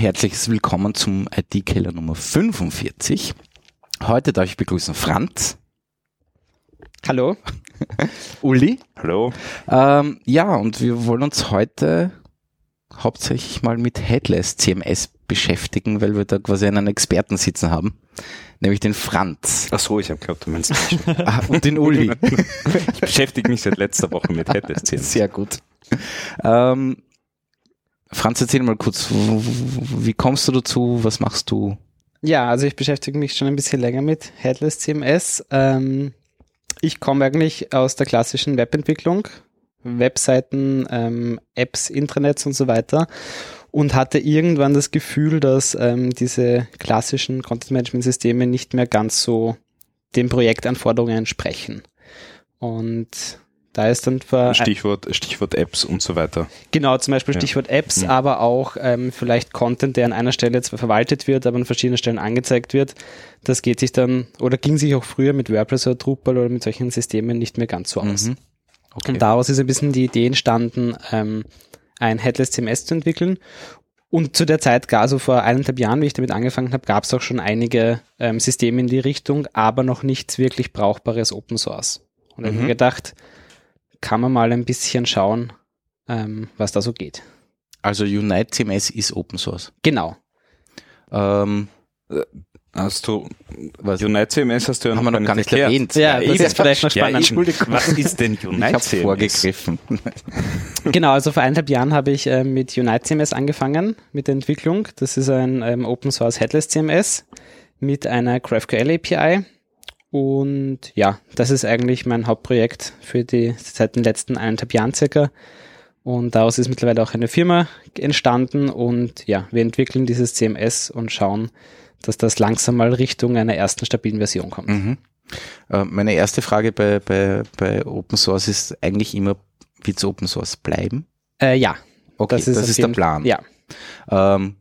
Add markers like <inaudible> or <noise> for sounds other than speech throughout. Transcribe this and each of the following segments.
herzliches Willkommen zum IT-Keller Nummer 45. Heute darf ich begrüßen Franz. Hallo. <laughs> Uli. Hallo. Ähm, ja, und wir wollen uns heute hauptsächlich mal mit Headless CMS beschäftigen, weil wir da quasi einen Experten sitzen haben, nämlich den Franz. Ach so, ich habe geglaubt, du meinst ah, und den Uli. <laughs> ich beschäftige mich seit letzter Woche mit Headless CMS. Sehr gut. Ähm, Franz, erzähl mal kurz, wie kommst du dazu? Was machst du? Ja, also ich beschäftige mich schon ein bisschen länger mit Headless CMS. Ähm, ich komme eigentlich aus der klassischen Webentwicklung, Webseiten, ähm, Apps, Intranets und so weiter und hatte irgendwann das Gefühl, dass ähm, diese klassischen Content-Management-Systeme nicht mehr ganz so den Projektanforderungen entsprechen. Und da ist dann Stichwort, Stichwort Apps und so weiter. Genau, zum Beispiel Stichwort ja. Apps, mhm. aber auch ähm, vielleicht Content, der an einer Stelle zwar verwaltet wird, aber an verschiedenen Stellen angezeigt wird. Das geht sich dann, oder ging sich auch früher mit WordPress oder Drupal oder mit solchen Systemen nicht mehr ganz so aus. Mhm. Okay. Und daraus ist ein bisschen die Idee entstanden, ähm, ein Headless CMS zu entwickeln. Und zu der Zeit, gar so vor eineinhalb Jahren, wie ich damit angefangen habe, gab es auch schon einige ähm, Systeme in die Richtung, aber noch nichts wirklich brauchbares Open Source. Und mhm. ich habe gedacht, kann man mal ein bisschen schauen, ähm, was da so geht. Also Unite CMS ist Open Source. Genau. Ähm, äh, Hast du, was? Unite CMS hast du ja noch, wir noch gar nicht erklärt. erwähnt. Ja, das ist vielleicht noch spannend. Ja, was ist denn Unite ich CMS? vorgegriffen. genau, also vor eineinhalb Jahren habe ich äh, mit Unite CMS angefangen, mit der Entwicklung. Das ist ein ähm, Open Source Headless CMS mit einer GraphQL API und ja, das ist eigentlich mein Hauptprojekt für die seit den letzten eineinhalb Jahren circa. Und daraus ist mittlerweile auch eine Firma entstanden und ja, wir entwickeln dieses CMS und schauen, dass das langsam mal Richtung einer ersten stabilen Version kommt. Mhm. Äh, meine erste Frage bei, bei, bei Open Source ist eigentlich immer, wird es Open Source bleiben? Äh, ja. Okay, das ist, das ist der Plan. Ja. Ähm,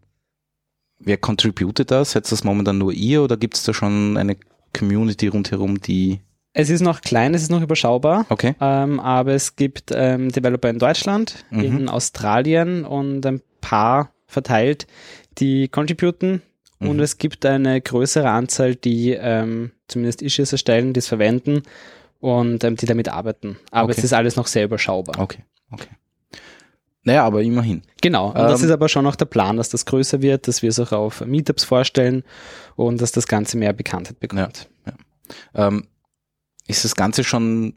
wer contributet das? Setzt das momentan nur ihr oder gibt es da schon eine Community rundherum, die es ist noch klein, es ist noch überschaubar. Okay. Ähm, aber es gibt ähm, Developer in Deutschland, mhm. in Australien und ein paar verteilt, die contributen. Mhm. Und es gibt eine größere Anzahl, die ähm, zumindest Issues erstellen, die es verwenden und ähm, die damit arbeiten. Aber okay. es ist alles noch sehr überschaubar. Okay, okay. Naja, aber immerhin. Genau, und ähm, das ist aber schon auch der Plan, dass das größer wird, dass wir es auch auf Meetups vorstellen und dass das Ganze mehr Bekanntheit bekommt. Ja, ja. Ähm, ist das Ganze schon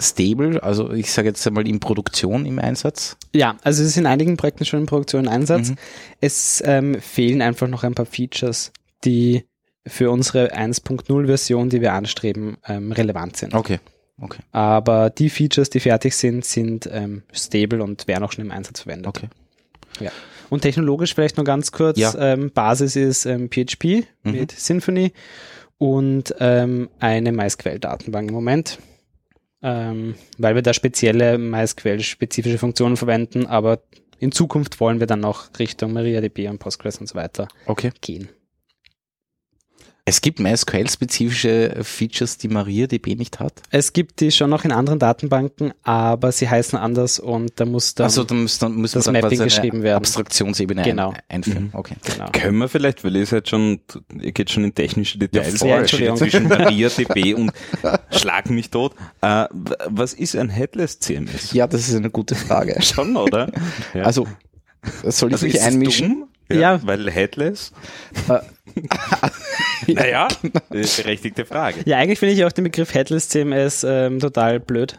stable? Also ich sage jetzt einmal in Produktion im Einsatz? Ja, also es ist in einigen Projekten schon in Produktion im Einsatz. Mhm. Es ähm, fehlen einfach noch ein paar Features, die für unsere 1.0 Version, die wir anstreben, ähm, relevant sind. Okay. Okay. Aber die Features, die fertig sind, sind ähm, stable und werden auch schon im Einsatz verwendet. Okay. Ja. Und technologisch vielleicht noch ganz kurz, ja. ähm, Basis ist ähm, PHP mhm. mit Symfony und ähm, eine MySQL-Datenbank im Moment, ähm, weil wir da spezielle MySQL-spezifische Funktionen verwenden, aber in Zukunft wollen wir dann noch Richtung MariaDB und Postgres und so weiter okay. gehen. Es gibt MySQL-spezifische Features, die MariaDB nicht hat? Es gibt die schon noch in anderen Datenbanken, aber sie heißen anders und da muss dann, also, da muss, dann muss das Mapping geschrieben werden. Abstraktionsebene genau. ein, einführen. Mhm. Okay. Genau. Können wir vielleicht, weil ihr seid schon, ihr geht schon in technische Details ja, Entschuldigung. zwischen <laughs> MariaDB und Schlag mich tot. Uh, was ist ein Headless CMS? Ja, das ist eine gute Frage. <laughs> schon, oder? Ja. Also, soll ich also mich einmischen? Ja, ja, weil Headless? <laughs> <laughs> Äh, naja, berechtigte Frage. Ja, eigentlich finde ich auch den Begriff Headless CMS ähm, total blöd.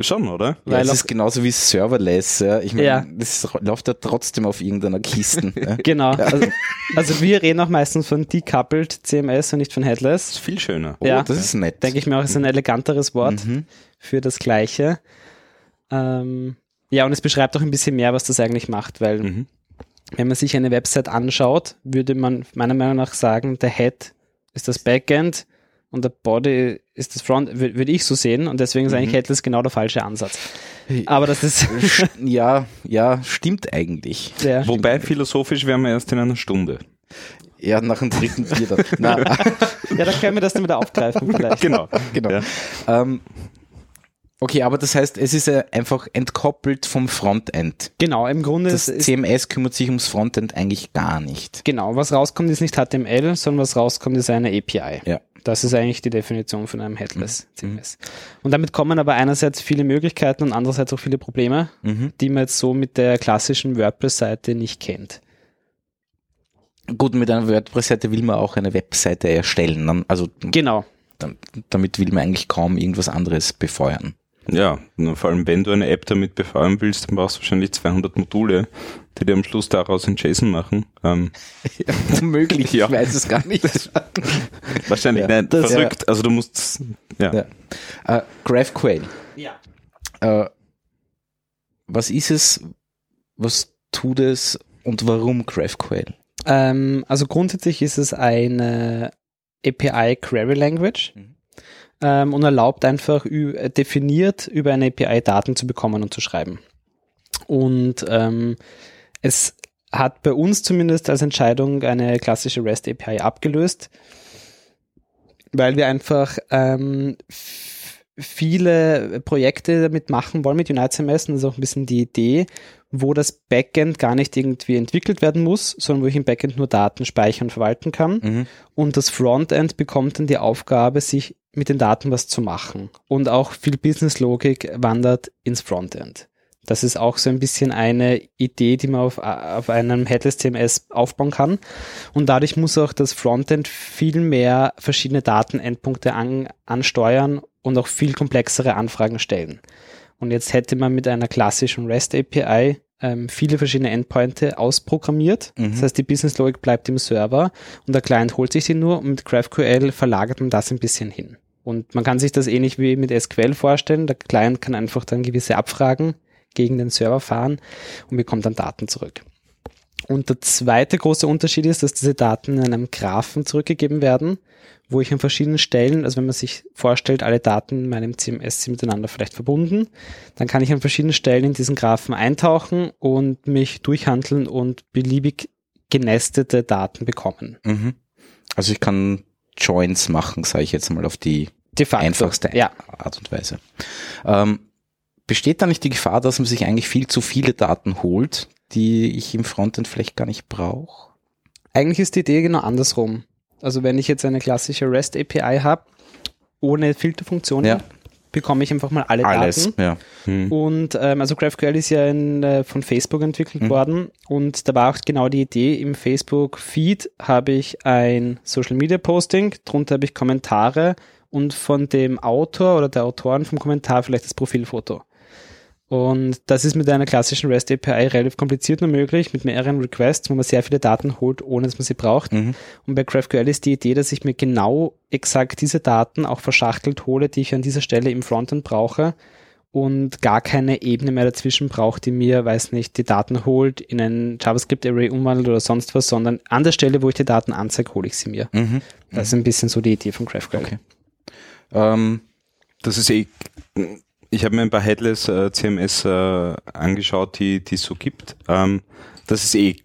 Schon, oder? Ja, es ist genauso wie Serverless. Ja. Ich meine, ja. das läuft ja trotzdem auf irgendeiner Kiste. <laughs> ja. Genau. Also, also, wir reden auch meistens von decoupled CMS und nicht von Headless. Das ist viel schöner. Oh, ja, das ist nett. Denke ich mir auch, ist ein eleganteres Wort mhm. für das Gleiche. Ähm, ja, und es beschreibt auch ein bisschen mehr, was das eigentlich macht, weil mhm. wenn man sich eine Website anschaut, würde man meiner Meinung nach sagen, der Head ist das Backend und der Body ist das Front, würde ich so sehen und deswegen ist mhm. eigentlich Headless genau der falsche Ansatz. Aber das ist. <laughs> ja, ja, stimmt eigentlich. Ja, Wobei stimmt. philosophisch wären wir erst in einer Stunde. Ja, nach dem dritten Bier dann. <laughs> ja, dann können wir das dann wieder aufgreifen vielleicht. Genau, <laughs> genau. Ja. Ähm, Okay, aber das heißt, es ist einfach entkoppelt vom Frontend. Genau, im Grunde Das ist, CMS kümmert sich ums Frontend eigentlich gar nicht. genau, was rauskommt, ist nicht HTML, sondern was rauskommt, ist eine API. Ja. Das ist eigentlich die Definition von einem Headless Mhm. CMS. Und damit kommen aber einerseits viele Möglichkeiten und andererseits auch viele Probleme, Mhm. die man jetzt so mit der klassischen WordPress-Seite nicht kennt. Gut, mit einer WordPress-Seite will man auch eine Webseite erstellen. Also Genau. dann, damit will man eigentlich kaum irgendwas anderes befeuern. Ja, vor allem wenn du eine App damit befeuern willst, dann brauchst du wahrscheinlich 200 Module, die dir am Schluss daraus in JSON machen. Ähm, Unmöglich, Ja. <laughs> ich weiß es gar nicht. <laughs> wahrscheinlich, Ja, nein, das- verrückt. Also du musst, ja. Ja. äh, GraphQL. Ja. Äh, was ist es? Was tut es? Und warum GraphQL? Ähm, also grundsätzlich ist es eine API Query Language Mhm. Ähm, und erlaubt einfach äh, definiert über eine API Daten zu bekommen und zu schreiben. Und ähm, es hat bei uns zumindest als Entscheidung eine klassische REST API abgelöst, weil wir einfach ähm, viele Projekte damit machen wollen mit UniteCMS und das ist auch ein bisschen die Idee, wo das Backend gar nicht irgendwie entwickelt werden muss, sondern wo ich im Backend nur Daten speichern und verwalten kann. Mhm. Und das Frontend bekommt dann die Aufgabe, sich mit den Daten was zu machen. Und auch viel Businesslogik wandert ins Frontend. Das ist auch so ein bisschen eine Idee, die man auf, auf einem Headless CMS aufbauen kann. Und dadurch muss auch das Frontend viel mehr verschiedene Datenendpunkte an, ansteuern und auch viel komplexere Anfragen stellen. Und jetzt hätte man mit einer klassischen REST API ähm, viele verschiedene Endpointe ausprogrammiert. Mhm. Das heißt, die Business Logik bleibt im Server und der Client holt sich sie nur und mit GraphQL verlagert man das ein bisschen hin. Und man kann sich das ähnlich wie mit SQL vorstellen. Der Client kann einfach dann gewisse Abfragen gegen den Server fahren und bekommt dann Daten zurück. Und der zweite große Unterschied ist, dass diese Daten in einem Graphen zurückgegeben werden, wo ich an verschiedenen Stellen, also wenn man sich vorstellt, alle Daten in meinem CMS sind miteinander vielleicht verbunden, dann kann ich an verschiedenen Stellen in diesen Graphen eintauchen und mich durchhandeln und beliebig genestete Daten bekommen. Mhm. Also ich kann Joins machen, sage ich jetzt mal auf die De facto. einfachste Ja. Art und Weise. Ähm, besteht da nicht die Gefahr, dass man sich eigentlich viel zu viele Daten holt, die ich im Frontend vielleicht gar nicht brauche? Eigentlich ist die Idee genau andersrum. Also wenn ich jetzt eine klassische REST API habe, ohne Filterfunktionen, Ja. bekomme ich einfach mal alle Alles, Daten. ja. Hm. Und ähm, also GraphQL ist ja in, äh, von Facebook entwickelt Mhm. worden und da war auch genau die Idee, im Facebook-Feed habe ich ein Social-Media-Posting, drunter habe ich Kommentare und von dem Autor oder der Autoren vom Kommentar vielleicht das Profilfoto. Und das ist mit einer klassischen REST API relativ kompliziert nur möglich, mit mehreren Requests, wo man sehr viele Daten holt, ohne dass man sie braucht. Mhm. Und bei GraphQL ist die Idee, dass ich mir genau exakt diese Daten auch verschachtelt hole, die ich an dieser Stelle im Frontend brauche und gar keine Ebene mehr dazwischen braucht, die mir, weiß nicht, die Daten holt, in ein JavaScript-Array umwandelt oder sonst was, sondern an der Stelle, wo ich die Daten anzeige, hole ich sie mir. Mhm. Das ist ein bisschen so die Idee von GraphQL. Okay. Ähm, Das ist eh, ich habe mir ein paar Headless äh, CMS äh, angeschaut, die es so gibt. Ähm, das ist eh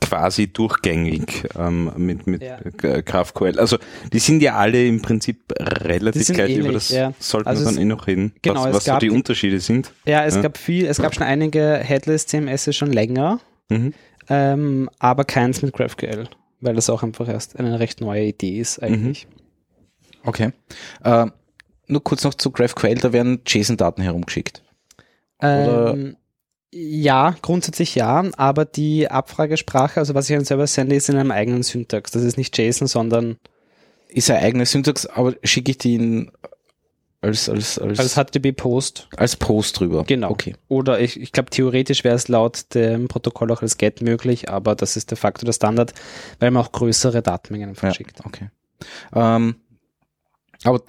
quasi durchgängig ähm, mit, mit Ja. GraphQL. Also die sind ja alle im Prinzip relativ gleich, über ähnlich, das ja. sollten Also wir dann eh noch reden, genau, was, was so die Unterschiede sind. Ja, es Ja. gab viel, es gab schon einige Headless CMS schon länger, Mhm. ähm, aber keins mit GraphQL, weil das auch einfach erst eine recht neue Idee ist eigentlich. okay. Äh, nur kurz noch zu GraphQL, da werden JSON-Daten herumgeschickt. Ähm, ja, grundsätzlich ja, aber die Abfragesprache, also was ich an Server sende, ist in einem eigenen Syntax. Das ist nicht JSON, sondern Ist eine eigene Syntax, aber schicke ich die in, als, als, als, als HTTP-Post. als Post drüber. Genau. Okay. Oder ich, ich glaube, theoretisch wäre es laut dem Protokoll auch als GET möglich, aber das ist de facto der Standard, weil man auch größere Datenmengen einfach Ja, okay. Ähm, aber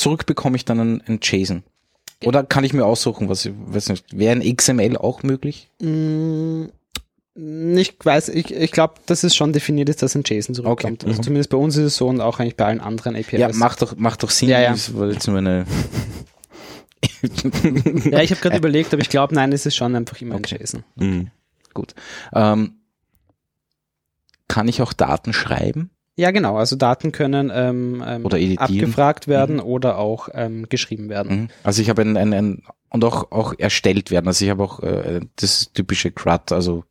zurück bekomme ich dann ein, ein JSON. Oder kann ich mir aussuchen, was ich weiß nicht, wäre ein XML auch möglich? Mm, Nicht weiß, ich, ich glaube, dass es schon definiert ist, dass ein JSON zurückkommt. Okay. Also Mhm. zumindest bei uns ist es so und auch eigentlich bei allen anderen APIs. Ja, macht doch, macht doch Sinn. Ja, ja. Das war jetzt nur eine, <laughs> ja ich habe gerade überlegt, aber ich glaube, nein, es ist schon einfach immer Okay. ein JSON. Mhm. gut. Ähm, kann ich auch Daten schreiben? Ja, genau. Also Daten können ähm, ähm, abgefragt werden oder auch ähm, geschrieben werden. Mhm. Also ich habe ein, ein, ein und auch, auch erstellt werden. Also ich habe auch äh, das typische CRUD, also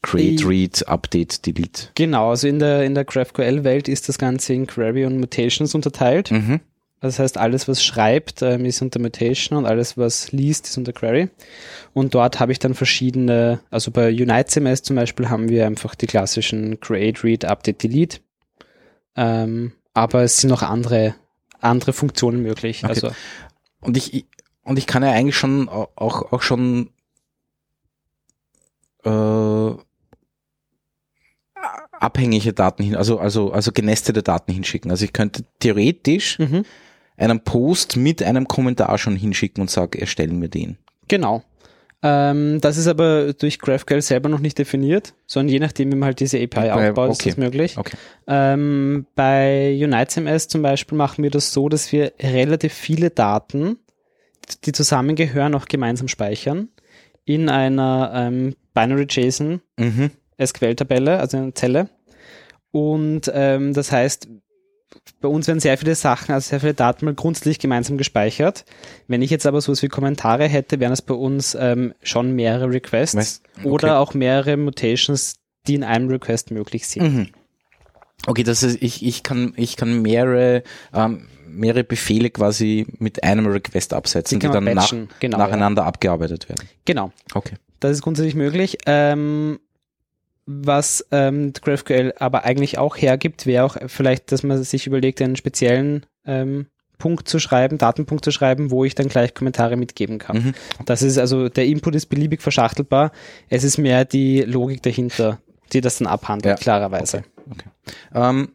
Create, Read, Update, Delete. Genau, also in der, in der GraphQL-Welt ist das Ganze in Query und Mutations unterteilt. Mhm. Das heißt, alles, was schreibt, ähm, ist unter Mutation und alles, was liest, ist unter Query. Und dort habe ich dann verschiedene, also bei UniteCMS zum Beispiel haben wir einfach die klassischen Create, Read, Update, Delete. Ähm, aber es sind noch andere, andere Funktionen möglich. Okay. Also Und ich, und ich kann ja eigentlich schon au- auch, auch schon äh, abhängige Daten hin, also, also, also genestete Daten hinschicken. Also ich könnte theoretisch mhm. einen Post mit einem Kommentar schon hinschicken und sage, erstellen mir den. Genau. Ähm, das ist aber durch GraphQL selber noch nicht definiert, sondern je nachdem, wie man halt diese API Okay, aufbaut, ist das möglich. Okay. Ähm, bei UniteCMS zum Beispiel machen wir das so, dass wir relativ viele Daten, die zusammengehören, auch gemeinsam speichern in einer ähm, Binary JSON Mhm. SQL-Tabelle, also eine Zelle. Und ähm, das heißt, bei uns werden sehr viele Sachen, also sehr viele Daten mal grundsätzlich gemeinsam gespeichert. Wenn ich jetzt aber sowas wie Kommentare hätte, wären es bei uns ähm, schon mehrere Requests Weißt- okay. oder auch mehrere Mutations, die in einem Request möglich sind. Mhm. Okay, das ist, ich, ich kann, ich kann mehrere, ähm, mehrere Befehle quasi mit einem Request absetzen, Die die, dann nach, genau, nacheinander abgearbeitet werden. Genau. Okay. Das ist grundsätzlich möglich. Ähm, was ähm, GraphQL aber eigentlich auch hergibt, wäre auch vielleicht, dass man sich überlegt, einen speziellen ähm, Punkt zu schreiben, Datenpunkt zu schreiben, wo ich dann gleich Kommentare mitgeben kann. Mhm. Das ist also, der Input ist beliebig verschachtelbar. Es ist mehr die Logik dahinter, die das dann abhandelt, Ja. klarerweise. Ähm,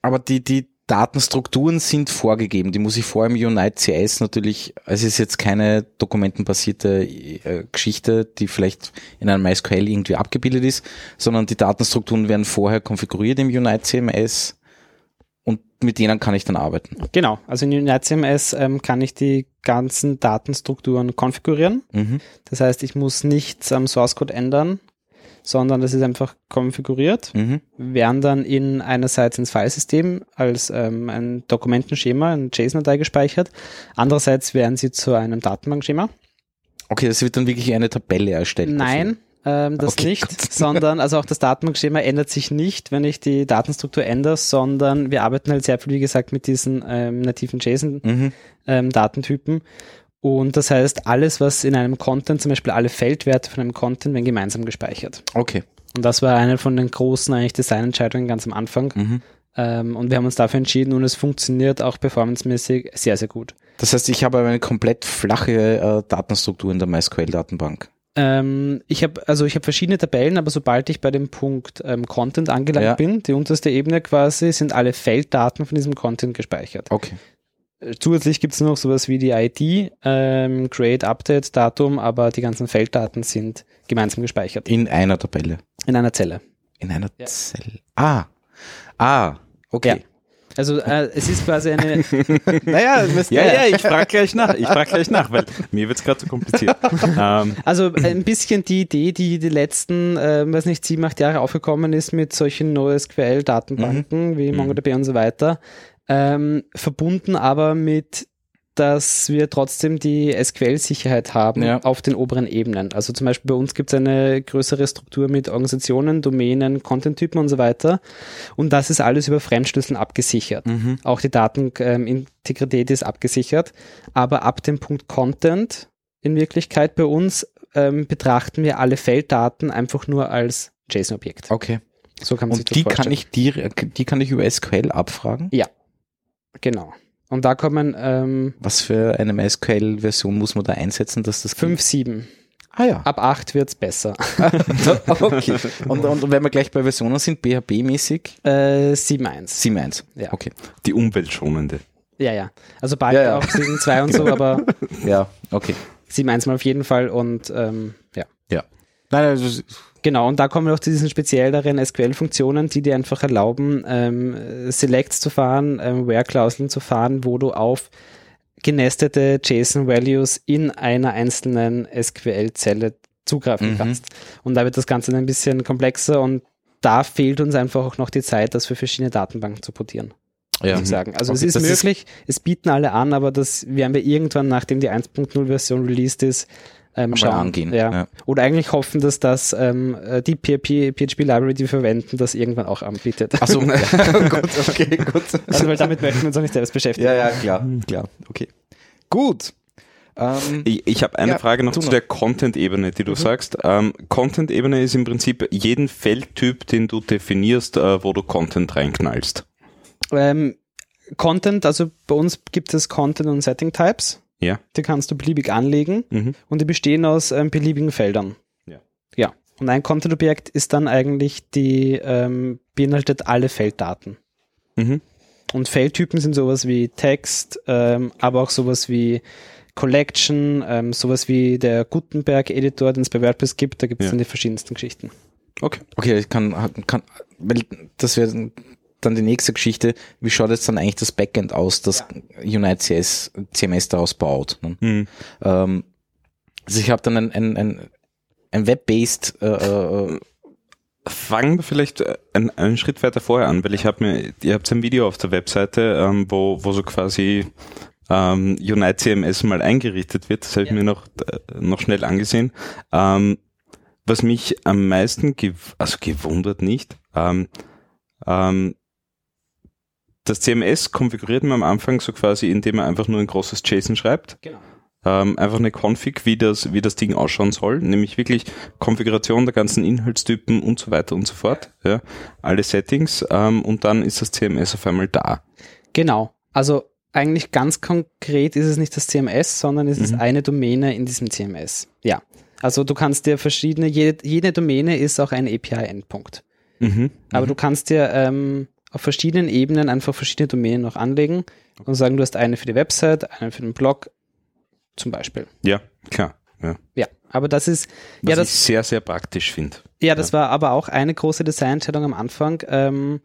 aber die, die Datenstrukturen sind vorgegeben. Die muss ich vor im Unite CS natürlich, es ist jetzt keine dokumentenbasierte äh, Geschichte, die vielleicht in einem MySQL irgendwie abgebildet ist, sondern die Datenstrukturen werden vorher konfiguriert im Unite CMS und mit denen kann ich dann arbeiten. Genau, also in UniteCMS ähm, kann ich die ganzen Datenstrukturen konfigurieren. Mhm. Das heißt, ich muss nichts am Source Code ändern, sondern das ist einfach konfiguriert. Mhm. werden dann in einerseits ins Filesystem als ähm, ein Dokumentenschema, ein JSON-Datei gespeichert. Andererseits werden sie zu einem Datenbankschema. Okay, das wird dann wirklich eine Tabelle erstellt. Nein, ähm, das Okay, nicht, gut. <laughs> sondern also auch das Datenbankschema ändert sich nicht, wenn ich die Datenstruktur ändere, sondern wir arbeiten halt sehr viel, wie gesagt, mit diesen ähm, nativen dafür. Mhm. JSON-Datentypen. Und das heißt, alles, was in einem Content, zum Beispiel alle Feldwerte von einem Content, werden gemeinsam gespeichert. Okay. Und das war eine von den großen eigentlich Designentscheidungen ganz am Anfang. Mhm. Ähm, und wir haben uns dafür entschieden und es funktioniert auch performancemäßig sehr, sehr gut. Das heißt, ich habe eine komplett flache äh, Datenstruktur in der MySQL-Datenbank. Ähm, ich habe also ich habe verschiedene Tabellen, aber sobald ich bei dem Punkt ähm, Content angelangt Ja. bin, die unterste Ebene quasi, sind alle Felddaten von diesem Content gespeichert. Okay. Äh, Zusätzlich gibt es noch sowas wie die ID, ähm, Create, Update, Datum, aber die ganzen Felddaten sind gemeinsam gespeichert In einer Tabelle. in einer Zelle. In einer Ja. Zelle. Ah. Ah. Okay. Ja. Also äh, es ist quasi eine <laughs> Naja, Ja, ja, ich frage gleich nach. Ich frage gleich nach, weil mir wird's gerade zu kompliziert. <laughs> ähm, Also ein bisschen die Idee, die die letzten, äh, weiß nicht, sieben, acht Jahre aufgekommen ist mit solchen NoSQL-Datenbanken wie MongoDB und so weiter, ähm, verbunden aber mit, dass wir trotzdem die SQL-Sicherheit haben Ja. auf den oberen Ebenen. Also zum Beispiel bei uns gibt es eine größere Struktur mit Organisationen, Domänen, Content-Typen und so weiter. Und das ist alles über Fremdschlüsseln abgesichert. Mhm. Auch die Datenintegrität ist abgesichert. Aber ab dem Punkt Content in Wirklichkeit bei uns ähm, betrachten wir alle Felddaten einfach nur als JSON-Objekt. Okay. So kann man sich Und das die vorstellen. kann ich direkt, die kann ich über SQL abfragen? Genau. Und da kommen ähm, Was für eine MySQL-Version muss man da einsetzen, dass das 5, 7. Ah ja. Ab 8 wird's besser. <laughs> okay. Und, und wenn wir gleich bei Versionen sind, PHP-mäßig Äh, 7.1. 7.1. Ja. Okay. die umweltschonende. Ja, ja. Also bald Ja, ja. auch 7.2 und so, <laughs> aber Ja, okay. 7.1 mal auf jeden Fall und ähm, ja. Ja. Nein, also, Genau, und da kommen wir auch zu diesen spezielleren SQL-Funktionen, die dir einfach erlauben, ähm, Selects zu fahren, ähm, Where-Klauseln zu fahren, wo du auf genestete JSON-Values in einer einzelnen SQL-Zelle zugreifen Mhm. kannst. Und da wird das Ganze dann ein bisschen komplexer und da fehlt uns einfach auch noch die Zeit, das für verschiedene Datenbanken zu portieren. Ja. Muss ich sagen. Also Okay, es ist das ist- möglich, es bieten alle an, aber das werden wir irgendwann, nachdem die 1.0-Version released ist, ähm, schauen. angehen, Ja. ja. Oder eigentlich hoffen, dass das ähm, äh, die PHP, PHP-Library, die wir verwenden, das irgendwann auch anbietet. Also, <laughs> <laughs> gut, okay, gut. Also weil damit möchten wir uns auch nicht selbst beschäftigen. Ja, ja, klar, klar. Okay. Gut. Ähm, Ich, ich habe eine Ja, Frage noch zu noch. der Content-Ebene, die du sagst. Ähm, Content-Ebene ist im Prinzip jeden Feldtyp, den du definierst, äh, wo du Content reinknallst. Ähm, Content, also bei uns gibt es Content und Setting Types. Ja. Die kannst du beliebig anlegen Mhm. und die bestehen aus ähm, beliebigen Feldern. Ja. Ja. Und ein Content-Objekt ist dann eigentlich die, ähm, beinhaltet alle Felddaten. Mhm. Und Feldtypen sind sowas wie Text, ähm, aber auch sowas wie Collection, ähm, sowas wie der Gutenberg-Editor, den es bei WordPress gibt. Da gibt es Ja. dann die verschiedensten Geschichten. Okay. okay, ich kann, kann weil das wäre dann die nächste Geschichte. Wie schaut jetzt dann eigentlich das Backend aus, das Unite CS, CMS daraus baut? Ne? Mhm. Ähm, also ich habe dann ein, ein, ein, ein Web-based äh, äh, Fangen wir vielleicht äh, einen, einen Schritt weiter vorher an, weil ich habe mir, ihr habt ein Video auf der Webseite, ähm, wo, wo so quasi ähm, Unite CMS mal eingerichtet wird. Das habe ich mir noch, äh, noch schnell angesehen. Ähm, was mich am meisten, gew also gewundert nicht, ähm, ähm, das CMS konfiguriert man am Anfang so quasi, indem man einfach nur ein großes JSON schreibt. Genau. Ähm, einfach eine Config, wie das, wie das Ding ausschauen soll, nämlich wirklich Konfiguration der ganzen Inhaltstypen und so weiter und so fort. Ja, alle Settings ähm, und dann ist das CMS auf einmal da. Genau. Also eigentlich ganz konkret ist es nicht das CMS, sondern es ist Mhm. eine Domäne in diesem CMS. Ja. Also du kannst dir verschiedene, jede, jede Domäne ist auch ein API-Endpunkt. Mhm. Aber du kannst dir ähm, auf verschiedenen Ebenen einfach verschiedene Domänen noch anlegen und sagen, du hast eine für die Website, eine für den Blog, zum Beispiel. Ja, klar. Ja. Ja, aber das ist, Was ja, das, ich sehr, sehr praktisch finde. Ja, das war aber auch eine große Designentscheidung am Anfang, ähm,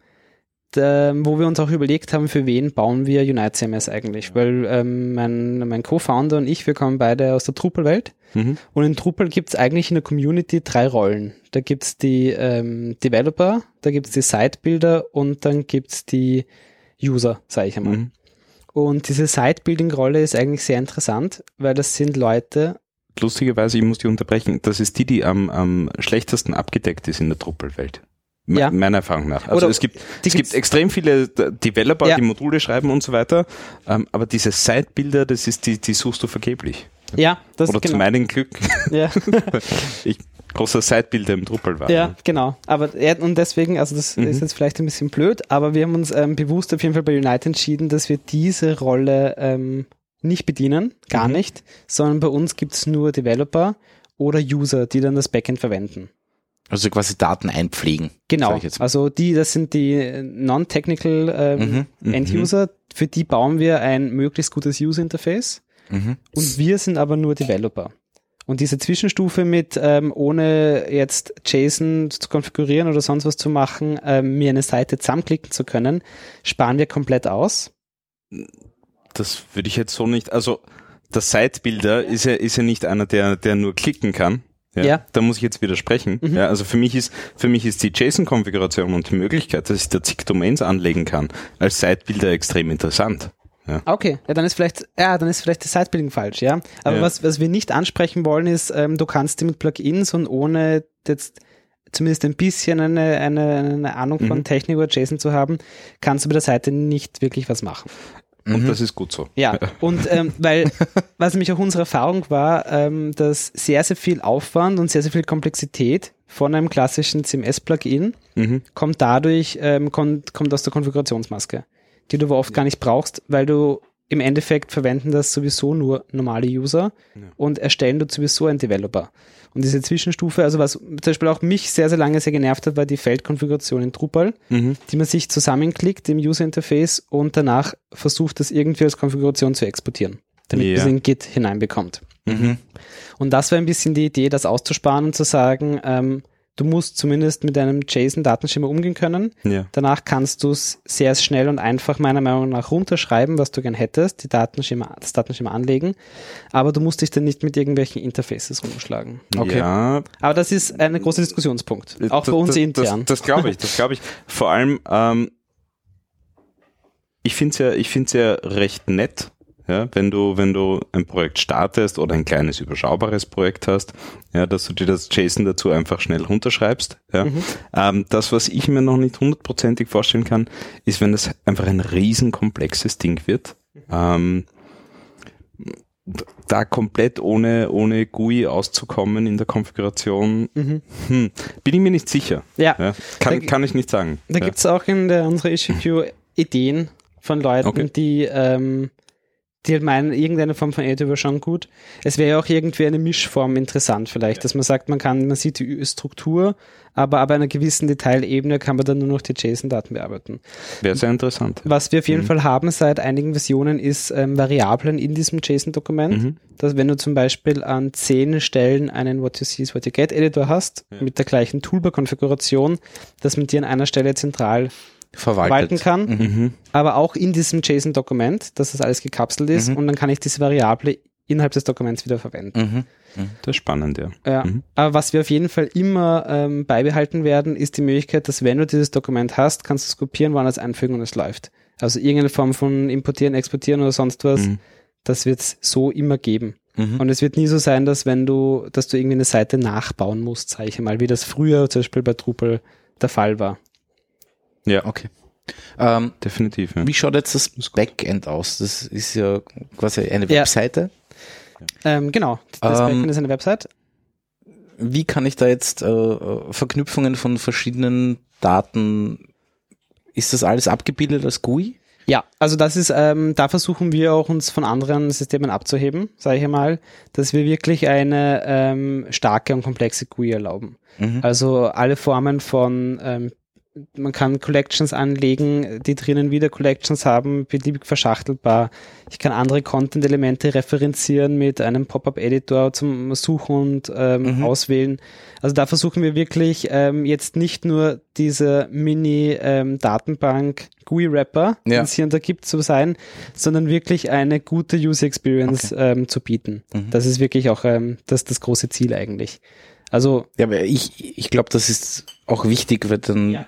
da, wo wir uns auch überlegt haben, für wen bauen wir Unite CMS eigentlich. Weil ähm, mein, mein Co-Founder und ich, wir kommen beide aus der Drupal-Welt. Mhm. Und in Drupal gibt es eigentlich in der Community drei Rollen. Da gibt es die ähm, Developer, da gibt es die Site-Builder und dann gibt es die User, sage ich einmal. Mhm. Und diese Site-Building-Rolle ist eigentlich sehr interessant, weil das sind Leute, Lustigerweise, ich muss die unterbrechen, das ist die, die am, am schlechtesten abgedeckt ist in der Drupal-Welt. Ja. Meiner Erfahrung nach. Also Oder es gibt, es gibt extrem viele Developer, Ja. die Module schreiben und so weiter, ähm, aber diese Site-Bilder, das ist die, die suchst du vergeblich. ja, das Oder zu genau. meinem Glück, <laughs> Ja. <laughs> ich großer Site-Bilder im Drupal war. Ja, genau. Aber er, und deswegen, also das Mhm. ist jetzt vielleicht ein bisschen blöd, aber wir haben uns ähm, bewusst auf jeden Fall bei Unite entschieden, dass wir diese Rolle ähm, nicht bedienen, gar Mhm. nicht, sondern bei uns gibt es nur Developer oder User, die dann das Backend verwenden. Also quasi Daten einpflegen. Genau. Also die, das sind die non-technical ähm, Mhm, mhm. End-User, für die bauen wir ein möglichst gutes User-Interface. Mhm. Und wir sind aber nur Developer. Und diese Zwischenstufe mit, ähm, ohne jetzt JSON zu konfigurieren oder sonst was zu machen, ähm, mir eine Seite zusammenklicken zu können, sparen wir komplett aus. Das würde ich jetzt so nicht, also der Site-Builder ist ja, ist ja nicht einer, der, der nur klicken kann. Ja, Ja. Da muss ich jetzt widersprechen. Mhm. Ja, also für mich ist, für mich ist die JSON-Konfiguration und die Möglichkeit, dass ich da zig Domains anlegen kann, als Site-Builder extrem interessant. Ah, Okay, ja, dann ist vielleicht, ja, dann ist vielleicht das Site-Building falsch, ja. Aber Ja. was, was wir nicht ansprechen wollen, ist, ähm, du kannst dir mit Plugins und ohne jetzt zumindest ein bisschen eine, eine, eine Ahnung von Mhm. Technik oder JSON zu haben, kannst du mit der Seite nicht wirklich was machen. Und Mhm. das ist gut so. Ja, und ähm, weil, <laughs> was nämlich auch unsere Erfahrung war, ähm, dass sehr, sehr viel Aufwand und sehr, sehr viel Komplexität von einem klassischen CMS-Plugin Mhm. kommt dadurch, ähm, kommt, kommt aus der Konfigurationsmaske, die du aber oft gar nicht brauchst, weil du im Endeffekt verwenden das sowieso nur normale User Ja. und erstellen dort sowieso einen Developer. Und diese Zwischenstufe, also was zum Beispiel auch mich sehr, sehr lange sehr genervt hat, war die Feldkonfiguration in Drupal Mhm. die man sich zusammenklickt im User Interface und danach versucht, das irgendwie als Konfiguration zu exportieren, damit Ja. man es in Git hineinbekommt. Mhm. Und das war ein bisschen die Idee, das auszusparen und zu sagen, ähm, du musst zumindest mit einem JSON-Datenschema umgehen können. Ja. Danach kannst du es sehr schnell und einfach meiner Meinung nach runterschreiben, was du gern hättest, die Datenschema, das Datenschema anlegen, aber du musst dich dann nicht mit irgendwelchen Interfaces rumschlagen. Okay. Ja, Aber das ist ein großer Diskussionspunkt, auch das, bei uns das, intern. Das, das glaube ich, das glaube ich. Vor allem, ähm, ich finde es ja, ich find's ja recht nett, ja, wenn du, wenn du ein Projekt startest oder ein kleines überschaubares Projekt hast, ja, dass du dir das JSON dazu einfach schnell runterschreibst. Ja. Ähm, das, was ich mir noch nicht hundertprozentig vorstellen kann, ist, wenn das einfach ein riesenkomplexes Ding wird. Ähm, da komplett ohne, ohne GUI auszukommen in der Konfiguration, hm, bin ich mir nicht sicher. ja. Ja, kann, Da- kann ich nicht sagen. Da ja. gibt's auch in der unserer Issue Ideen von Leuten, Okay. die, ähm, die halt meinen, irgendeine Form von Editor wäre schon gut. Es wäre ja auch irgendwie eine Mischform interessant vielleicht, dass man sagt, man kann, man sieht die Struktur, aber ab einer gewissen Detailebene kann man dann nur noch die JSON-Daten bearbeiten. Wäre sehr interessant. Was wir auf jeden Mhm. Fall haben seit einigen Versionen ist ähm, Variablen in diesem JSON-Dokument. Mhm. Dass wenn du zum Beispiel an zehn Stellen einen What You See is What You Get Editor hast, mit der gleichen Toolbar-Konfiguration, dass man die an einer Stelle zentral verwalten Verwaltet. kann, Mhm. aber auch in diesem JSON-Dokument, dass das alles gekapselt ist Mhm. und dann kann ich diese Variable innerhalb des Dokuments wieder verwenden. Mhm. Das ist spannend, ja. Ja. Mhm. Aber was wir auf jeden Fall immer ähm, beibehalten werden, ist die Möglichkeit, dass wenn du dieses Dokument hast, kannst du es kopieren, woanders einfügen und es läuft. Also irgendeine Form von importieren, exportieren oder sonst was, Mhm. das wird es so immer geben. Mhm. Und es wird nie so sein, dass wenn du, dass du irgendwie eine Seite nachbauen musst, sage ich mal, wie das früher zum Beispiel bei Drupal der Fall war. Ja, Okay. Ähm, definitiv. Ja. wie schaut jetzt das Backend aus? Das ist ja quasi eine Ja. Webseite. Ähm, genau, das Ähm, Backend ist eine Website. Wie kann ich da jetzt äh, Verknüpfungen von verschiedenen Daten, ist das alles abgebildet als GUI? Ja, also das ist, ähm, da versuchen wir auch uns von anderen Systemen abzuheben, sage ich mal, dass wir wirklich eine ähm, starke und komplexe GUI erlauben. Mhm. Also alle Formen von, ähm, man kann Collections anlegen, die drinnen wieder Collections haben, beliebig verschachtelbar. Ich kann andere Content-Elemente referenzieren mit einem Pop-up-Editor zum Suchen und ähm, Mhm. Auswählen. Also da versuchen wir wirklich ähm, jetzt nicht nur diese Mini-Datenbank GUI-Wrapper, Ja. den es hier und da gibt, zu sein, sondern wirklich eine gute User Experience ähm, zu bieten. Mhm. Das ist wirklich auch ähm, das, das große Ziel eigentlich. Also Ja, aber ich, ich glaube, das ist auch wichtig, weil dann Ja.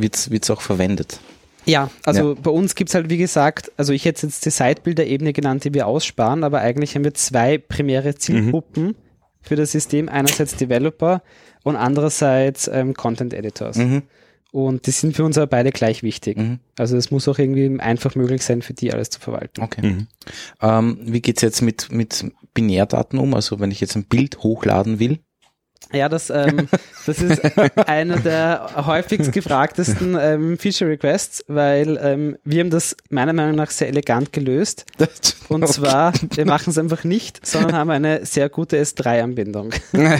Wird's wird's auch verwendet. Ja, also bei uns gibt's halt, wie gesagt, also ich hätte jetzt die Sitebilder-Ebene genannt, die wir aussparen, aber eigentlich haben wir zwei primäre Zielgruppen für das System. Einerseits Developer und andererseits ähm, Content Editors. Mhm. Und die sind für uns aber beide gleich wichtig. Mhm. Also es muss auch irgendwie einfach möglich sein, für die alles zu verwalten. Okay. Mhm. Ähm, wie geht's jetzt mit, mit Binärdaten um? Also wenn ich jetzt ein Bild hochladen will? Ja, das, ähm, das ist <laughs> einer der häufigst gefragtesten ähm, Feature Requests, weil ähm, wir haben das meiner Meinung nach sehr elegant gelöst. <laughs> Und Okay. zwar, wir machen es einfach nicht, sondern haben eine sehr gute S3-Anbindung. <laughs>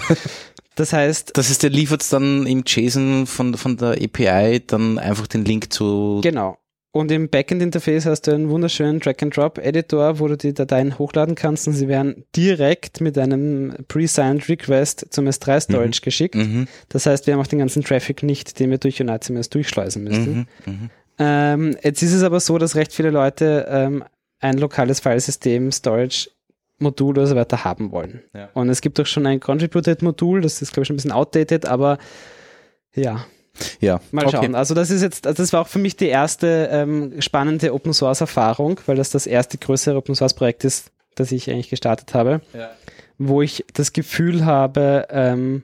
Das heißt, Das heißt, der liefert dann im JSON von, von der API dann einfach den Link zu. genau. Und im Backend-Interface hast du einen wunderschönen Drag-and-Drop-Editor, wo du die Dateien hochladen kannst und sie werden direkt mit einem pre-signed Request zum S3-Storage geschickt. Mhm. Das heißt, wir haben auch den ganzen Traffic nicht, den wir durch UniteCMS durchschleusen müssen. Mhm. Mhm. Ähm, jetzt ist es aber so, dass recht viele Leute ähm, ein lokales Filesystem, Storage, Modul oder so weiter haben wollen. Ja. Und es gibt auch schon ein Contributed Modul, das ist glaube ich schon ein bisschen outdated, aber ja, Ja. mal okay. schauen. Also das ist jetzt, also das war auch für mich die erste ähm, spannende Open Source Erfahrung, weil das das erste größere Open Source Projekt ist, das ich eigentlich gestartet habe, Ja. wo ich das Gefühl habe, ähm,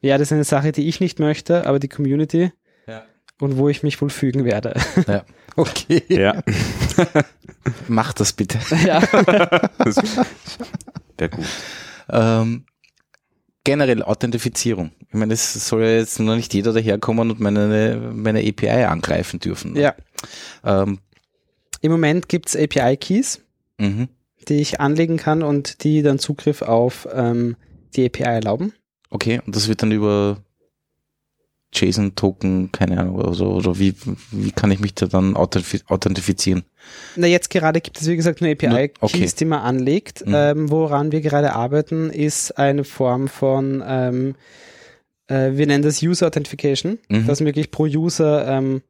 ja, das ist eine Sache, die ich nicht möchte, aber die Community Ja. und wo ich mich wohl fügen werde. ja. <laughs> Okay. Ja, <laughs> Mach das bitte. ja. <laughs> wäre gut. Ähm, generell Authentifizierung. Ich meine, es soll ja jetzt noch nicht jeder daherkommen und meine, meine API angreifen dürfen. ja. Ähm, Im Moment gibt's API-Keys, mhm. die ich anlegen kann und die dann Zugriff auf ähm, die API erlauben. Okay, und das wird dann über JSON-Token, keine Ahnung, oder so, oder wie, wie kann ich mich da dann authentifi- authentifizieren? Na, jetzt gerade gibt es, wie gesagt, nur API-Keys, okay. die man anlegt. Mhm. Ähm, woran wir gerade arbeiten, ist eine Form von ähm, äh, wir nennen das User Authentication, Mhm. dass man wirklich pro User ähm,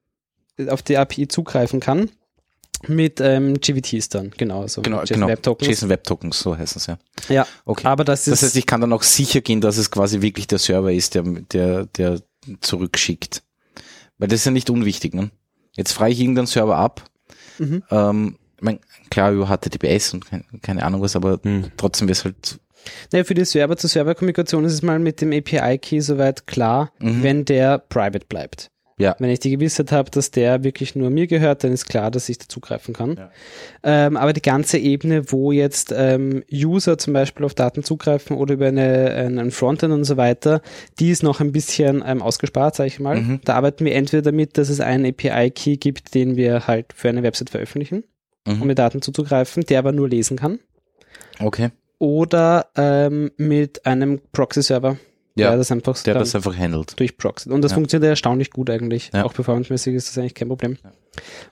auf die API zugreifen kann mit ähm, GVTs dann, genau, so Genau, JSON genau. Web Tokens. JSON Web Tokens, so heißen es ja. Ja, Okay. aber das ist das heißt, ich kann dann auch sicher gehen, dass es quasi wirklich der Server ist, der, der, der zurückschickt. Weil das ist ja nicht unwichtig, ne? Jetzt frage ich irgendeinen Server ab. Mhm. Ähm, ich mein, klar, über HTTPS und keine, keine Ahnung was, aber Hm. trotzdem wäre es halt, Naja, für die Server-zu-Server-Kommunikation ist es mal mit dem API-Key soweit klar, Mhm. wenn der private bleibt. Ja. Wenn ich die Gewissheit habe, dass der wirklich nur mir gehört, dann ist klar, dass ich da zugreifen kann. Ja. Ähm, aber die ganze Ebene, wo jetzt ähm, User zum Beispiel auf Daten zugreifen oder über eine, einen Frontend und so weiter, die ist noch ein bisschen ähm, ausgespart, sage ich mal. Mhm. Da arbeiten wir entweder damit, dass es einen API-Key gibt, den wir halt für eine Website veröffentlichen, um Mhm. mit Daten zuzugreifen, der aber nur lesen kann. Okay. Oder ähm, mit einem Proxy-Server, Ja, der das einfach der das einfach handelt. durchproxen. Und das Ja. funktioniert erstaunlich gut eigentlich. Ja. Auch performancemäßig ist das eigentlich kein Problem.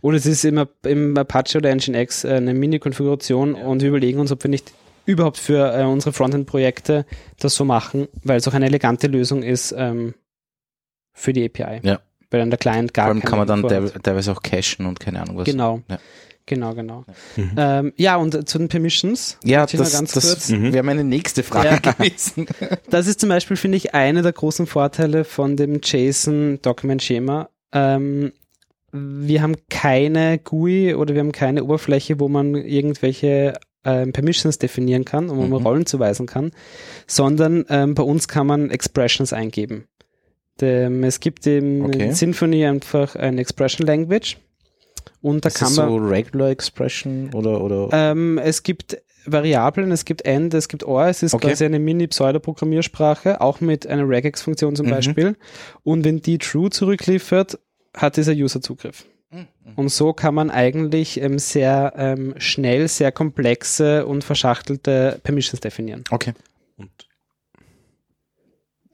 Und es ist immer im Apache oder Nginx äh, eine Mini-Konfiguration und wir überlegen uns, ob wir nicht überhaupt für äh, unsere Frontend-Projekte das so machen, weil es auch eine elegante Lösung ist ähm, für die API. Ja. Weil dann der Client gar Vor allem kann man dann teilweise auch cachen und keine Ahnung was. Genau. Ja. Genau, genau. Mhm. Ähm, ja, und zu den Permissions. Ja, das, ganz das kurz- Mhm. wäre meine nächste Frage Ja. gewesen. <laughs> Das ist zum Beispiel, finde ich, einer der großen Vorteile von dem JSON Document Schema. Ähm, wir haben keine GUI oder wir haben keine Oberfläche, wo man irgendwelche ähm, Permissions definieren kann und wo man Mhm. Rollen zuweisen kann, sondern ähm, bei uns kann man Expressions eingeben. Dem, es gibt im Okay. Symfony einfach ein Expression Language und da ist kann das man so Regular Expression oder, oder? ähm, es gibt Variablen, es gibt End, es gibt OR, es ist Okay. quasi eine Mini-Pseudo-Programmiersprache, auch mit einer Regex-Funktion zum Mhm. Beispiel. Und wenn die True zurückliefert, hat dieser User Zugriff. Und so kann man eigentlich ähm, sehr ähm, schnell sehr komplexe und verschachtelte Permissions definieren. Okay. Und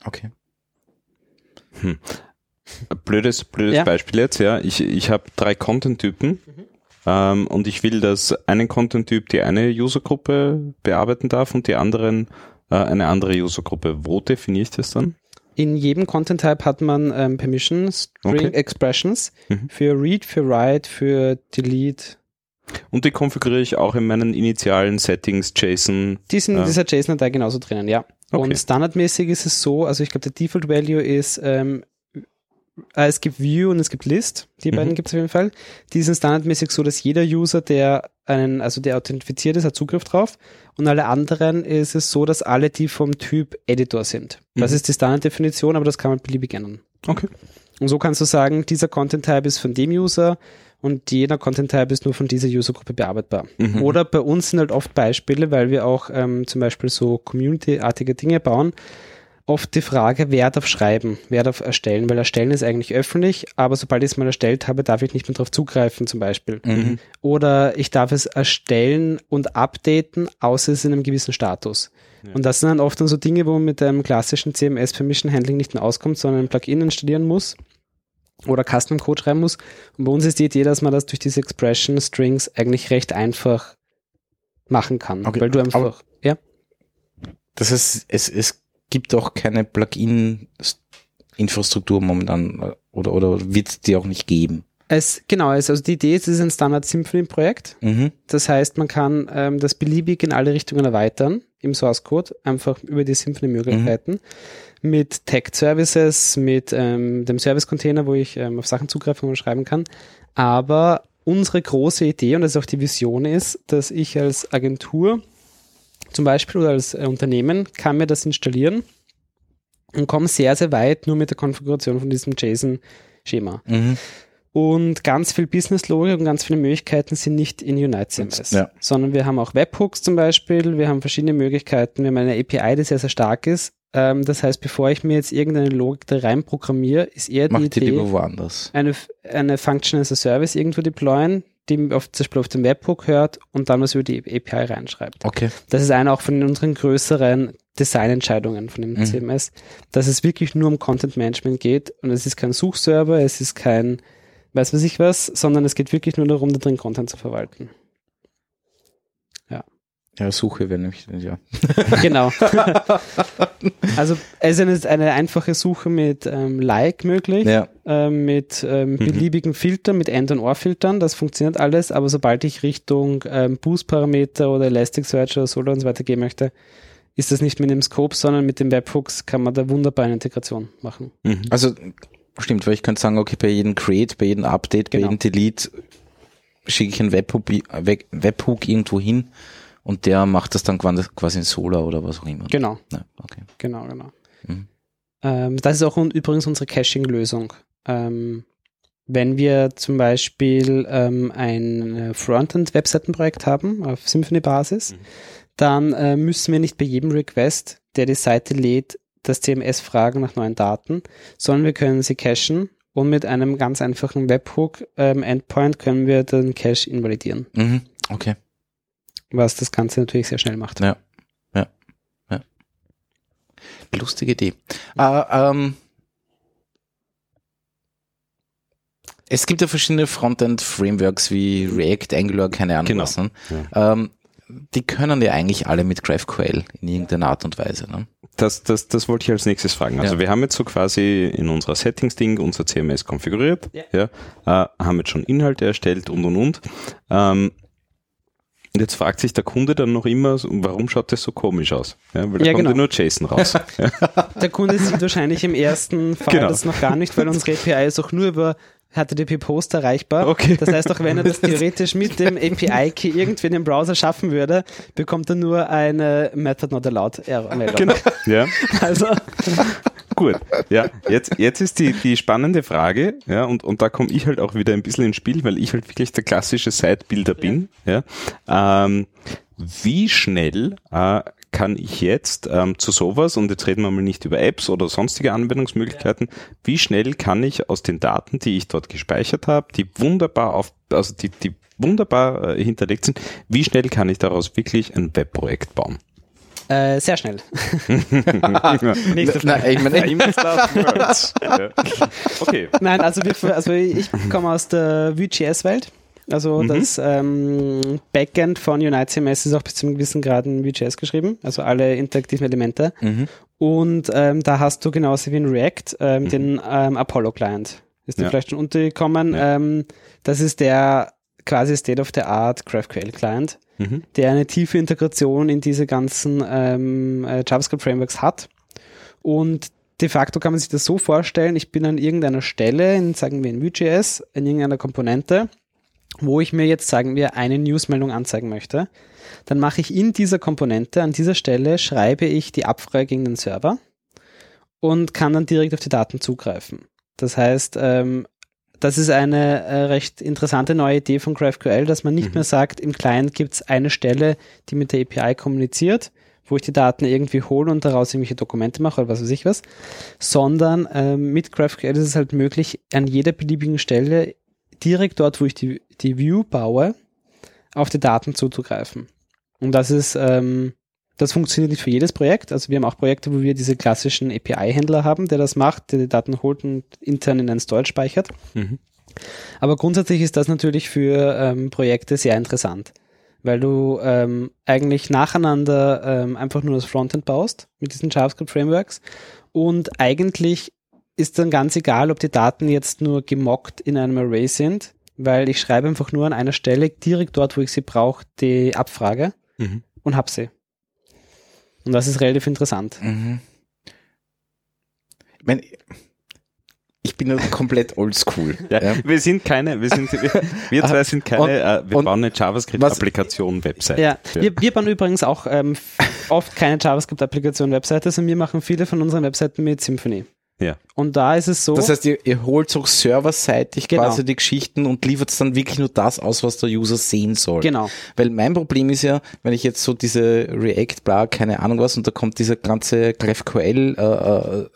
Okay. ein blödes, blödes Ja. Beispiel jetzt, ja. Ich, ich habe drei Content-Typen ähm, und ich will, dass einen Content-Typ die eine Usergruppe bearbeiten darf und die anderen äh, eine andere Usergruppe. Wo definiere ich das dann? In jedem Content-Type hat man ähm, Permissions, String Okay. Expressions Mhm. für Read, für Write, für Delete. Und die konfiguriere ich auch in meinen initialen Settings JSON. Die sind in Ja. dieser JSON-Datei genauso drinnen, ja. Okay. Und standardmäßig ist es so, also ich glaube, der Default Value ist, ähm, äh, es gibt View und es gibt List, die Mhm. beiden gibt es auf jeden Fall. Die sind standardmäßig so, dass jeder User, der einen, also der authentifiziert ist, hat Zugriff drauf. Und alle anderen ist es so, dass alle die vom Typ Editor sind. Das Mhm. ist die Standarddefinition, aber das kann man beliebig ändern. Okay. Und so kannst du sagen, dieser Content-Type ist von dem User und jener Content-Type ist nur von dieser Usergruppe bearbeitbar. Mhm. Oder bei uns sind halt oft Beispiele, weil wir auch ähm, zum Beispiel so Community-artige Dinge bauen, oft die Frage, wer darf schreiben, wer darf erstellen, weil erstellen ist eigentlich öffentlich, aber sobald ich es mal erstellt habe, darf ich nicht mehr darauf zugreifen zum Beispiel. Mhm. Oder ich darf es erstellen und updaten, außer es ist in einem gewissen Status. Und das sind dann oft dann so Dinge, wo man mit einem klassischen CMS Permission Handling nicht mehr auskommt, sondern ein Plugin installieren muss oder Custom Code schreiben muss. Und bei uns ist die Idee, dass man das durch diese Expression Strings eigentlich recht einfach machen kann, Okay, weil du einfach, aber- ja, Das heißt, es, es gibt auch keine Plugin-Infrastruktur momentan oder, oder wird es die auch nicht geben. es, genau, also die Idee ist, es ist ein Standard Symphony Projekt. Mhm. Das heißt, man kann ähm, das beliebig in alle Richtungen erweitern im Source Code, einfach über die Symphony-Möglichkeiten. Mit Tag-Services, mit ähm, dem Service-Container, wo ich ähm, auf Sachen zugreifen und schreiben kann. Aber unsere große Idee, und das ist auch die Vision ist, dass ich als Agentur zum Beispiel oder als äh, Unternehmen kann mir das installieren und komme sehr, sehr weit nur mit der Konfiguration von diesem JSON-Schema. Mhm. Und ganz viel Business-Logik und ganz viele Möglichkeiten sind nicht in Unite CMS, Ja. sondern wir haben auch Webhooks zum Beispiel, wir haben verschiedene Möglichkeiten, wir haben eine API, die sehr, sehr stark ist. Ähm, das heißt, bevor ich mir jetzt irgendeine Logik da rein programmiere, ist eher die Macht die Idee, woanders. eine, eine Function as a Service irgendwo deployen, die auf, zum Beispiel auf den Webhook hört und dann was über die API reinschreibt. Okay. Das ist eine auch von unseren größeren Designentscheidungen von dem Mhm. CMS, dass es wirklich nur um Content Management geht und es ist kein Suchserver, es ist kein weiß was ich was, sondern es geht wirklich nur darum, da drin Content zu verwalten. Ja, Suche wäre nämlich, ja. <laughs> Genau. <laughs> also es ist eine, einfache Suche mit ähm, Like möglich, Ja. ähm, mit ähm, beliebigen Filtern, mit End- und Ohr-Filtern, das funktioniert alles, aber sobald ich Richtung ähm, Boost-Parameter oder Elasticsearch oder Solar und so weiter gehen möchte, ist das nicht mit dem Scope, sondern mit dem Webhooks kann man da wunderbar eine Integration machen. Mhm. Also stimmt, weil ich könnte sagen, okay, bei jedem Create, bei jedem Update, Genau. bei jedem Delete schicke ich einen Webhook, Web- Webhook irgendwo hin und der macht das dann quasi in Solar oder was auch immer. Genau. Ja, okay. Genau, genau. Mhm. Ähm, das ist auch un übrigens unsere Caching-Lösung. Ähm, wenn wir zum Beispiel ähm, ein äh, Frontend-Webseitenprojekt haben auf Symfony-Basis, Mhm. dann äh, müssen wir nicht bei jedem Request, der die Seite lädt, das CMS fragen nach neuen Daten, sondern wir können sie cachen und mit einem ganz einfachen Webhook-Endpoint können wir den Cache invalidieren, Mhm. Okay. Was das Ganze natürlich sehr schnell macht. Ja. Ja. Ja. Lustige Idee. Äh, ähm, es gibt ja verschiedene Frontend-Frameworks wie React, Angular, keine Ahnung Genau. was. Ne? Ähm, die können ja eigentlich alle mit GraphQL in irgendeiner Art und Weise. Ne? Das, das, das wollte ich als nächstes fragen. Also Ja. wir haben jetzt so quasi in unserer Settings-Ding unser CMS konfiguriert, ja. äh, haben jetzt schon Inhalte erstellt und und und. Ähm, und jetzt fragt sich der Kunde dann noch immer, warum schaut das so komisch aus? Ja, weil da Ja, kommt genau. ja nur JSON raus. <laughs> Der Kunde sieht wahrscheinlich im ersten Fall Genau. das noch gar nicht, weil unsere API ist auch nur über HTTP-Post erreichbar. Okay. Das heißt, auch wenn er das <laughs> theoretisch mit dem API-Key irgendwie in den Browser schaffen würde, bekommt er nur eine Method not allowed Error-Meldung. Genau. Ja. <laughs> Also, Gut, ja, jetzt, jetzt ist die, die spannende Frage, ja, und, und da komme ich halt auch wieder ein bisschen ins Spiel, weil ich halt wirklich der klassische Site-Builder bin, ja. Ähm, wie schnell äh, kann ich jetzt ähm, zu sowas, und jetzt reden wir mal nicht über Apps oder sonstige Anwendungsmöglichkeiten, wie schnell kann ich aus den Daten, die ich dort gespeichert habe, die wunderbar auf, also die, die wunderbar äh, hinterlegt sind, wie schnell kann ich daraus wirklich ein Webprojekt bauen? Äh, sehr schnell. <laughs> Nächste Na, ich meine, Famous last words. Okay. Nein, also, wir, also ich komme aus der Vue.js-Welt. Also Mhm. das ähm, Backend von Unite CMS ist auch bis zu einem gewissen Grad in Vue.js geschrieben, also alle interaktiven Elemente. Mhm. Und ähm, da hast du genauso wie in React ähm, den ähm, Apollo-Client. Ist dir Ja. vielleicht schon untergekommen. Ja. Ähm, das ist der quasi State-of-the-Art GraphQL-Client, Mhm. der eine tiefe Integration in diese ganzen ähm, äh, JavaScript-Frameworks hat. Und de facto kann man sich das so vorstellen, ich bin an irgendeiner Stelle, in, sagen wir in Vue.js, in irgendeiner Komponente, wo ich mir jetzt, sagen wir, eine Newsmeldung anzeigen möchte. Dann mache ich in dieser Komponente, an dieser Stelle, schreibe ich die Abfrage gegen den Server und kann dann direkt auf die Daten zugreifen. Das heißt, ähm, das ist eine äh, recht interessante neue Idee von GraphQL, dass man nicht Mhm. mehr sagt, im Client gibt es eine Stelle, die mit der API kommuniziert, wo ich die Daten irgendwie hole und daraus irgendwelche Dokumente mache oder was weiß ich was, sondern ähm, mit GraphQL ist es halt möglich, an jeder beliebigen Stelle direkt dort, wo ich die, die View baue, auf die Daten zuzugreifen. Und das ist, ähm, das funktioniert nicht für jedes Projekt. Also wir haben auch Projekte, wo wir diese klassischen API-Händler haben, der das macht, der die Daten holt und intern in einen Storage speichert. Mhm. Aber grundsätzlich ist das natürlich für ähm, Projekte sehr interessant, weil du ähm, eigentlich nacheinander ähm, einfach nur das Frontend baust mit diesen JavaScript-Frameworks und eigentlich ist dann ganz egal, ob die Daten jetzt nur gemockt in einem Array sind, weil ich schreibe einfach nur an einer Stelle direkt dort, wo ich sie brauche, die Abfrage Mhm. und hab sie. Und das ist relativ interessant. Mhm. Ich meine, ich bin ja komplett oldschool. <laughs> Ja, Ja. Wir sind keine, wir sind, wir, wir zwei sind keine, Und- äh, wir bauen eine JavaScript-Applikation, Website. Ja, wir, wir bauen übrigens auch ähm, oft keine JavaScript-Applikation-Webseite, sondern wir machen viele von unseren Webseiten mit Symfony. Ja. Und da ist es so, Das heißt, ihr, ihr holt so serverseitig Genau. quasi die Geschichten und liefert dann wirklich nur das aus, was der User sehen soll. genau, Weil mein Problem ist ja, wenn ich jetzt so diese React, bla, keine Ahnung was, und da kommt dieser ganze GraphQL, äh, äh,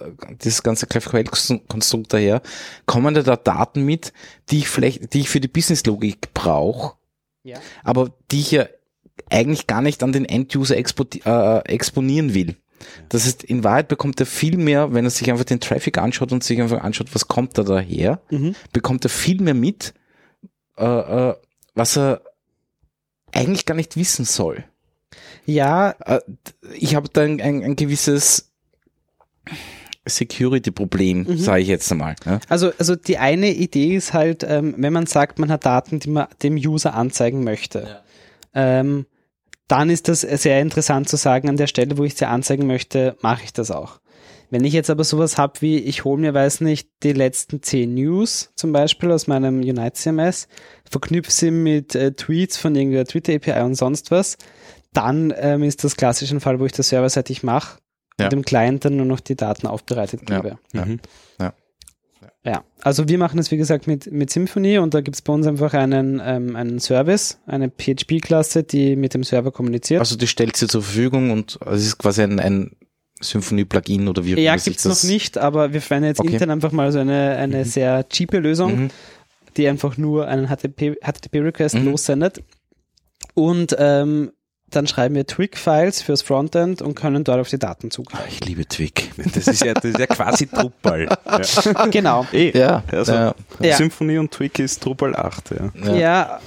dieses ganze GraphQL-Konstrukt daher, kommen da, da Daten mit, die ich vielleicht, die ich für die Businesslogik brauche, Ja. aber die ich ja eigentlich gar nicht an den End-User expo äh, exponieren will. Das heißt, in Wahrheit bekommt er viel mehr, wenn er sich einfach den Traffic anschaut und sich einfach anschaut, was kommt da daher, Mhm. bekommt er viel mehr mit, äh, äh, was er eigentlich gar nicht wissen soll. Ja, Äh, Ich habe da ein, ein, ein gewisses Security-Problem, Mhm. sage ich jetzt einmal. Ja? also, also die eine Idee ist halt, ähm, wenn man sagt, man hat Daten, die man dem User anzeigen möchte, ähm, dann ist das sehr interessant zu sagen, an der Stelle, wo ich sie anzeigen möchte, mache ich das auch. Wenn ich jetzt aber sowas habe wie, ich hole mir, weiß nicht, die letzten zehn News zum Beispiel aus meinem Unite CMS, verknüpfe sie mit äh, Tweets von irgendeiner Twitter API und sonst was, dann ähm, ist das klassisch ein Fall, wo ich das serverseitig mache Ja. und dem Client dann nur noch die Daten aufbereitet gebe. Ja. Mhm. Ja, also wir machen das wie gesagt mit, mit Symfony und da gibt es bei uns einfach einen, ähm, einen Service, eine PHP-Klasse, die mit dem Server kommuniziert. Also die stellt sie zur Verfügung und also es ist quasi ein, ein Symphony-Plugin oder wie ja, sich gibt's noch nicht, aber wir verwenden jetzt Okay. intern einfach mal so eine, eine sehr cheape Lösung, Mhm. die einfach nur einen HTTP-Request Mhm. lossendet. Und ähm, dann schreiben wir Twig-Files fürs Frontend und können dort auf die Daten zugreifen. Ich liebe Twig. Das ist ja, das ist ja quasi Drupal. Ja. genau. Eh. Ja, Also, ja. Symphony und Twig ist Drupal 8, ja. Ja.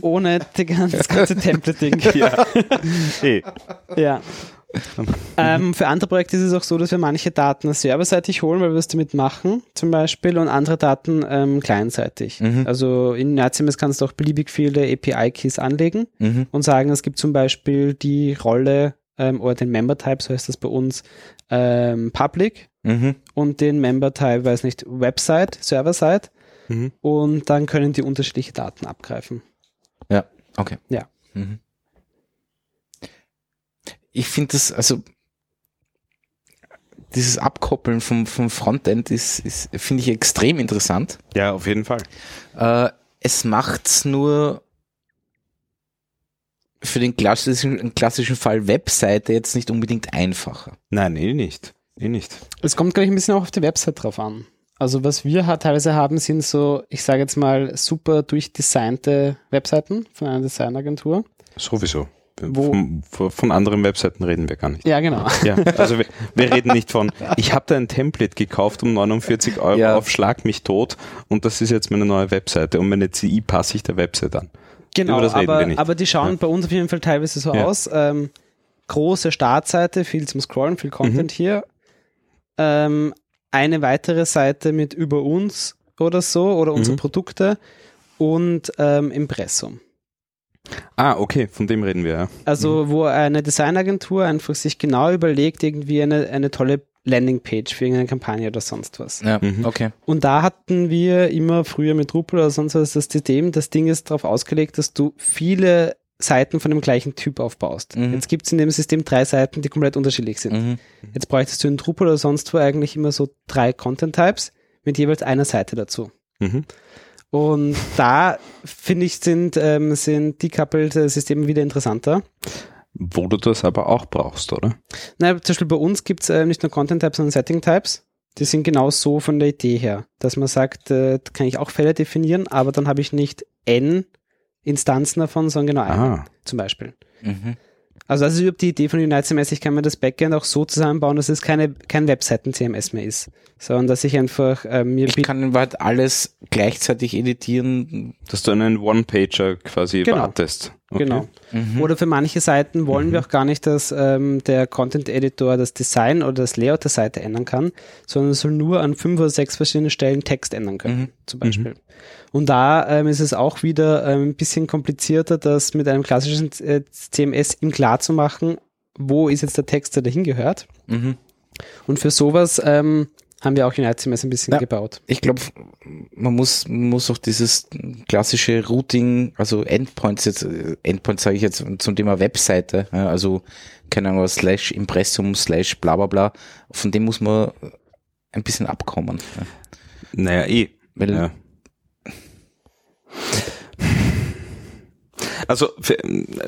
Ohne die ganze, das ganze <laughs> Templating. Ja. <laughs> eh. Ja. Ähm, für andere Projekte ist es auch so, dass wir manche Daten serverseitig holen, weil wir es damit machen, zum Beispiel, und andere Daten ähm, clientseitig. Mhm. Also in NerdCMS kannst du auch beliebig viele API-Keys anlegen Mhm. und sagen, es gibt zum Beispiel die Rolle ähm, oder den Member-Type, so heißt das bei uns, ähm, Public Mhm. und den Member-Type, weiß nicht, Website, Server-Side Mhm. und dann können die unterschiedliche Daten abgreifen. Ja, okay. Ja. Ich finde das, also dieses Abkoppeln vom, vom Frontend ist, ist finde ich extrem interessant. Ja, auf jeden Fall. Äh, es macht's nur für den klassischen, klassischen Fall Webseite jetzt nicht unbedingt einfacher. Nein, eh nicht. Eh nicht. Es kommt, glaube ich, ein bisschen auch auf die Website drauf an. Also was wir halt teilweise haben, sind so, ich sage jetzt mal, super durchdesignte Webseiten von einer Designagentur. Sowieso. Wo- Von, von- anderen Webseiten reden wir gar nicht. Ja, genau. Ja, also wir, wir reden nicht von, ich habe da ein Template gekauft um 49 Euro Ja. auf Schlag mich tot und das ist jetzt meine neue Webseite und meine CI passe ich der Website an. Genau, aber, aber die schauen Ja. bei uns auf jeden Fall teilweise so Ja. aus. Ähm, große Startseite, viel zum Scrollen, viel Content Mhm. hier. Ähm, eine weitere Seite mit über uns oder so oder unsere Mhm. Produkte und ähm, Impressum. Ah, okay, von dem reden wir, ja. Also wo eine Designagentur einfach sich genau überlegt, irgendwie eine, eine tolle Landingpage für irgendeine Kampagne oder sonst was. Ja, Mhm. okay. Und da hatten wir immer früher mit Drupal oder sonst was das System, das Ding ist darauf ausgelegt, dass du viele Seiten von dem gleichen Typ aufbaust. Mhm. Jetzt gibt es in dem System drei Seiten, die komplett unterschiedlich sind. Mhm. Jetzt bräuchtest du in Drupal oder sonst wo eigentlich immer so drei Content-Types mit jeweils einer Seite dazu. Mhm. Und da, finde ich, sind, ähm, sind decoupled Systeme wieder interessanter. Wo du das aber auch brauchst, oder? Na, zum Beispiel bei uns gibt es äh, nicht nur Content-Types, sondern Setting-Types. Die sind genau so von der Idee her, dass man sagt, äh, da kann ich auch Fälle definieren, aber dann habe ich nicht n Instanzen davon, sondern genau eine zum Beispiel. Mhm. Also das ist überhaupt die Idee von Unite CMS. Ich kann mir das Backend auch so zusammenbauen, dass es keine, kein Webseiten-CMS mehr ist, sondern dass ich einfach ähm, mir Ich bitte kann in Wahrheit alles gleichzeitig editieren. dass du einen One-Pager quasi Genau. wartest. Okay. Genau. Mhm. Oder für manche Seiten wollen wir auch gar nicht, dass ähm, der Content Editor das Design oder das Layout der Seite ändern kann, sondern es soll nur an fünf oder sechs verschiedenen Stellen Text ändern können, Mhm. zum Beispiel. Und da ähm, ist es auch wieder ähm, ein bisschen komplizierter, das mit einem klassischen äh, CMS ihm klar zu machen, wo ist jetzt der Text, der dahin gehört. Mhm. Und für sowas ähm, haben wir auch Unite CMS ein bisschen Ja. gebaut. Ich glaube, man muss, man muss auch dieses klassische Routing, also Endpoints jetzt, äh, Endpoints sage ich jetzt zum Thema Webseite, also keine Ahnung, slash Impressum, slash bla bla bla, von dem muss man ein bisschen abkommen. Ja. Naja, eh. Weil, Ja. Also für,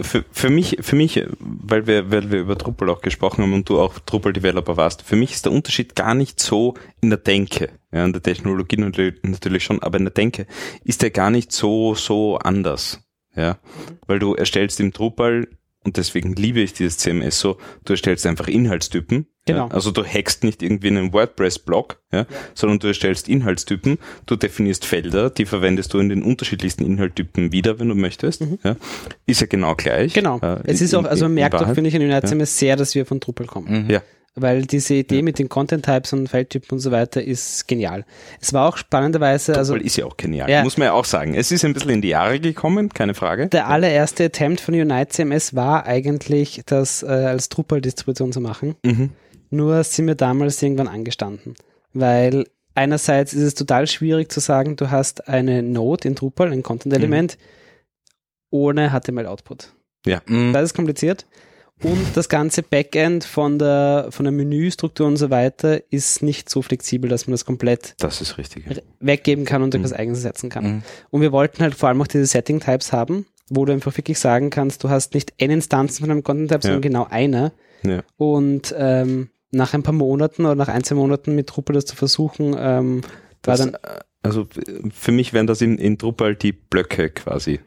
für, für mich, für mich, weil wir, weil wir über Drupal auch gesprochen haben und du auch Drupal Developer warst, für mich ist der Unterschied gar nicht so in der Denke. Ja, in der Technologie natürlich schon, aber in der Denke ist der gar nicht so, so anders. Ja, weil du erstellst im Drupal und deswegen liebe ich dieses CMS so, du erstellst einfach Inhaltstypen. Genau. Ja? Also du hackst nicht irgendwie einen WordPress-Blog, ja, sondern du erstellst Inhaltstypen, du definierst Felder, die verwendest du in den unterschiedlichsten Inhaltstypen wieder, wenn du möchtest. Ja? Ist ja genau gleich. Mhm. Genau. Äh, es ist in- auch, also man merkt auch, finde ich, in United CMS sehr, dass wir von Drupal kommen. Ja, Weil diese Idee mit den Content Types und Feldtypen und so weiter ist genial. Es war auch spannenderweise, also Drupal ist ja auch genial, Ja. muss man ja auch sagen. Es ist ein bisschen in die Jahre gekommen, keine Frage. der allererste Attempt von Unite CMS war eigentlich, das äh, als Drupal-Distribution zu machen. Mhm. Nur sind wir damals irgendwann angestanden. Weil einerseits ist es total schwierig zu sagen, du hast eine Node in Drupal, ein Content-Element, ohne HTML-Output. Mhm. Das ist kompliziert. Und das ganze Backend von der, von der Menüstruktur und so weiter ist nicht so flexibel, dass man das komplett Das ist richtig. weggeben kann und durch Mhm. eigenes setzen kann. Mhm. Und wir wollten halt vor allem auch diese Setting-Types haben, wo du einfach wirklich sagen kannst, du hast nicht n Instanzen von einem Content-Type, sondern Ja. genau eine. Ja. Und ähm, nach ein paar Monaten oder nach ein, zwei Monaten mit Drupal das zu versuchen, ähm, war Das, dann, äh, also äh, für mich wären das in, in Drupal die Blöcke quasi.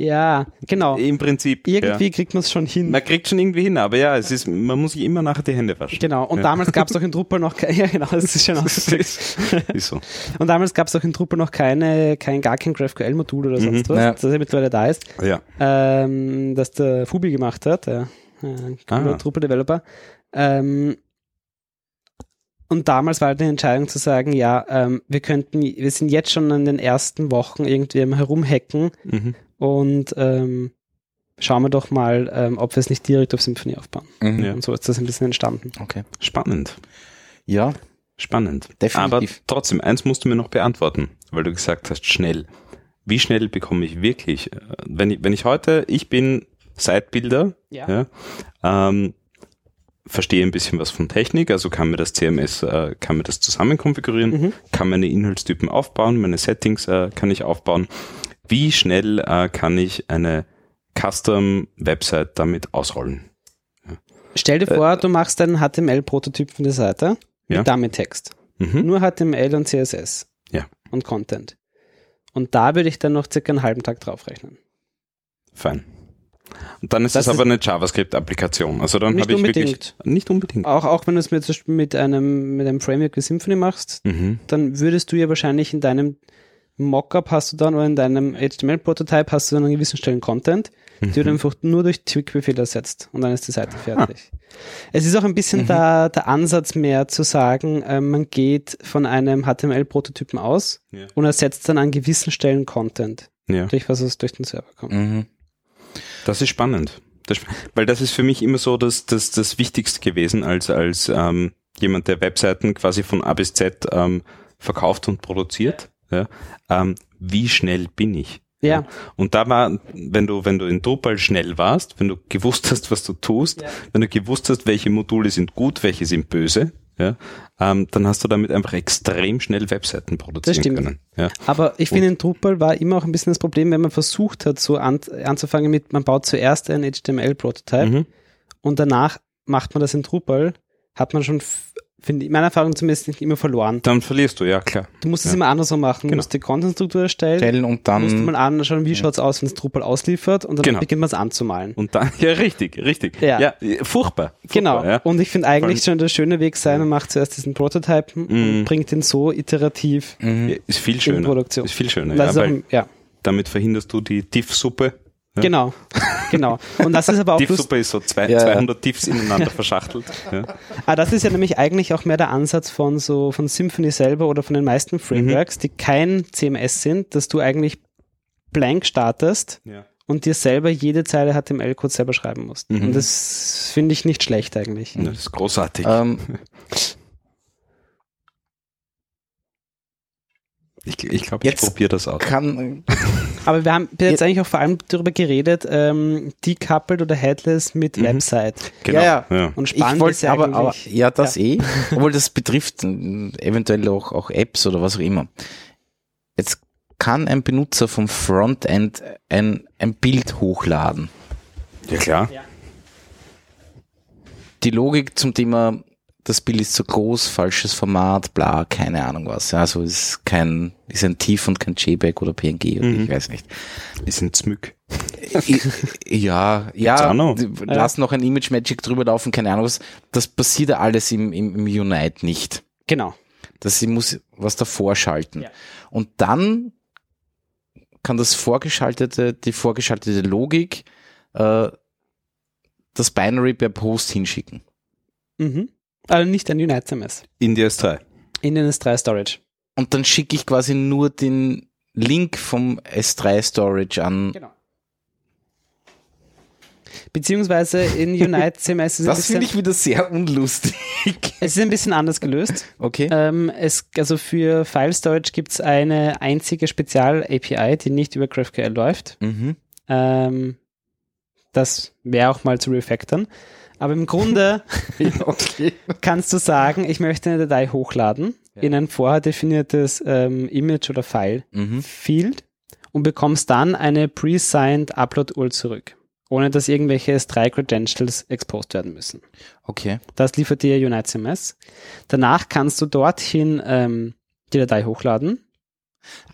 Ja, genau. Im Prinzip. Irgendwie Ja. kriegt man es schon hin. Man kriegt schon irgendwie hin, aber ja, es ist, man muss sich immer nachher die Hände waschen. Genau, und Ja. damals gab es auch in Drupal noch keine, <laughs> ja genau, das ist schön <laughs> ausgedrückt. ist so. Und damals gab es auch in Drupal noch keine, kein, gar kein GraphQL-Modul oder sonst Mhm, was, ja. das ja mittlerweile da ist, Ja. ähm, das der Fubi gemacht hat, der äh, Ah. Drupal-Developer. Ähm, und damals war halt die Entscheidung zu sagen, ja, ähm, wir könnten, wir sind jetzt schon in den ersten Wochen irgendwie am Herumhacken Mhm. Und ähm, schauen wir doch mal, ähm, ob wir es nicht direkt auf Symphony aufbauen. Mhm. Ja. Und so ist das ein bisschen entstanden. Okay. Spannend. Ja, Spannend. Definitiv. Aber trotzdem, eins musst du mir noch beantworten, weil du gesagt hast, schnell. Wie schnell bekomme ich wirklich, äh, wenn ich, wenn ich heute, ich bin Sitebuilder, Ja. ja, ähm, verstehe ein bisschen was von Technik, also kann mir das CMS, äh, kann mir das zusammen konfigurieren, Mhm. kann meine Inhaltstypen aufbauen, meine Settings äh, kann ich aufbauen. Wie schnell äh, kann ich eine Custom-Website damit ausrollen? Stell dir vor, du machst einen HTML-Prototyp von der Seite Äh, Ja. mit Dummy-Text. Mhm. Nur HTML und CSS. Ja. Und Content. Und da würde ich dann noch circa einen halben Tag draufrechnen. Fein. Und dann ist Das das, aber ist- eine JavaScript-Applikation. Also dann Nicht habe ich wirklich unbedingt. nicht unbedingt. Auch, auch wenn du es mit, mit einem, mit einem Framework wie Symfony machst, Mhm. dann würdest du ja wahrscheinlich in deinem Mockup hast du dann oder in deinem HTML-Prototype hast du dann an gewissen Stellen Content, Mhm. die du einfach nur durch Tweak-Befehle ersetzt und dann ist die Seite fertig. Ah. Es ist auch ein Mhm. bisschen der, der Ansatz mehr zu sagen, äh, man geht von einem HTML-Prototypen aus Ja. und ersetzt dann an gewissen Stellen Content, Ja. durch was es durch den Server kommt. Mhm. Das ist spannend. Das, weil das ist für mich immer so das, das, das Wichtigste gewesen als, als ähm, jemand, der Webseiten quasi von A bis Z ähm, verkauft und produziert. Ja. Ähm, wie schnell bin ich? Ja, Und da war, wenn du, wenn du in Drupal schnell warst, wenn du gewusst hast, was du tust, Ja. wenn du gewusst hast, welche Module sind gut, welche sind böse, ja, ähm, dann hast du damit einfach extrem schnell Webseiten produzieren können. Ja. aber ich finde, in Drupal war immer auch ein bisschen das Problem, wenn man versucht hat, so an, anzufangen mit, man baut zuerst ein HTML-Prototype Mhm. und danach macht man das in Drupal, hat man schon, finde ich, meiner Erfahrung zumindest nicht immer verloren. Dann verlierst du, ja klar. Du musst es Ja. immer andersrum machen. Du Genau. musst die Content-Struktur erstellen, Stellen und musst du dann mal anschauen, wie schaut's aus, wenn es Drupal ausliefert und dann Genau. beginnt man es anzumalen. Und dann, <laughs> ja, richtig, richtig. Ja. furchtbar. furchtbar Genau. Ja. Und ich finde eigentlich schon der schöne Weg sein, man macht zuerst diesen Prototypen Mhm. und bringt den so iterativ mhm. Ja, Ist viel schöner. Produktion. Ist viel schöner, ja, weil ein- ja, damit verhinderst du die Tiff-Suppe. Ja. genau. <laughs> genau. Und das ist aber auch lustig. Tiff-Suppe ist so zwei, Ja. 200 Tiffs ineinander verschachtelt. <laughs> Ja. Ah, das ist ja nämlich eigentlich auch mehr der Ansatz von so von Symfony selber oder von den meisten Frameworks, die kein CMS sind, dass du eigentlich blank startest Ja. und dir selber jede Zeile HTML-Code selber schreiben musst. Mhm. Und das finde ich nicht schlecht eigentlich. Das ist großartig. ähm, <laughs> ich ich glaube, ich jetzt probiere das aus. kann, <laughs> Aber wir haben jetzt eigentlich auch vor allem darüber geredet, ähm, decoupled oder headless mit Mhm. Website. Genau. Ja, ja. Und ich spannend ist wollte ja aber, aber, ja, das eh, obwohl das betrifft äh, eventuell auch, auch Apps oder was auch immer. Jetzt kann ein Benutzer vom Frontend ein, ein Bild hochladen. ja, klar. Die Logik zum Thema das Bild ist zu groß, falsches Format, bla, keine Ahnung was. Ja, Also ist kein, ist ein TIFF und kein JPEG oder PNG oder Mhm. ich weiß nicht. Ist ein Zmück. Ja, <laughs> ja, lass noch ein Image Magic drüber laufen, keine Ahnung was. Das passiert ja alles im, im, im Unite nicht. Genau. Das muss was davor schalten. Ja. Und dann kann das vorgeschaltete, die vorgeschaltete Logik äh, das Binary per Post hinschicken. Mhm. Also nicht ein Unite CMS. In die S3. In den S3 Storage. Und dann schicke ich quasi nur den Link vom S3 Storage an. Genau. Beziehungsweise in Unite CMS <laughs> ist, ein Das finde ich wieder sehr unlustig. <laughs> es ist ein bisschen anders gelöst. Okay. Ähm, es, also für File Storage gibt es eine einzige Spezial-API, die nicht über GraphQL läuft. Mhm. Ähm, das wäre auch mal zu refactoren. Aber im Grunde <laughs> okay. kannst du sagen, ich möchte eine Datei hochladen Ja. in ein vorher definiertes ähm, Image oder File Mhm. Field und bekommst dann eine pre-signed Upload-URL zurück, ohne dass irgendwelche S3-Credentials exposed werden müssen. Okay. Das liefert dir Unite CMS. Danach kannst du dorthin ähm, die Datei hochladen.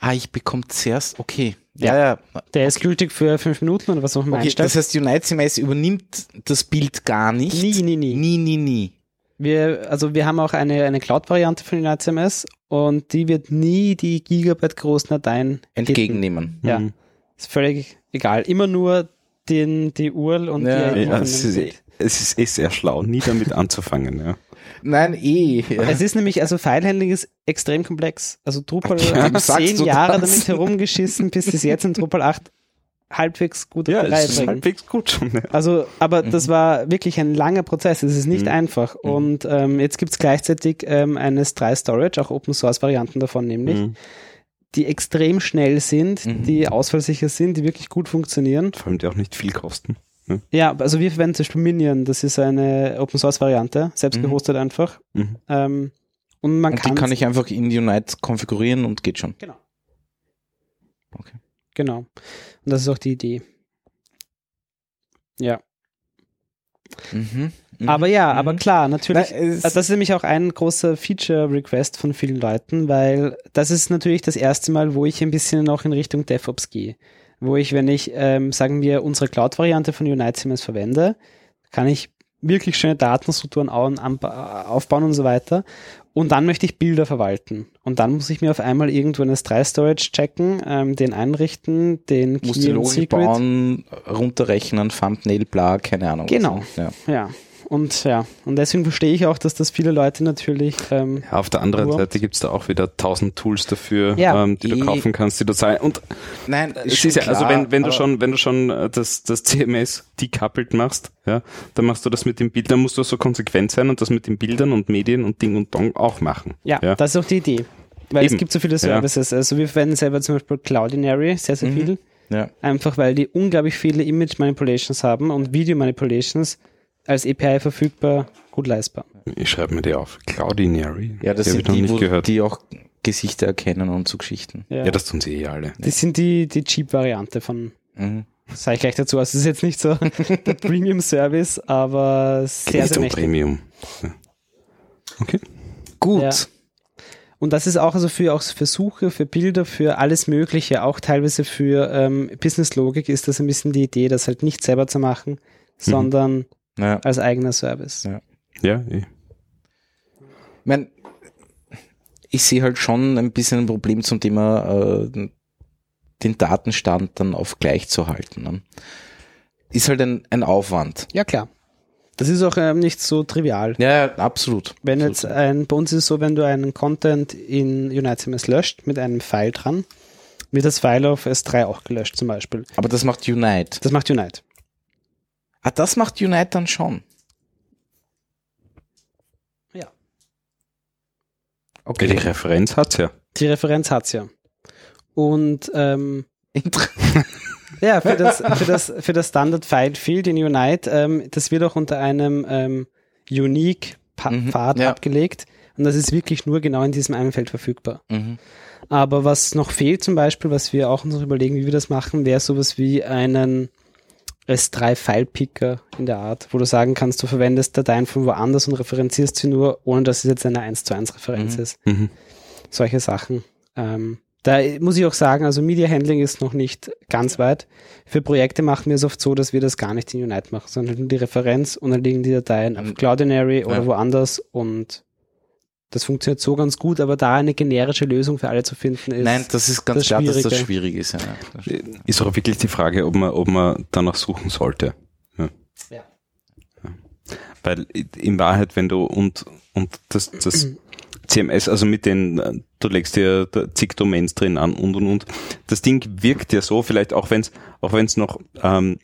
Ah, ich bekomme zuerst, okay. Ja, ja. Der ist gültig für fünf Minuten oder was auch immer Okay, einstellt. das heißt, Unite CMS übernimmt das Bild gar nicht. Nie, nie, nie. Nie, nie, nie. Wir, also wir haben auch eine, eine Cloud-Variante von Unite CMS und die wird nie die Gigabyte großen Dateien Entgegennehmen. Ja. Mhm. Ist völlig egal. Immer nur den, die URL und Ja, die Ja, es, ist, Bild. es ist eh sehr schlau, nie damit anzufangen. Ja. Nein, eh. Es ist nämlich, also Filehandling ist extrem komplex. Also Drupal Ja, hat zehn Jahre das? damit herumgeschissen, bis es jetzt in Drupal 8 halbwegs gut es ist halbwegs gut schon. Ja. Also, aber Mhm. das war wirklich ein langer Prozess. Es ist nicht Mhm. einfach. Und ähm, jetzt gibt es gleichzeitig ähm, eines 3 Storage, auch Open Source Varianten davon nämlich, Mhm. die extrem schnell sind, Mhm. die ausfallsicher sind, die wirklich gut funktionieren. Vor allem die auch nicht viel kosten. Ja, also wir verwenden zum Beispiel Minion, das ist eine Open Source Variante, selbst Mhm. gehostet einfach. Mhm. Ähm, und man Und kann die kann ich einfach in Unite konfigurieren und geht schon. Genau. Okay. Genau. Und das ist auch die Idee. Ja. Mhm. Mhm. Aber ja, Mhm. aber klar, natürlich. Es- Also das ist nämlich auch ein großer Feature-Request von vielen Leuten, weil das ist natürlich das erste Mal, wo ich ein bisschen noch in Richtung DevOps gehe. Wo ich, wenn ich, ähm, sagen wir, unsere Cloud-Variante von Unite CMS verwende, kann ich wirklich schöne Datenstrukturen anba- aufbauen und so weiter. Und dann möchte ich Bilder verwalten. Und dann muss ich mir auf einmal irgendwo ein S3-Storage checken, ähm, den einrichten, den muss Key die und Logik bauen, runterrechnen, Thumbnail, bla, keine Ahnung. Genau. Ja. Ja. Und ja, und deswegen verstehe ich auch, dass das viele Leute natürlich ähm, Ja, auf der anderen Nur- Seite gibt es da auch wieder tausend Tools dafür, Ja. ähm, die du kaufen kannst, die du zahlen. Und Nein, es schon ist ja, also klar, wenn, wenn du schon, wenn du schon äh, das, das CMS decoupled machst, ja, dann machst du das mit den Bildern, musst du so konsequent sein und das mit den Bildern und Medien und Ding und Dong auch machen. Ja, Ja. das ist auch die Idee. Weil es Eben. gibt so viele Services. Also wir verwenden selber zum Beispiel Cloudinary sehr, sehr Mhm. viel. Ja. Einfach weil die unglaublich viele Image Manipulations haben und Video Manipulations als API verfügbar gut leistbar. Ich schreibe mir die auf. Cloudinary. ja, das die sind ich noch die, wo gehört. die auch Gesichter erkennen und so Geschichten. Ja. ja, das tun sie eh alle. das sind die, die Cheap-Variante von, Mhm. sage ich gleich dazu. Also es ist jetzt nicht so <laughs> der Premium-Service, aber sehr, Geht sehr um mächtig. Premium. Ja. Okay. Gut. Ja. Und das ist auch also für auch für Suche, für Bilder, für alles Mögliche, auch teilweise für ähm, Business-Logik ist das ein bisschen die Idee, das halt nicht selber zu machen, sondern Ja. als eigener Service. Ja. Ja, eh. Ich mein, ich sehe halt schon ein bisschen ein Problem zum Thema, äh, den Datenstand dann auf gleich zu halten. Ne? Ist halt ein, ein Aufwand. Ja, klar. Das ist auch ähm, nicht so trivial. Ja, ja, absolut. Wenn absolut. jetzt ein, bei uns ist es so, wenn du einen Content in UniteCMS löscht mit einem File dran, wird das File auf S3 auch gelöscht zum Beispiel. Aber das macht Unite. Das macht Unite. Ah, das macht Unite dann schon. Ja. Okay. Die Referenz hat's ja. Die Referenz hat's ja. Und ähm, <laughs> Ja, für das, für das, für das Standard File Field in Unite, ähm, das wird auch unter einem ähm, Unique Pa- Mhm, Pfad ja. abgelegt. Und das ist wirklich nur genau in diesem einen Feld verfügbar. Mhm. Aber was noch fehlt zum Beispiel, was wir auch uns noch überlegen, wie wir das machen, wäre sowas wie einen S3-File-Picker in der Art, wo du sagen kannst, du verwendest Dateien von woanders und referenzierst sie nur, ohne dass es jetzt eine 1 zu 1 Referenz Mhm. ist. Mhm. Solche Sachen. Ähm, da muss ich auch sagen, also Media Handling ist noch nicht ganz weit. Für Projekte machen wir es oft so, dass wir das gar nicht in Unite machen, sondern nur die Referenz und dann liegen die Dateien auf Mhm. Cloudinary oder Ja. woanders und das funktioniert so ganz gut, aber da eine generische Lösung für alle zu finden ist. Nein, das ist ganz das klar, dass das schwierig ist. Ja. Ist auch wirklich die Frage, ob man, ob man danach suchen sollte. Ja. Ja. Weil in Wahrheit, wenn du und, und das, das CMS, also mit den, du legst dir zig Domains drin an und und und. Das Ding wirkt ja so, vielleicht auch wenn es auch wenn es noch, ähm,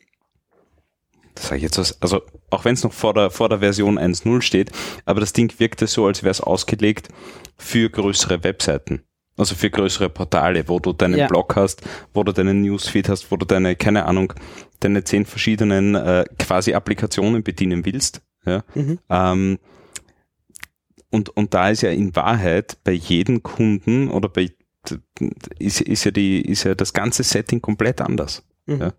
das sage ich jetzt was, also auch wenn es noch vor der, vor der Version 1.0 steht, aber das Ding wirkt ja so, als wäre es ausgelegt für größere Webseiten. Also für größere Portale, wo du deinen Ja. Blog hast, wo du deinen Newsfeed hast, wo du deine, keine Ahnung, deine zehn verschiedenen äh, quasi Applikationen bedienen willst. Ja? Mhm. Ähm, und, und da ist ja in Wahrheit bei jedem Kunden oder bei ist, ist ja die, ist ja das ganze Setting komplett anders. Mhm. Ja.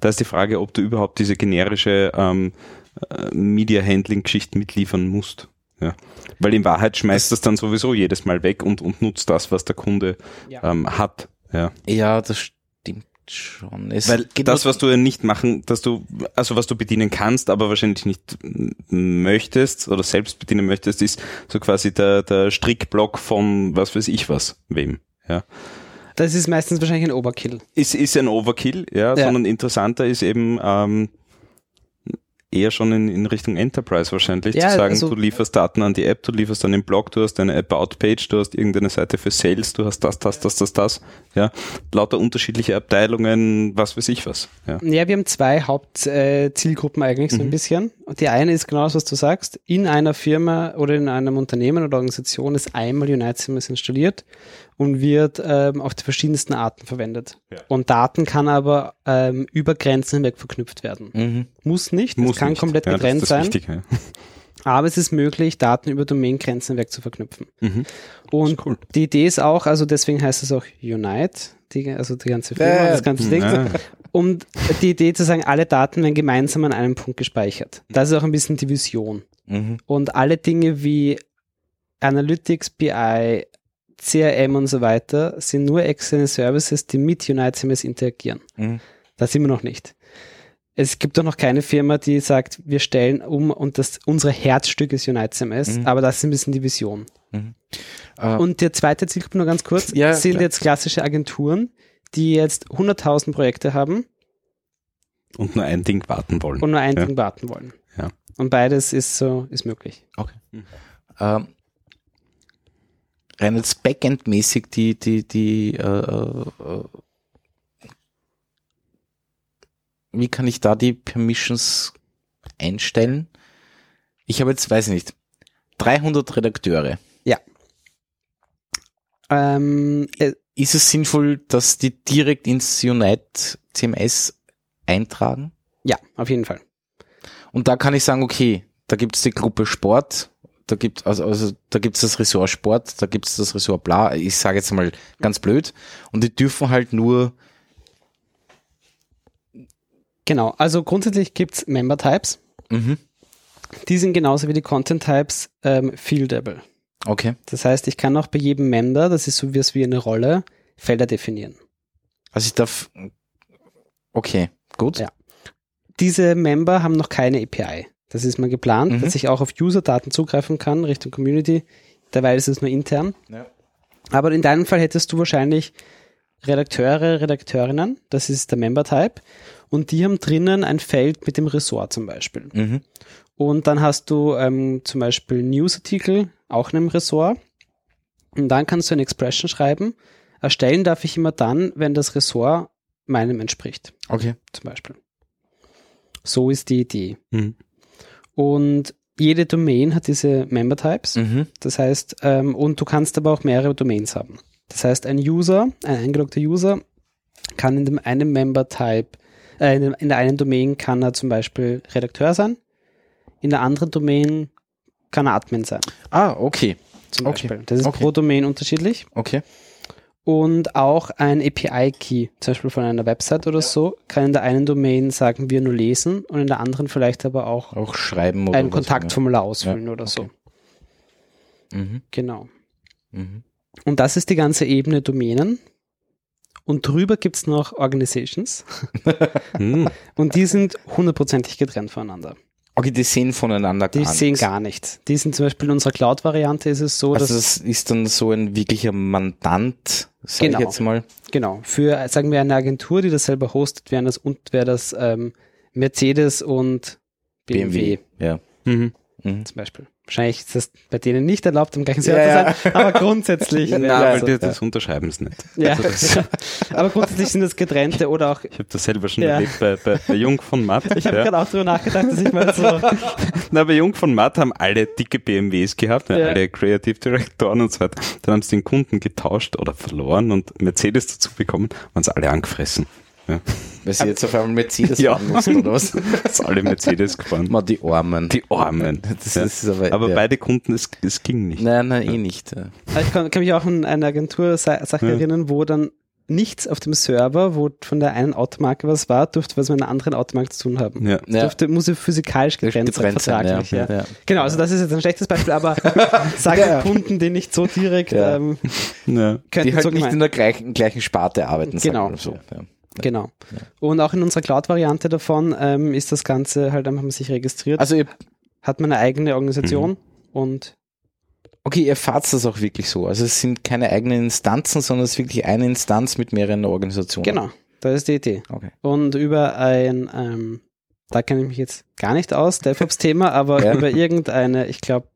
Da ist die Frage, ob du überhaupt diese generische ähm, äh, Media Handling Geschichte mitliefern musst. Ja. Weil in Wahrheit schmeißt das dann sowieso jedes Mal weg und, und nutzt das, was der Kunde Ja. ähm, hat. Ja. ja, das stimmt schon. Es Weil das, was du ja nicht machen, dass du, also was du bedienen kannst, aber wahrscheinlich nicht möchtest oder selbst bedienen möchtest, ist so quasi der, der Strickblock von was weiß ich was, wem. Ja. Das ist meistens wahrscheinlich ein Overkill. Ist, ist ein Overkill, ja, Ja. sondern interessanter ist eben ähm, eher schon in, in Richtung Enterprise wahrscheinlich, Ja, zu sagen, also- du lieferst Daten an die App, du lieferst an den Blog, du hast eine About-Page, du hast irgendeine Seite für Sales, du hast das, das, das, das, das, ja, lauter unterschiedliche Abteilungen, was weiß ich was, ja. Ja, wir haben zwei Hauptzielgruppen äh, eigentlich so ein Mhm. bisschen. Und die eine ist genau das, was du sagst. In einer Firma oder in einem Unternehmen oder Organisation ist einmal Unite CMS installiert und wird ähm, auf die verschiedensten Arten verwendet. Ja. Und Daten kann aber ähm, über Grenzen hinweg verknüpft werden. Mhm. Muss nicht, es Muss kann nicht. komplett ja, getrennt das ist sein, das Wichtige, <laughs> aber es ist möglich, Daten über Domaingrenzen hinweg zu verknüpfen. Mhm. Und cool. die Idee ist auch, also deswegen heißt es auch Unite, die, also die ganze Firma, Äh, das ganze Ding. Ja. Um die Idee zu sagen, alle Daten werden gemeinsam an einem Punkt gespeichert. Das ist auch ein bisschen die Vision. Mhm. Und alle Dinge wie Analytics, BI, CRM und so weiter sind nur externe Services, die mit Unite CMS interagieren. Mhm. Da sind wir noch nicht. Es gibt doch noch keine Firma, die sagt, wir stellen um und das unser Herzstück ist Unite CMS, Mhm. aber das ist ein bisschen die Vision. Äh, Und der zweite Zielgruppe nur ganz kurz, Ja, sind klar. jetzt klassische Agenturen, die jetzt 100.000 Projekte haben Und nur ein Ding warten wollen. und nur ein Ja. Ding warten wollen. Ja. Und beides ist so, ist möglich. ähm, rein jetzt Backend-mäßig die, die, die, äh, äh, wie kann ich da die Permissions einstellen? Ich habe jetzt, weiß ich nicht, 300 Redakteure. Ähm, äh, Ist es sinnvoll, dass die direkt ins Unite CMS eintragen? ja, auf jeden Fall. Und da kann ich sagen, okay, da gibt es die Gruppe Sport, da gibt also, also da gibt's das Ressort Sport, da gibt's das Ressort Bla, ich sage jetzt mal ganz blöd, und die dürfen halt nur, Genau, also grundsätzlich gibt's Member Types. mhm, Die sind genauso wie die Content Types ähm, fieldable. okay, Das heißt, ich kann auch bei jedem Member, das ist so wie es wie eine Rolle, Felder definieren. also ich darf, okay, gut, Ja. Diese Member haben noch keine API. Das ist mal geplant, Mhm. dass ich auch auf User-Daten zugreifen kann Richtung Community. Dabei ist es nur intern. Ja. Aber in deinem Fall hättest du wahrscheinlich Redakteure, Redakteurinnen. Das ist der Member-Type. Und die haben drinnen ein Feld mit dem Ressort zum Beispiel. mhm, Und dann hast du ähm, zum Beispiel Newsartikel, auch in einem Ressort. Und dann kannst du eine Expression schreiben. Erstellen darf ich immer dann, wenn das Ressort meinem entspricht, okay, zum Beispiel. So ist die Idee. Mhm. Und jede Domain hat diese Member Types. mhm, Das heißt, ähm, und du kannst aber auch mehrere Domains haben. Das heißt, ein User, ein eingeloggter User, kann in dem einen Member Type, äh, in, dem, in der einen Domain kann er zum Beispiel Redakteur sein, in der anderen Domain kann er Admin sein, ah, okay, zum Okay. Beispiel. Das ist Okay. pro Domain unterschiedlich. okay, und auch ein API-Key, zum Beispiel von einer Website oder so, kann in der einen Domain, sagen wir, nur lesen und in der anderen vielleicht aber auch Auch schreiben oder ein Kontaktformular ausfüllen Ja, oder so. okay. Mhm. Genau. Mhm. Und das ist die ganze Ebene Domänen. Und drüber gibt's noch Organizations <laughs> Hm. und die sind hundertprozentig getrennt voneinander. Okay, die sehen voneinander Die gar sehen nichts. gar nichts. Die sind zum Beispiel in unserer Cloud-Variante ist es so, Also dass das ist dann so ein wirklicher Mandant, sag Genau. ich jetzt mal. Genau, für, sagen wir, eine Agentur, die das selber hostet, wären das, und wäre das ähm, Mercedes und BMW, Ja. Mhm. Mhm. zum Beispiel. Wahrscheinlich ist das bei denen nicht erlaubt, im gleichen Ja, Server ja. zu sein, aber grundsätzlich. <laughs> Na, das weil die, das unterschreiben sie nicht. ja. Also das, <laughs> aber grundsätzlich sind das getrennte oder auch, ich habe das selber schon Ja. erlebt bei, bei, bei Jung von Matt. ich habe ja. gerade auch darüber nachgedacht, dass ich mal so, <laughs> Na, bei Jung von Matt haben alle dicke BMWs gehabt, ja. Ja. alle Creative Directoren und so weiter. Dann haben sie den Kunden getauscht oder verloren und Mercedes dazu bekommen, waren sie alle angefressen. Ja. Weil sie jetzt auf einmal Mercedes Ja. fahren mussten, oder was? <laughs> Sind alle Mercedes gefahren. Mal die Armen. Die Armen. Das, Ja. das ist aber, Aber ja. beide Kunden, es, es ging nicht. Nein, nein, eh nicht. ich kann, kann mich auch an eine Agentur-Sache Ja. erinnern, wo dann nichts auf dem Server, wo von der einen Automarke was war, durfte was mit einer anderen Automarke zu tun haben. Ja. Ja. Durfte, muss physikalisch getrennt, sein, vertraglich. Ja. ja. Genau, also das ist jetzt ein schlechtes Beispiel, aber <laughs> sagen Ja. Kunden, die nicht so direkt Ja. ähm, Ja. könnten Die halt so nicht gemeint- in der gleichen, gleichen Sparte arbeiten. sagen Genau. wir So. Ja. Genau. Und auch in unserer Cloud-Variante davon ähm, ist das Ganze halt einfach sich registriert, Also ihr, hat man eine eigene Mhm. Organisation und okay, ihr fahrt das auch wirklich so. Also es sind keine eigenen Instanzen, sondern es ist wirklich eine Instanz mit mehreren Organisationen. genau, das ist die Idee. Okay. Und über ein, ähm, da kenne ich mich jetzt gar nicht aus, DevOps-Thema, <laughs> aber Ja. über irgendeine, ich glaube,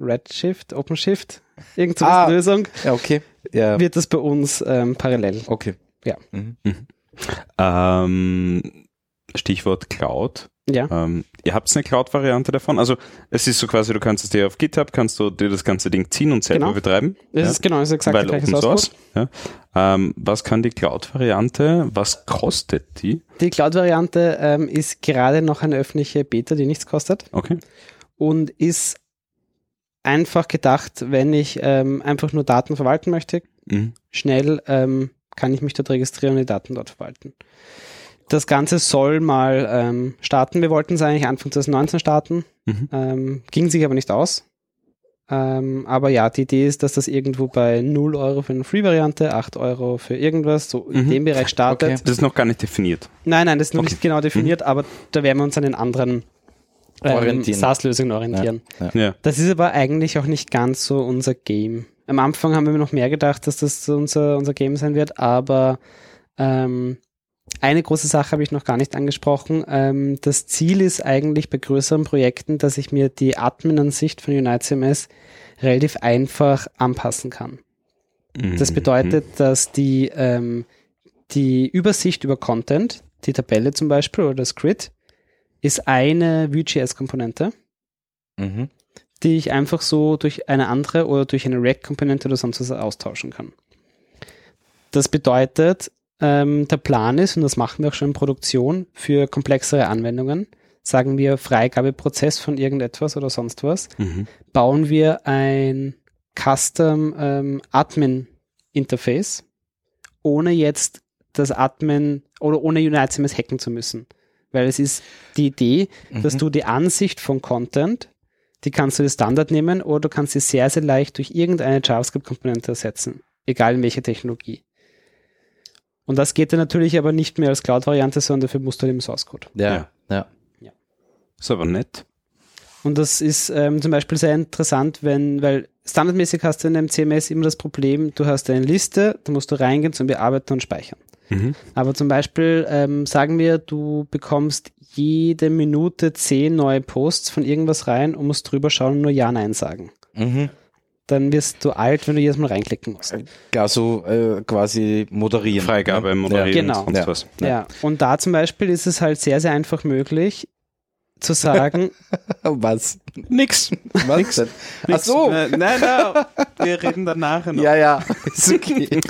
Redshift, OpenShift, irgend so Ah. eine Lösung, Ja, okay. Ja, wird das bei uns ähm, parallel. okay. Ja. Mhm. Ähm, Stichwort Cloud. Ja. Ähm, ihr habt eine Cloud-Variante davon. Also es ist so quasi, du kannst es dir auf GitHub, kannst du dir das ganze Ding ziehen und selber Genau. betreiben. Das ja? ist genau, das ist exakt Weil Open Source Source. Ja. Ähm, was kann die Cloud-Variante? Was kostet die? Die Cloud-Variante ähm, ist gerade noch eine öffentliche Beta, die nichts kostet Okay. und ist einfach gedacht, wenn ich ähm, einfach nur Daten verwalten möchte, Mhm. schnell ähm, kann ich mich dort registrieren und die Daten dort verwalten. Das Ganze soll mal ähm, starten. Wir wollten es eigentlich Anfang 2019 starten, Mhm. ähm, ging sich aber nicht aus. Ähm, aber ja, die Idee ist, dass das irgendwo bei 0 Euro für eine Free-Variante, 8 Euro für irgendwas, so in Mhm. dem Bereich startet. Okay. Das ist noch gar nicht definiert. Nein, nein, das ist noch Okay. nicht genau definiert, aber da werden wir uns an den anderen ähm, Orientieren. SaaS-Lösungen orientieren. Ja. Das ist aber eigentlich auch nicht ganz so unser Game. Am Anfang haben wir noch mehr gedacht, dass das unser, unser Game sein wird, aber ähm, eine große Sache habe ich noch gar nicht angesprochen. Ähm, das Ziel ist eigentlich bei größeren Projekten, dass ich mir die Admin-Ansicht von UniteCMS relativ einfach anpassen kann. Das Mhm. bedeutet, dass die, ähm, die Übersicht über Content, die Tabelle zum Beispiel oder das Grid, ist eine Vue.js-Komponente, Mhm. Die ich einfach so durch eine andere oder durch eine React-Komponente oder sonst was austauschen kann. Das bedeutet, ähm, der Plan ist, und das machen wir auch schon in Produktion, für komplexere Anwendungen, sagen wir Freigabeprozess von irgendetwas oder sonst was, Mhm. bauen wir ein Custom ähm, Admin Interface, ohne jetzt das Admin oder ohne UnitedCMS hacken zu müssen. Weil es ist die Idee, dass Mhm. du die Ansicht von Content, die kannst du als Standard nehmen oder du kannst sie sehr, sehr leicht durch irgendeine JavaScript-Komponente ersetzen. Egal in welcher Technologie. Und das geht dann natürlich aber nicht mehr als Cloud-Variante, sondern dafür musst du halt im Source Code. Ja, ja. Ist aber nett. Und das ist ähm, zum Beispiel sehr interessant, wenn, weil standardmäßig hast du in einem CMS immer das Problem, du hast eine Liste, da musst du reingehen zum Bearbeiten und Speichern. Mhm. Aber zum Beispiel ähm, sagen wir, du bekommst jede Minute zehn neue Posts von irgendwas rein und musst drüber schauen und nur Ja, Nein sagen. Mhm. Dann wirst du alt, wenn du jedes Mal reinklicken musst. Gar so äh, quasi moderieren. Freigabe, ne? moderieren Genau. und sonst Ja. was. Ja. Und da zum Beispiel ist es halt sehr, sehr einfach möglich zu sagen. <laughs> Was? Nix. Was denn? Ach so. Nein, nein, nein. Wir reden danach noch. Ja, ja. Ist okay. <laughs>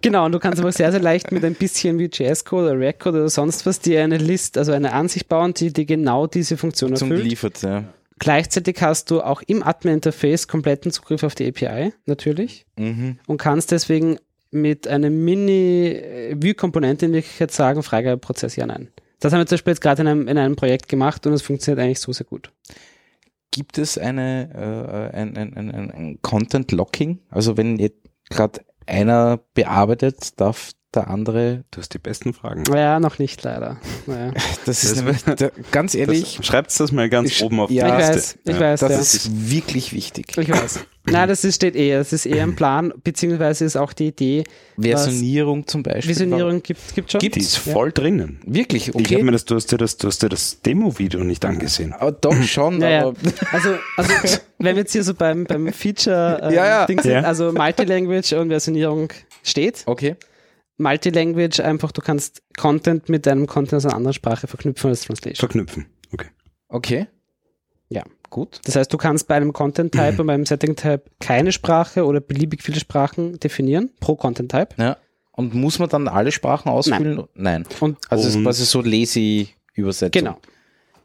Genau, und du kannst aber sehr, sehr leicht mit ein bisschen wie JS-Code oder React-Code oder sonst was dir eine List, also eine Ansicht bauen, die dir genau diese Funktion Zum erfüllt. geliefert, ja. Gleichzeitig hast du auch im Admin-Interface kompletten Zugriff auf die API, natürlich, Mhm. und kannst deswegen mit einem Mini-View-Komponente in Wirklichkeit sagen, Freigabeprozess ja, nein. Das haben wir zum Beispiel jetzt gerade in einem, in einem Projekt gemacht und es funktioniert eigentlich so sehr gut. Gibt es eine, äh, ein, ein, ein, ein Content Locking? Also wenn jetzt gerade einer bearbeitet, darf der andere. Du hast die besten Fragen. Ja, noch nicht leider. Naja. <laughs> Das ist da, <laughs> ganz ehrlich. Schreibt das mal ganz Ich- oben auf ja, ich die weiß, Liste. ich Ja. weiß, Das ja. ist wirklich wichtig. Ich weiß. Nein, das ist, steht eh. Das ist eher ein Plan, beziehungsweise ist auch die Idee. Versionierung zum Beispiel. Visionierung gibt gibt schon. Die ist voll drinnen. Wirklich, Ich habe okay. mir das, du hast dir das, du hast dir das Demo-Video nicht angesehen. Aber doch schon, Naja, aber also, also wenn wir jetzt hier so beim, beim Feature Ja, ja. Ding sind, Ja. also Multilanguage und Versionierung steht. okay. Multilanguage einfach, du kannst Content mit deinem Content aus einer anderen Sprache verknüpfen als Translation. Verknüpfen. Okay. Okay. Ja. Gut. Das heißt, du kannst bei einem Content-Type <clears throat> und beim Setting-Type keine Sprache oder beliebig viele Sprachen definieren pro Content-Type. Ja. Und muss man dann alle Sprachen ausfüllen? Nein. Und Also es ist quasi so lazy Übersetzung. genau.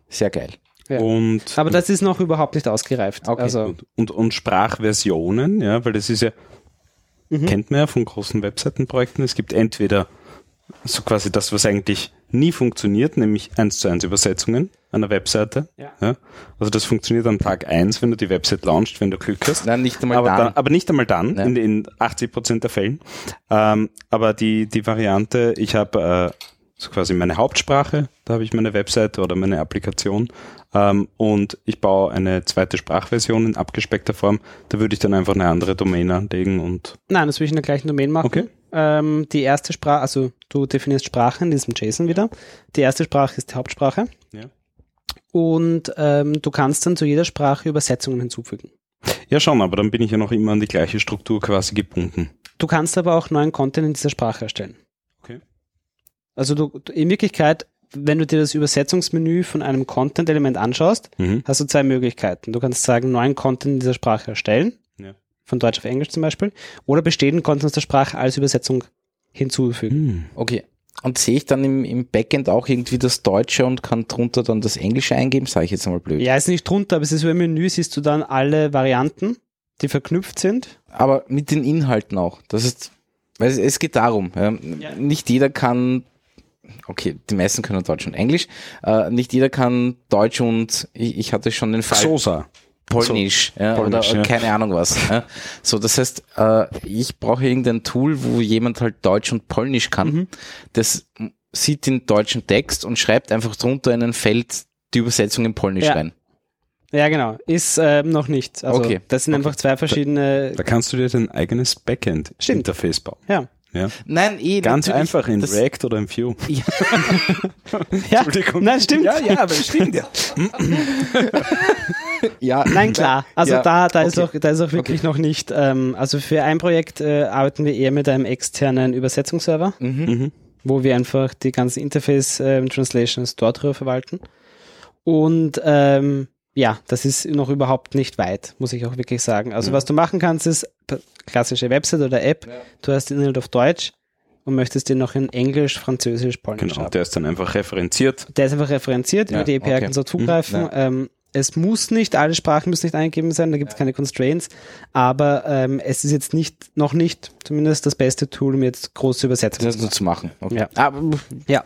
Sehr geil. Ja. Und, Aber das ist noch überhaupt nicht ausgereift. Okay, also, und, und, und Sprachversionen, ja, weil das ist ja, Mhm. kennt man ja von großen Webseitenprojekten. Es gibt entweder so quasi das, was eigentlich nie funktioniert, nämlich eins zu eins Übersetzungen einer Webseite. Ja. Also das funktioniert an Tag eins, wenn du die Website launchst, wenn du Glück hast. Nein, nicht einmal aber, dann. dann, aber nicht einmal dann, Ja. in, in 80 Prozent der Fällen. Ähm, aber die, die Variante, ich habe äh, so quasi meine Hauptsprache, da habe ich meine Webseite oder meine Applikation ähm, und ich baue eine zweite Sprachversion in abgespeckter Form. Da würde ich dann einfach eine andere Domain anlegen und nein, das will ich in der gleichen Domain machen. Okay. Ähm, die erste Sprache, also du definierst Sprache in diesem JSON wieder. Die erste Sprache ist die Hauptsprache. Ja. Und ähm, du kannst dann zu jeder Sprache Übersetzungen hinzufügen. ja schon, aber dann bin ich ja noch immer an die gleiche Struktur quasi gebunden. Du kannst aber auch neuen Content in dieser Sprache erstellen. Also du, in Wirklichkeit, wenn du dir das Übersetzungsmenü von einem Content-Element anschaust, Mhm. hast du zwei Möglichkeiten. Du kannst sagen, neuen Content in dieser Sprache erstellen, Ja. von Deutsch auf Englisch zum Beispiel, oder bestehenden Content aus der Sprache als Übersetzung hinzufügen. Hm. Okay. Und sehe ich dann im, im Backend auch irgendwie das Deutsche und kann drunter dann das Englische eingeben? Sage ich jetzt einmal blöd. Ja, ist nicht drunter, aber es ist über Menü, siehst du dann alle Varianten, die verknüpft sind. Aber mit den Inhalten auch. Das ist, weil es, es geht darum. Ja, Ja. Nicht jeder kann, okay, die meisten können Deutsch und Englisch. Äh, nicht jeder kann Deutsch und ich, ich hatte schon den Fall Sosa. Polnisch, ja, Polnisch, oder ja. keine Ahnung was. Ja. So, das heißt, äh, ich brauche irgendein Tool, wo jemand halt Deutsch und Polnisch kann. Mhm. Das sieht den deutschen Text und schreibt einfach drunter in ein Feld die Übersetzung in Polnisch Ja. rein. Ja, genau. Ist ähm, noch nicht. Also Okay. das sind Okay. einfach zwei verschiedene. Da kannst du dir dein eigenes Stimmt. Backend-Interface bauen. Ja. Ja. Nein, eh, Ganz einfach in React oder in Vue. <laughs> ja. Entschuldigung. Nein, stimmt. Ja, ja, aber stimmt ja. <laughs> Ja, Nein, klar. Also Ja, da, da ist okay. auch, da ist auch wirklich noch nicht. Ähm, also für ein Projekt äh, arbeiten wir eher mit einem externen Übersetzungsserver, Mhm. wo wir einfach die ganzen Interface ähm, Translations dort drüber verwalten. Und ähm, ja, das ist noch überhaupt nicht weit, muss ich auch wirklich sagen. Also was du machen kannst, ist klassische Website oder App. Du hast den Inhalt auf Deutsch und möchtest den noch in Englisch, Französisch, Polnisch Genau, haben. der ist dann einfach referenziert. Der ist einfach referenziert, Ja, über die API okay. kannst du zugreifen. Mhm, ähm, es muss nicht, alle Sprachen müssen nicht eingegeben sein, da gibt es keine Constraints, aber ähm, es ist jetzt nicht, noch nicht zumindest das beste Tool, um jetzt große Übersetzungen das nur zu machen. Okay. Ja. Aber, Ja,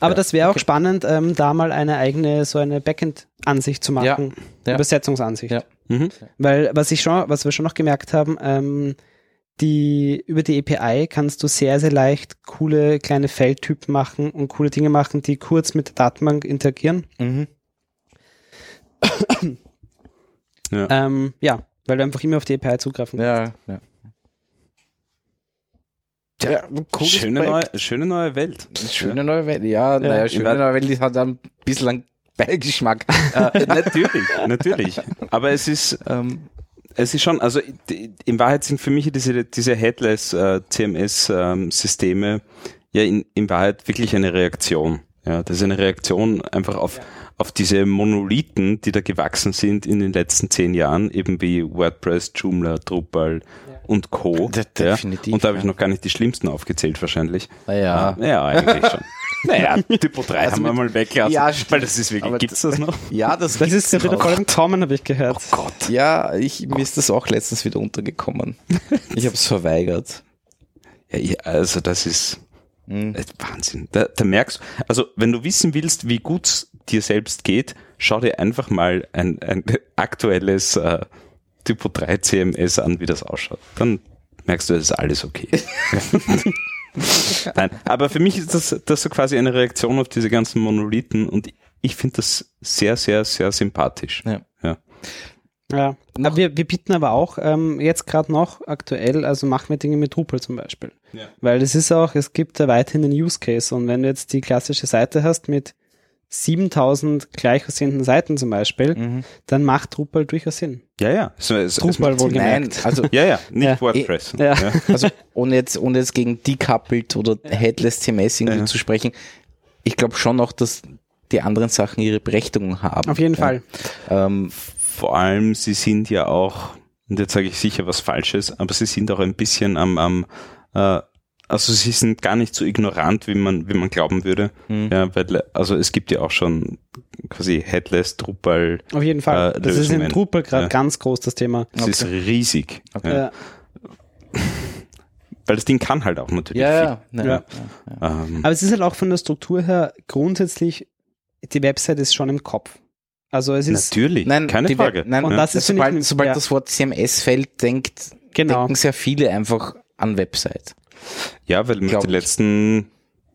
aber Ja, das wäre auch spannend, ähm, da mal eine eigene, so eine Backend-Ansicht zu machen, Ja. Übersetzungsansicht. Ja. Mhm. Weil was ich schon, was wir schon noch gemerkt haben, ähm, die, über die API kannst du sehr, sehr leicht coole kleine Feldtypen machen und coole Dinge machen, die kurz mit der Datenbank interagieren. mhm. Ja. Ähm, ja, weil du einfach immer auf die API zugreifen kannst. Ja, ja. Ja, cooles schöne, neue, schöne neue Welt. Schöne neue Welt. Ja, naja, schöne neue Welt die hat ein bisschen einen Beigeschmack. <laughs> Äh, natürlich, natürlich. Aber es ist, ähm, es ist schon, also die- in Wahrheit sind für mich diese, diese Headless äh, CMS-Systeme ja in, in Wahrheit wirklich eine Reaktion. Ja, das ist eine Reaktion einfach auf, auf diese Monolithen, die da gewachsen sind in den letzten zehn Jahren, eben wie WordPress, Joomla, Drupal und Co. <laughs> De- ja. definitiv, Und da habe ich ja. noch gar nicht die schlimmsten aufgezählt wahrscheinlich. naja. Ah, ja, eigentlich schon. <laughs> Naja, Typo 3 haben wir mal weggelassen, Ja, <laughs> weil das ist wirklich, gibt's das noch? Ja, das, Das ist ja wieder voll im Kommen, habe ich gehört. Oh Gott. Ja, ich, mir ist das auch letztens wieder untergekommen. Ich habe es verweigert. Ja, ja, also das ist Mhm. Wahnsinn. Da, da merkst du, also wenn du wissen willst, wie gut dir selbst geht, schau dir einfach mal ein, ein <laughs> aktuelles äh, Typo 3 CMS an, wie das ausschaut. Dann merkst du, es ist alles okay. <laughs> Nein, aber für mich ist das, das so quasi eine Reaktion auf diese ganzen Monolithen und ich finde das sehr, sehr, sehr sympathisch. Ja. Ja. Ja, aber wir, wir bieten aber auch ähm, jetzt gerade noch aktuell, also machen wir Dinge mit Drupal zum Beispiel. Ja. Weil es ist auch, es gibt da weiterhin den Use Case und wenn du jetzt die klassische Seite hast mit 7000 gleich aussehenden Seiten zum Beispiel, Mhm. dann macht Drupal durchaus Sinn. Ja, ja. Es, es, es Drupal Sinn. wohlgemerkt. Nein, also <laughs> Ja, ja, nicht Ja. WordPress. Ja. <laughs> Also ohne jetzt, ohne jetzt gegen decoupled oder headless CMS irgendwie Ja. zu sprechen, ich glaube schon noch, dass die anderen Sachen ihre Berechtigung haben. Auf jeden ja. Fall. Ähm, Vor allem, sie sind ja auch, und jetzt sage ich sicher was Falsches, aber sie sind auch ein bisschen am, am äh, also sie sind gar nicht so ignorant, wie man, wie man glauben würde. Mhm. Ja, weil, also es gibt ja auch schon quasi Headless, Drupal, Auf jeden Fall. Äh, das ist in. Drupal gerade Ja. ganz groß, das Thema. es ist riesig. Okay. Ja. Ja. <laughs> Weil das Ding kann halt auch natürlich ja, viel. ja, Ja. ja. Ähm, Aber es ist halt auch von der Struktur her grundsätzlich, die Website ist schon im Kopf. Also es ist, natürlich, Nein, keine die Frage. Nein, Und das ist, sobald, ich, sobald ja. das Wort CMS fällt, denkt, genau. denken sehr viele einfach an Website. Ja, weil wir die letzten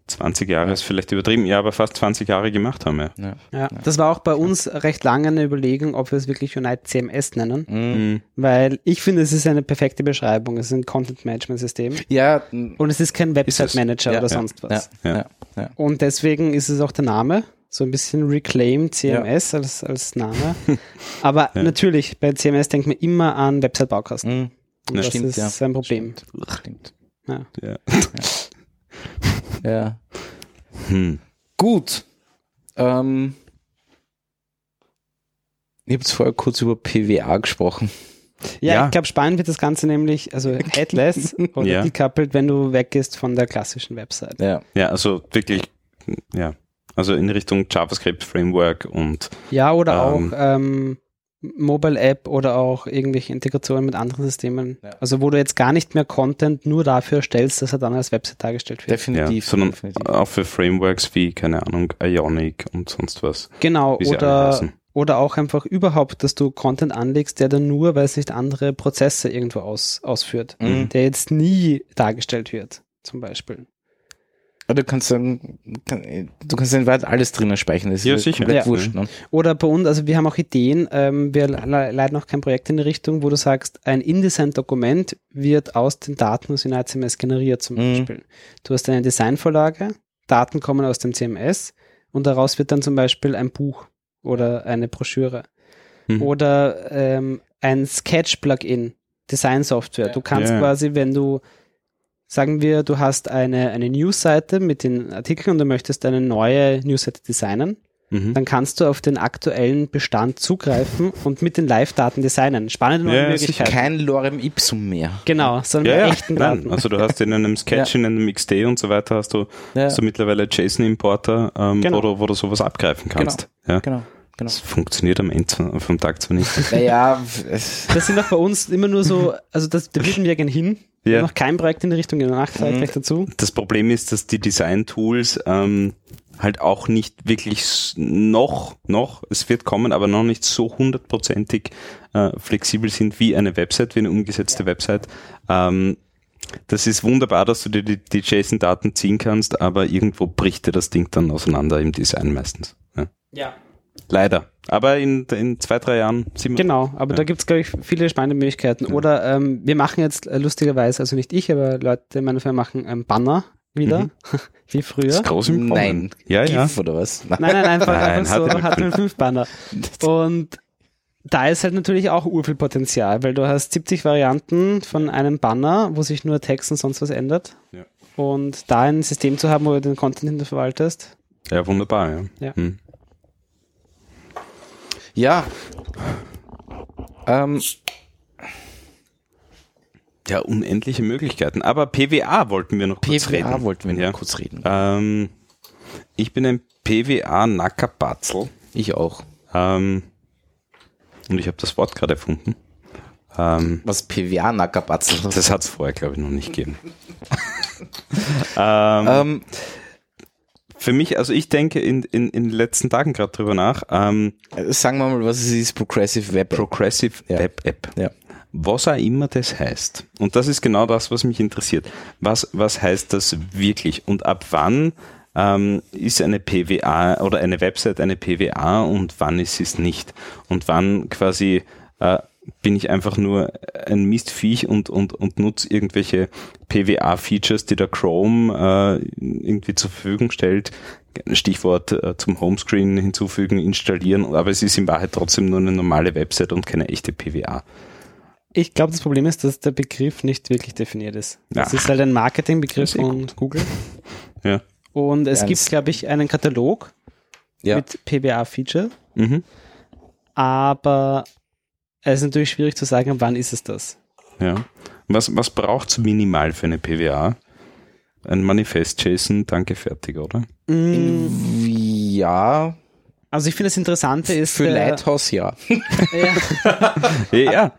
20 Jahre ist vielleicht übertrieben, ja, aber fast 20 Jahre gemacht haben, ja. Ja. Ja, das war auch bei uns recht lange eine Überlegung, ob wir es wirklich Unite CMS nennen, Mhm. Mhm. weil ich finde, es ist eine perfekte Beschreibung. Es ist ein Content Management System Ja, und es ist kein Website es. Manager Ja, oder ja, sonst was. ja, Ja. ja. ja. Und deswegen ist es auch der Name, so ein bisschen Reclaim CMS als, als Name. <laughs> Aber Ja. natürlich, bei CMS denkt man immer an Website-Baukasten. Mhm. Und Ja, das stimmt, ist ja. ein Problem. Stimmt. Ja. Ja. <laughs> Ja. Hm. Gut. Ähm, ich habe vorher kurz über PWA gesprochen. Ja, Ja. ich glaube, spannend wird das Ganze nämlich, also <laughs> headless oder Ja. decoupled, wenn du weggehst von der klassischen Website. Ja. Ja, also wirklich, ja, also in Richtung JavaScript Framework und Ja, oder Ähm. auch ähm, Mobile App oder auch irgendwelche Integrationen mit anderen Systemen. Ja. Also wo du jetzt gar nicht mehr Content nur dafür erstellst, dass er dann als Website dargestellt wird. Definitiv. ja, sondern definitiv. auch für Frameworks wie, keine Ahnung, Ionic und sonst was. Genau, oder, oder auch einfach überhaupt, dass du Content anlegst, der dann nur, weil es nicht andere Prozesse irgendwo aus, ausführt, Mhm. der jetzt nie dargestellt wird, zum Beispiel. Du kannst kann- du kannst in Wahrheit alles drinnen speichern. Das ist Ja, ja sicher. komplett Ja. wurscht. Ne? Oder bei uns, also wir haben auch Ideen, ähm, wir le leiten noch kein Projekt in die Richtung, wo du sagst, ein InDesign-Dokument wird aus den Daten aus Unite CMS generiert zum Mhm. Beispiel. Du hast eine Designvorlage, Daten kommen aus dem CMS und daraus wird dann zum Beispiel ein Buch oder eine Broschüre. Mhm. Oder ähm, ein Sketch-Plugin, Design-Software. Du kannst Ja, ja. quasi, wenn du Sagen wir, du hast eine, eine Newsseite mit den Artikeln und du möchtest eine neue Newsseite designen Mhm. dann kannst du auf den aktuellen Bestand zugreifen und mit den Live-Daten designen. Spannende neue Ja, Möglichkeit. Kein Lorem Ipsum mehr. Genau, sondern Ja, mit ja, echten nein. Daten. Also du hast in einem Sketch, in einem XD und so weiter, hast du, Ja, hast du mittlerweile JSON-Importer, ähm, Genau. wo, du, wo du sowas abgreifen kannst. Ja. genau. genau. Das funktioniert am Ende vom Tag zwar nicht. <laughs> Naja, Das sind auch bei uns immer nur so, also das, da würden wir gerne hin. Ja. noch kein Projekt in die Richtung gemacht, ich Mhm. dazu. Das Problem ist, dass die Design-Tools ähm, halt auch nicht wirklich noch, noch, es wird kommen, aber noch nicht so hundertprozentig äh, flexibel sind wie eine Website, wie eine umgesetzte Website. Ähm, das ist wunderbar, dass du dir die, die JSON-Daten ziehen kannst, aber irgendwo bricht dir das Ding dann auseinander im Design meistens. Ja. Ja. Leider. Aber in, in zwei, drei Jahren sind wir. Genau, aber Ja. da gibt es, glaube ich, viele spannende Möglichkeiten. Oder ähm, wir machen jetzt äh, lustigerweise, also nicht ich, aber Leute in meiner Firma machen ähm, Banner wieder, Mhm. <laughs> wie früher. Das ist groß im Kommen. nein. Ja, ja. GIF oder was? Nein, nein, einfach, Nein, einfach so HTML5. HTML5 Banner. Und da ist halt natürlich auch urviel Potenzial, weil du hast 70 Varianten von einem Banner, wo sich nur Text und sonst was ändert. Ja. Und da ein System zu haben, wo du den Content hinter verwaltest. Ja, wunderbar, ja. Ja. Hm. Ja. Ähm, Ja, unendliche Möglichkeiten. Aber PWA wollten wir noch kurz PWA reden. wollten wir noch ja. kurz reden. Ähm, ich bin ein PWA-Nackerbatzel. Ich auch. Ähm, und ich habe das Wort gerade erfunden. Ähm, Was PWA Nackerbatzel. das hat es vorher, glaube ich, noch nicht gegeben. <laughs> ähm, Ähm, für mich, also ich denke in, in, in den letzten Tagen gerade drüber nach, ähm, sagen wir mal, was es ist, Progressive Web. Progressive Ja. Web App. Ja. Was auch immer das heißt. Und das ist genau das, was mich interessiert. Was, was heißt das wirklich? Und ab wann ähm, ist eine PWA oder eine Website eine PWA und wann ist sie es nicht? Und wann quasi äh, bin ich einfach nur ein Mistviech und, und, und nutze irgendwelche PWA-Features, die der Chrome äh, irgendwie zur Verfügung stellt. Stichwort äh, zum Homescreen hinzufügen, installieren, aber es ist in Wahrheit trotzdem nur eine normale Website und keine echte PWA. Ich glaube, das Problem ist, dass der Begriff nicht wirklich definiert ist. Ja. ist halt ein Marketingbegriff eh von Google. <laughs> Ja. Und es Ja, gibt, glaube ich, einen Katalog Ja. mit PWA-Feature, Mhm. aber es ist natürlich schwierig zu sagen, wann ist es das. Ja. Was, was braucht's minimal für eine PWA? Ein Manifest JSON, danke, fertig, oder? Mm, Ja, Also ich finde das Interessante ist, für der, Lighthouse ja. ja, <laughs> Ja,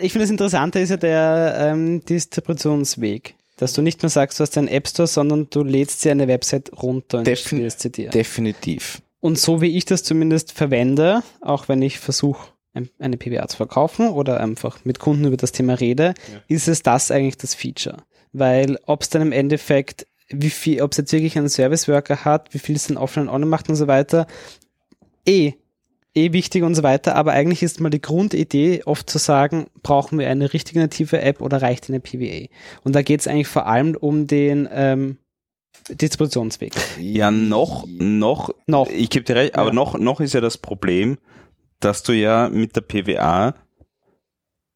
ich finde das Interessante ist ja der ähm, Distributionsweg. Dass du nicht mehr sagst, du hast einen App Store, sondern du lädst dir eine Website runter und Defin- sie dir. Definitiv. Und so wie ich das zumindest verwende, auch wenn ich versuche, eine PWA zu verkaufen oder einfach mit Kunden über das Thema rede, ist es das eigentlich das Feature. Weil ob es dann im Endeffekt, wie viel, ob es jetzt wirklich einen Service Worker hat, wie viel es dann offline online macht und so weiter, eh, eh wichtig und so weiter, aber eigentlich ist mal die Grundidee oft zu sagen, brauchen wir eine richtige native App oder reicht eine PWA? Und da geht es eigentlich vor allem um den ähm, Distributionsweg. Ja, noch, noch, Noch. ich gebe dir recht, aber Ja. noch, noch ist ja das Problem, dass du ja mit der PWA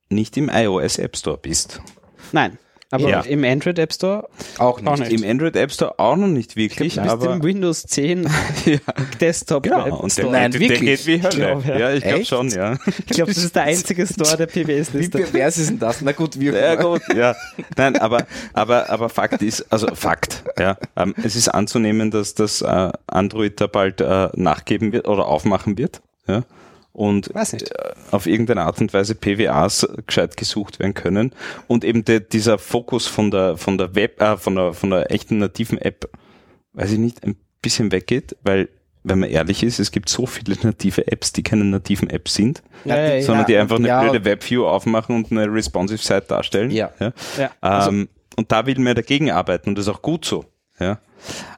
nicht im iOS App Store bist. Nein. Aber Ja. im Android App Store Auch nicht. Auch nicht. Im Android App Store auch noch nicht wirklich, Du bist aber im Windows 10 <laughs> Desktop ja, Web und der, Store. Nein, der, der wirklich? geht wie Hölle. Ich glaub, ja. ja. ich glaube schon, ja. ich glaube, das ist der einzige Store der Wie PBS-Liste. pervers ist denn das? Na gut, wir Ja, gut, ja. Nein, aber, aber, aber Fakt ist, also Fakt, ja. Ähm, es ist anzunehmen, dass das äh, Android da bald äh, nachgeben wird oder aufmachen wird, ja. Und äh, auf irgendeine Art und Weise PWAs gescheit gesucht werden können. Und eben de, dieser Fokus von der, von der Web, äh, von der, von der echten nativen App, weiß ich nicht, ein bisschen weggeht, weil, wenn man ehrlich ist, es gibt so viele <laughs> native Apps, die keine nativen Apps sind, Ja, ja, ja. sondern die einfach eine ja. blöde Webview aufmachen und eine responsive Site darstellen. Ja. ja. Also Ähm, und da will man dagegen arbeiten und das ist auch gut so. Ja.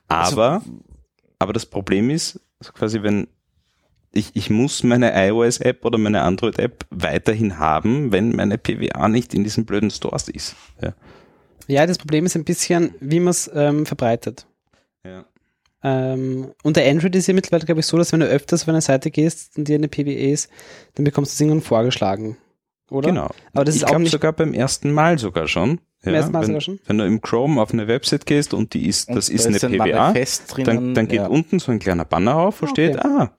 Aber, aber das Problem ist, also quasi, wenn ich, ich muss meine iOS-App oder meine Android-App weiterhin haben, wenn meine PWA nicht in diesen blöden Stores ist. Ja. Ja, das Problem ist ein bisschen, wie man es ähm, verbreitet. Ja. Ähm, und der Android ist ja mittlerweile, glaube ich, so, dass wenn du öfters auf eine Seite gehst und dir eine PBA ist, dann bekommst du es irgendwann vorgeschlagen. Oder? Genau. Aber das ich ist auch glaube nicht sogar beim ersten Mal sogar schon. Beim ersten Mal wenn, sogar schon? Wenn du im Chrome auf eine Website gehst und die ist, Und das da ist eine ein PWA, dann, dann geht ja. unten so ein kleiner Banner auf, wo Okay. steht, ah,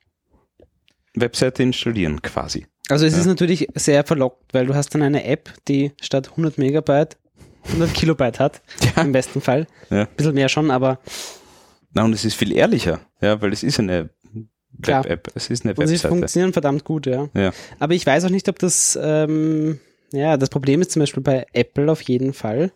Webseite installieren quasi. Also es Ja. ist natürlich sehr verlockt, weil du hast dann eine App, die statt 100 Megabyte 100 Kilobyte hat, im besten Fall. Ja. Ein bisschen mehr schon, aber Na, und es ist viel ehrlicher, ja, weil es ist eine. Web-App, es ist eine und sie Webseite. funktionieren verdammt gut, ja. Ja. Aber ich weiß auch nicht, ob das, ähm, ja, das Problem ist zum Beispiel bei Apple auf jeden Fall.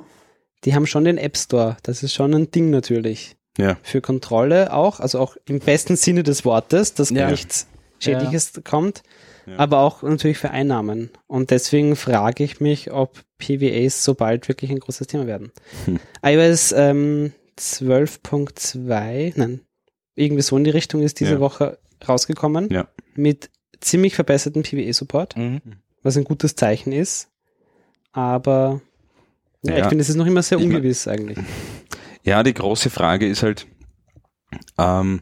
Die haben schon den App Store. Das ist schon ein Ding natürlich. Ja. Für Kontrolle auch, also auch im besten Sinne des Wortes, dass Ja. nichts Schädliches kommt, Ja. aber auch natürlich für Einnahmen. Und deswegen frage ich mich, ob PWAs so bald wirklich ein großes Thema werden. Hm. iOS ähm, 12.2, nein, irgendwie so in die Richtung ist diese Ja. Woche rausgekommen Ja. mit ziemlich verbessertem PWA-Support, Mhm. was ein gutes Zeichen ist. Aber ja, Ja. ich finde, es ist noch immer sehr Ich mein- ungewiss eigentlich. Ja, die große Frage ist halt, ähm,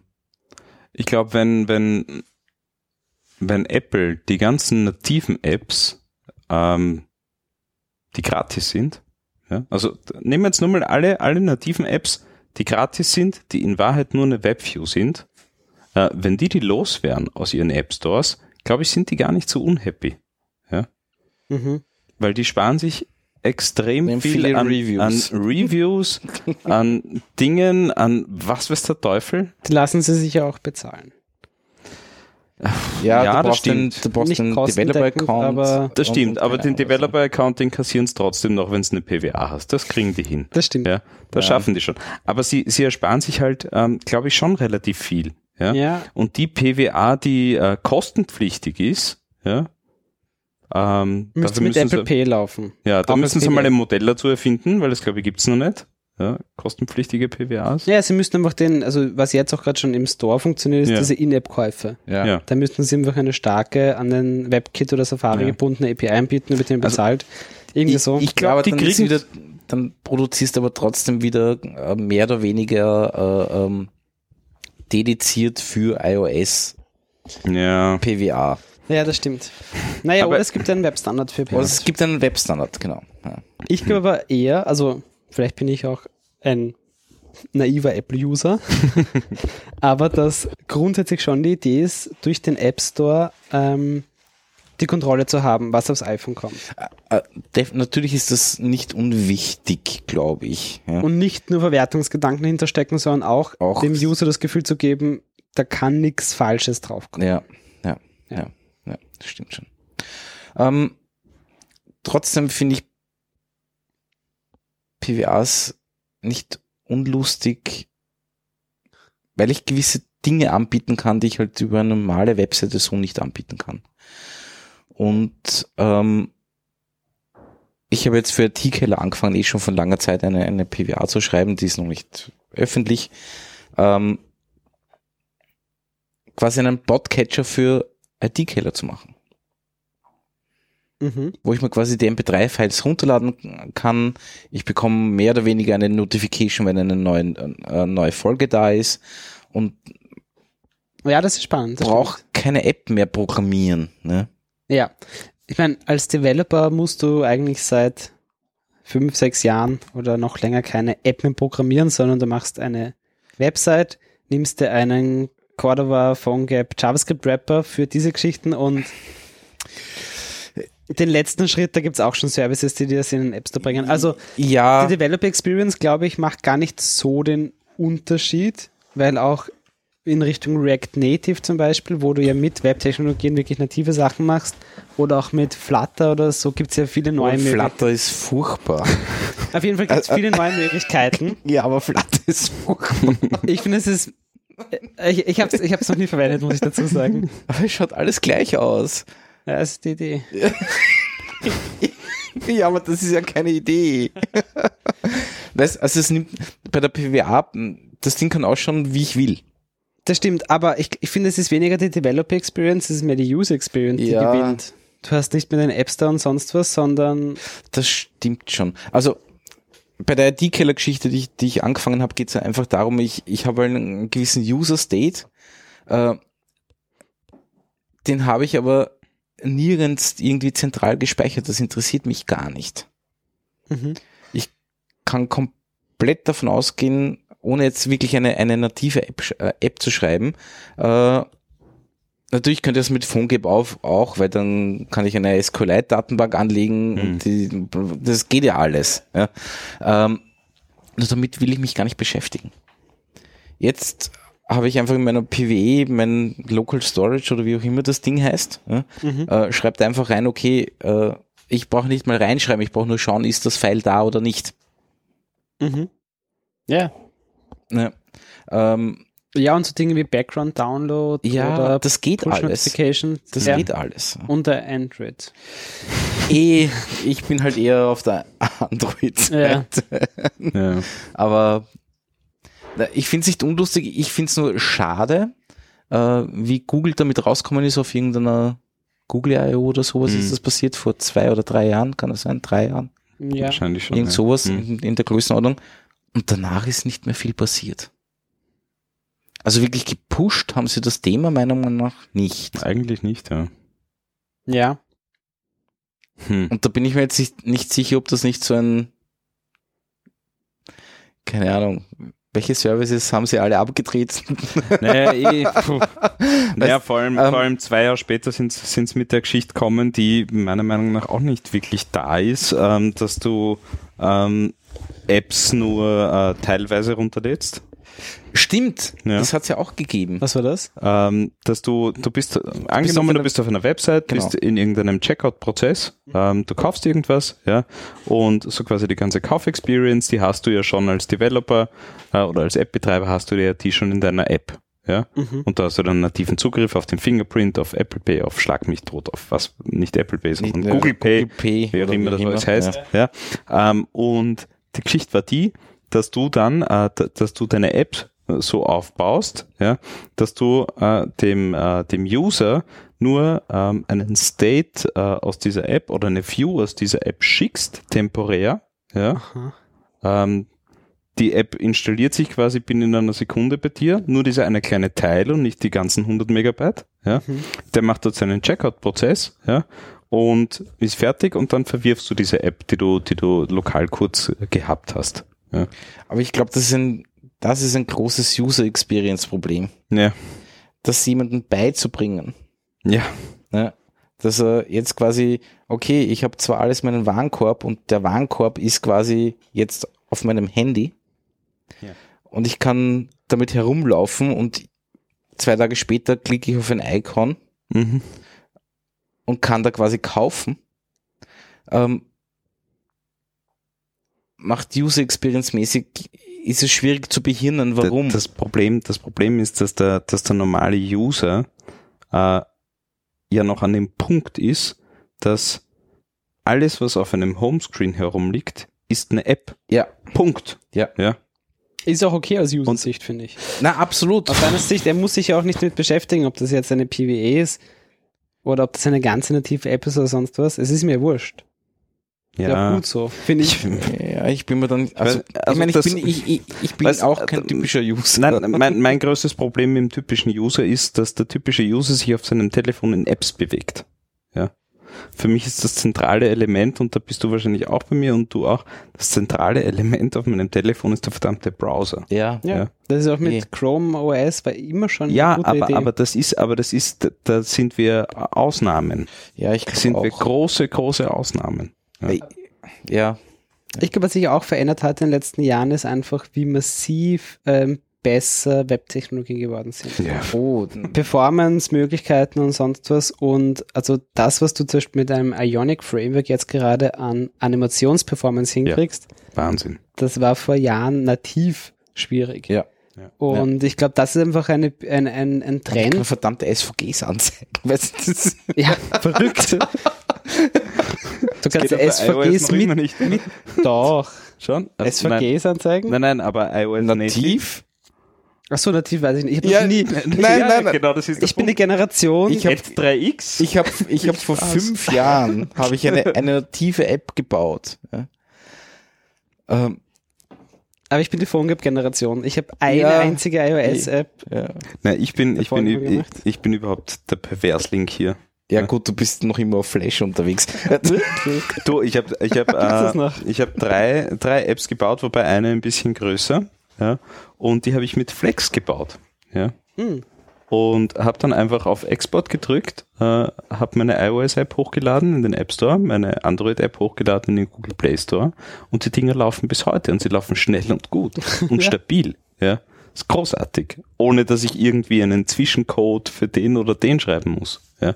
ich glaube, wenn, wenn, wenn Apple die ganzen nativen Apps, ähm, die gratis sind, ja, also nehmen wir jetzt nur mal alle, alle nativen Apps, die gratis sind, die in Wahrheit nur eine Webview sind, äh, wenn die die loswerden aus ihren App Stores, glaube ich, sind die gar nicht so unhappy. Mhm. weil die sparen sich extrem Nehmen viel viele an Reviews. an Reviews, <laughs> an Dingen, an was weiß der Teufel. Die lassen sie sich ja auch bezahlen. Ja, Ja, du das brauchst den, stimmt. du brauchst Nicht den Developer-Account. aber- Das stimmt, aber den. Developer-Account, den kassieren sie trotzdem noch, wenn sie eine PWA hast. Das kriegen die hin. Das stimmt. Ja, das Ja. schaffen die schon. Aber sie, sie ersparen sich halt, ähm, glaube ich, schon relativ viel. Ja? Ja. Und die PWA, die äh, kostenpflichtig ist, ja, ähm, Müsste mit Apple Pay laufen. ja, da müssen sie mal ein Modell dazu erfinden, weil das glaube ich gibt's noch nicht. Ja, kostenpflichtige PWAs. Ja, sie müssten einfach den, also was jetzt auch gerade schon im Store funktioniert, ist Ja. diese In-App-Käufe. Ja. Ja. Da müssten sie einfach eine starke, an den WebKit oder Safari Ja. gebundene API anbieten, über den Also, bezahlt. Irgendwie Ich, so. ich glaube, die kriegen- wieder, dann produzierst du aber trotzdem wieder äh, mehr oder weniger äh, ähm, dediziert für iOS Ja. ja, PWA. das stimmt. Naja, Aber- oder es gibt einen Webstandard für Also es gibt einen Webstandard, genau. Ja. Ich glaube aber eher, also vielleicht bin ich auch ein naiver Apple-User, <laughs> aber dass grundsätzlich schon die Idee ist, durch den App Store ähm, die Kontrolle zu haben, was aufs iPhone kommt. Äh, def- natürlich ist das nicht unwichtig, glaube ich. Ja. Und nicht nur Verwertungsgedanken hinterstecken, sondern auch, Auch- dem User das Gefühl zu geben, da kann nichts Falsches draufkommen. Ja, ja, Ja. ja, ja, das stimmt schon. Ähm, trotzdem finde ich PWAs nicht unlustig, weil ich gewisse Dinge anbieten kann, die ich halt über eine normale Webseite so nicht anbieten kann. Und ähm, ich habe jetzt für T-Keller angefangen, eh schon von langer Zeit eine, eine PWA zu schreiben, die ist noch nicht öffentlich. Ähm, quasi einen Podcatcher für IT-Keller zu machen, Mhm. wo ich mir quasi die MP3-Files runterladen kann. Ich bekomme mehr oder weniger eine Notification, wenn eine neue, äh, neue Folge da ist und Ja, das ist spannend. brauche keine App mehr programmieren. Ne? Ja, ich meine, als Developer musst du eigentlich seit fünf, sechs Jahren oder noch länger keine App mehr programmieren, sondern du machst eine Website, nimmst dir einen Cordova PhoneGap JavaScript Wrapper für diese Geschichten und den letzten Schritt, da gibt's auch schon Services, die dir das in den App Store bringen. Also Ja, die Developer Experience, glaube ich, macht gar nicht so den Unterschied, weil auch in Richtung React Native zum Beispiel, wo du ja mit Webtechnologien wirklich native Sachen machst, oder auch mit Flutter oder so, gibt's ja viele neue Möglichkeiten. Flutter ist furchtbar. Auf jeden Fall gibt's viele neue Möglichkeiten. <laughs> ja, aber Flutter ist furchtbar. Ich finde, es ist. äh, Ich, ich habe es ich hab's noch nie verwendet, muss ich dazu sagen. <laughs> aber es schaut alles gleich aus. Ja, das ist die Idee. <laughs> Ja, aber das ist ja keine Idee. <laughs> weißt, also es nimmt bei der PWA, das Ding kann ausschauen, wie ich will. Das stimmt, aber ich, ich finde, es ist weniger die Developer Experience, es ist mehr die User Experience, die Ja. gewinnt. Du hast nicht mehr den App Store und sonst was, sondern Das stimmt schon. Also bei der ID-Keller-Geschichte, die ich, die ich angefangen habe, geht es ja einfach darum, ich, ich habe einen gewissen User-State, äh, den habe ich aber nirgends irgendwie zentral gespeichert. Das interessiert mich gar nicht. mhm. kann komplett davon ausgehen, ohne jetzt wirklich eine, eine native App, äh, App zu schreiben. Äh, natürlich könnte ich das mit PhoneGap auf, auch, weil dann kann ich eine SQLite-Datenbank anlegen Mhm. und die, das geht ja alles. Ja. Ähm, damit will ich mich gar nicht beschäftigen. Jetzt habe ich einfach in meiner PWE mein Local Storage oder wie auch immer das Ding heißt, ja, Mhm. äh, schreibt einfach rein, okay, äh, ich brauche nicht mal reinschreiben, ich brauche nur schauen, ist das File da oder nicht. Mhm. Ja. Ja, ähm, Ja, und so Dinge wie Background Download ja oder das geht Push alles. Notification. Das ja. geht alles. Unter Android. Eh, ich bin halt eher auf der <laughs> Android-Seite. Ja. <laughs> Aber na, ich finde es nicht unlustig, ich finde es nur schade, äh, wie Google damit rauskommen ist auf irgendeiner Google I.O. oder sowas Mhm. ist das passiert vor zwei oder drei Jahren, kann das sein? Drei Jahren? Ja. Wahrscheinlich schon. Irgend ja. sowas Hm. in, in der Größenordnung. Und danach ist nicht mehr viel passiert. Also wirklich gepusht haben sie das Thema meiner Meinung nach nicht. Eigentlich nicht, ja. Ja. Hm. Und da bin ich mir jetzt nicht, nicht sicher, ob das nicht so ein, keine Ahnung, welche Services haben sie alle abgedreht? <laughs> Naja, eh, naja, vor allem, ähm, vor allem zwei Jahre später sind sie mit der Geschichte kommen, die meiner Meinung nach auch nicht wirklich da ist, ähm, dass du ähm, Apps nur äh, teilweise runterlädst. Stimmt, Ja. das hat's ja auch gegeben. Was war das? ähm, dass du, du bist, angenommen, einer- du bist auf einer Website, Genau. bist in irgendeinem Checkout-Prozess, ähm, du kaufst irgendwas, ja, und so quasi die ganze Kauf-Experience, die hast du ja schon als Developer äh, oder als App-Betreiber hast du ja die schon in deiner App, ja, und da hast du dann nativen Zugriff auf den Fingerprint, auf Apple Pay, auf Schlag mich tot, auf was, nicht Apple Pay, sondern Nicht, äh, Google Pay, Google Pay wie auch immer das alles heißt, ja. Ähm, und die Geschichte war die, dass du dann, äh, dass du deine App äh, so aufbaust, ja, dass du äh, dem, äh, dem User nur ähm, einen State äh, aus dieser App oder eine View aus dieser App schickst, temporär, ja. Ähm, die App installiert sich quasi binnen einer Sekunde bei dir, nur dieser eine kleine Teil und nicht die ganzen 100 Megabyte, ja. Der macht dort seinen Checkout-Prozess, ja, und ist fertig und dann verwirfst du diese App, die du, die du lokal kurz gehabt hast. Ja. Aber ich glaube, das ist ein, das ist ein großes User Experience Problem, Ja. das jemandem beizubringen. Ja. Ne? Dass er jetzt quasi, okay, ich habe zwar alles in meinem Warenkorb und der Warenkorb ist quasi jetzt auf meinem Handy Ja. und ich kann damit herumlaufen und zwei Tage später klicke ich auf ein Icon Mhm. und kann da quasi kaufen. Ähm, macht User Experience mäßig, ist es schwierig zu behirnen, warum. Das Problem, das Problem ist, dass der, dass der normale User äh, ja noch an dem Punkt ist, dass alles, was auf einem Homescreen herumliegt, ist eine App. ja, Punkt. Ja. Ja. Ist auch okay aus User-Sicht, finde ich. na absolut. Aus seiner Sicht, er muss sich ja auch nicht damit beschäftigen, ob das jetzt eine PWE ist oder ob das eine ganz native App ist oder sonst was. Es ist mir wurscht. Ja, Ja. gut so, finde ich. Ja, ich bin mir dann, also, also ich meine, ich bin, ich, ich, ich bin Weißt, auch äh, kein typischer User. Nein, mein, mein größtes Problem mit dem typischen User ist, dass der typische User sich auf seinem Telefon in Apps bewegt. Ja. Für mich ist das zentrale Element, und da bist du wahrscheinlich auch bei mir und du auch, das zentrale Element auf meinem Telefon ist der verdammte Browser. Ja, Ja, Ja. das ist auch mit Nee. Chrome OS war immer schon Ja, eine gute aber, Idee. aber das ist, aber das ist, da sind wir Ausnahmen. ja, ich Das sind glaube wir auch. große, große Ausnahmen. Ja, Ich glaube, was sich auch verändert hat in den letzten Jahren, ist einfach, wie massiv ähm, besser Webtechnologien geworden sind. Ja. oh, Performance, Möglichkeiten und sonst was. Und also das, was du zum Beispiel mit einem Ionic Framework jetzt gerade an Animationsperformance hinkriegst, Wahnsinn. das war vor Jahren nativ schwierig. ja. Und ich glaube, das ist einfach eine, ein, ein, ein Trend. verdammte SVGs anzeigen. <laughs> Weißt du, Ja, verrückt. <laughs> Du kannst SVGs mit, nicht. mit <laughs> doch. Schon? Also, nein, SVGs anzeigen? nein, nein, aber iOS nativ? Achso, nativ weiß ich nicht. Ich Ja, nie. nein, nein, nein. Genau, das ist ich bin die. Generation. Ich hab- Ad 3X. Ich habe ich hab <laughs> vor fünf Jahren habe ich eine, eine native App gebaut. Ja. Ähm, aber ich bin die PhoneGap-Generation. Ich habe eine Ja. einzige iOS-App. ja. Nein, ich bin, ich bin, ich, ich bin überhaupt der Perverslink hier. Ja gut, du bist noch immer auf Flash unterwegs. <laughs> Du, ich habe ich hab, <laughs> äh, ich hab drei, drei Apps gebaut, wobei eine ein bisschen größer. Ja, und die habe ich mit Flex gebaut. Ja. Hm. Und habe dann einfach auf Export gedrückt, äh, habe meine iOS-App hochgeladen in den App Store, meine Android-App hochgeladen in den Google Play Store und die Dinger laufen bis heute und sie laufen schnell und gut <laughs> und stabil. Ja. Ist großartig. Ohne dass ich irgendwie einen Zwischencode für den oder den schreiben muss. Ja.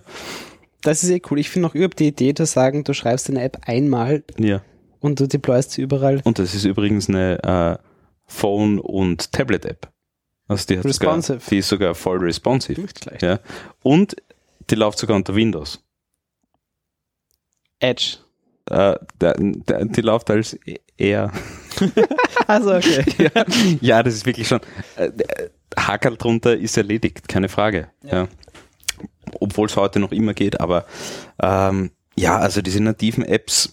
Das ist eh cool. Ich finde auch überhaupt die Idee zu sagen, du schreibst eine App einmal ja. und du deployst sie überall. Und das ist übrigens eine äh, Phone- und Tablet-App. Also die, hat sogar, Responsive. die ist sogar voll responsive. Ja. Und die läuft sogar unter Windows. Edge. Äh, der, der, die läuft als R. <laughs> Also okay. <laughs> ja, ja, das ist wirklich schon. Äh, der Hakel drunter ist erledigt, keine Frage. Ja. Obwohl es heute noch immer geht, aber ähm, ja, also diese nativen Apps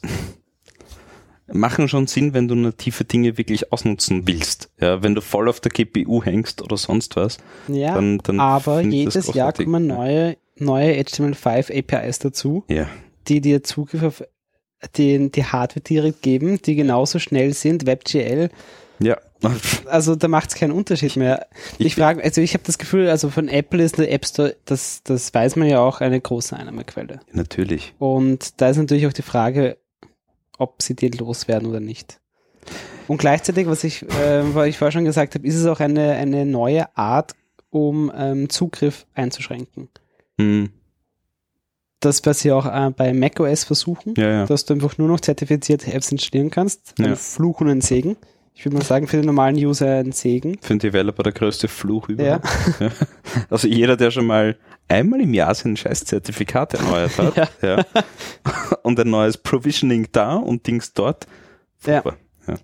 machen schon Sinn, wenn du native Dinge wirklich ausnutzen willst. Ja, wenn du voll auf der GPU hängst oder sonst was. Ja, Dann- dann aber jedes Jahr kommen neue, neue HTML5 APIs dazu, Ja. die dir Zugriff auf den, die Hardware direkt geben, die genauso schnell sind, WebGL. Ja. Also da macht es keinen Unterschied mehr. Ich, Ich- frage, also ich habe das Gefühl, also von Apple ist der App Store, das, das weiß man ja auch, eine große Einnahmequelle. Natürlich. Und da ist natürlich auch die Frage, ob sie den loswerden oder nicht. Und gleichzeitig, was ich, äh, was ich vorher schon gesagt habe, ist es auch eine, eine neue Art, um ähm, Zugriff einzuschränken. Hm. Das, was sie auch äh, bei macOS versuchen, Ja, ja. dass du einfach nur noch zertifizierte Apps installieren kannst. Ein Ja. Fluch und ein Segen. Ich würde mal sagen, für den normalen User ein Segen. Für einen Developer der größte Fluch überhaupt. <laughs> Ja. Also jeder, der schon mal einmal im Jahr sein scheiß Zertifikat erneuert hat <laughs> ja. und ein neues Provisioning da und Dings dort. Super. Ja,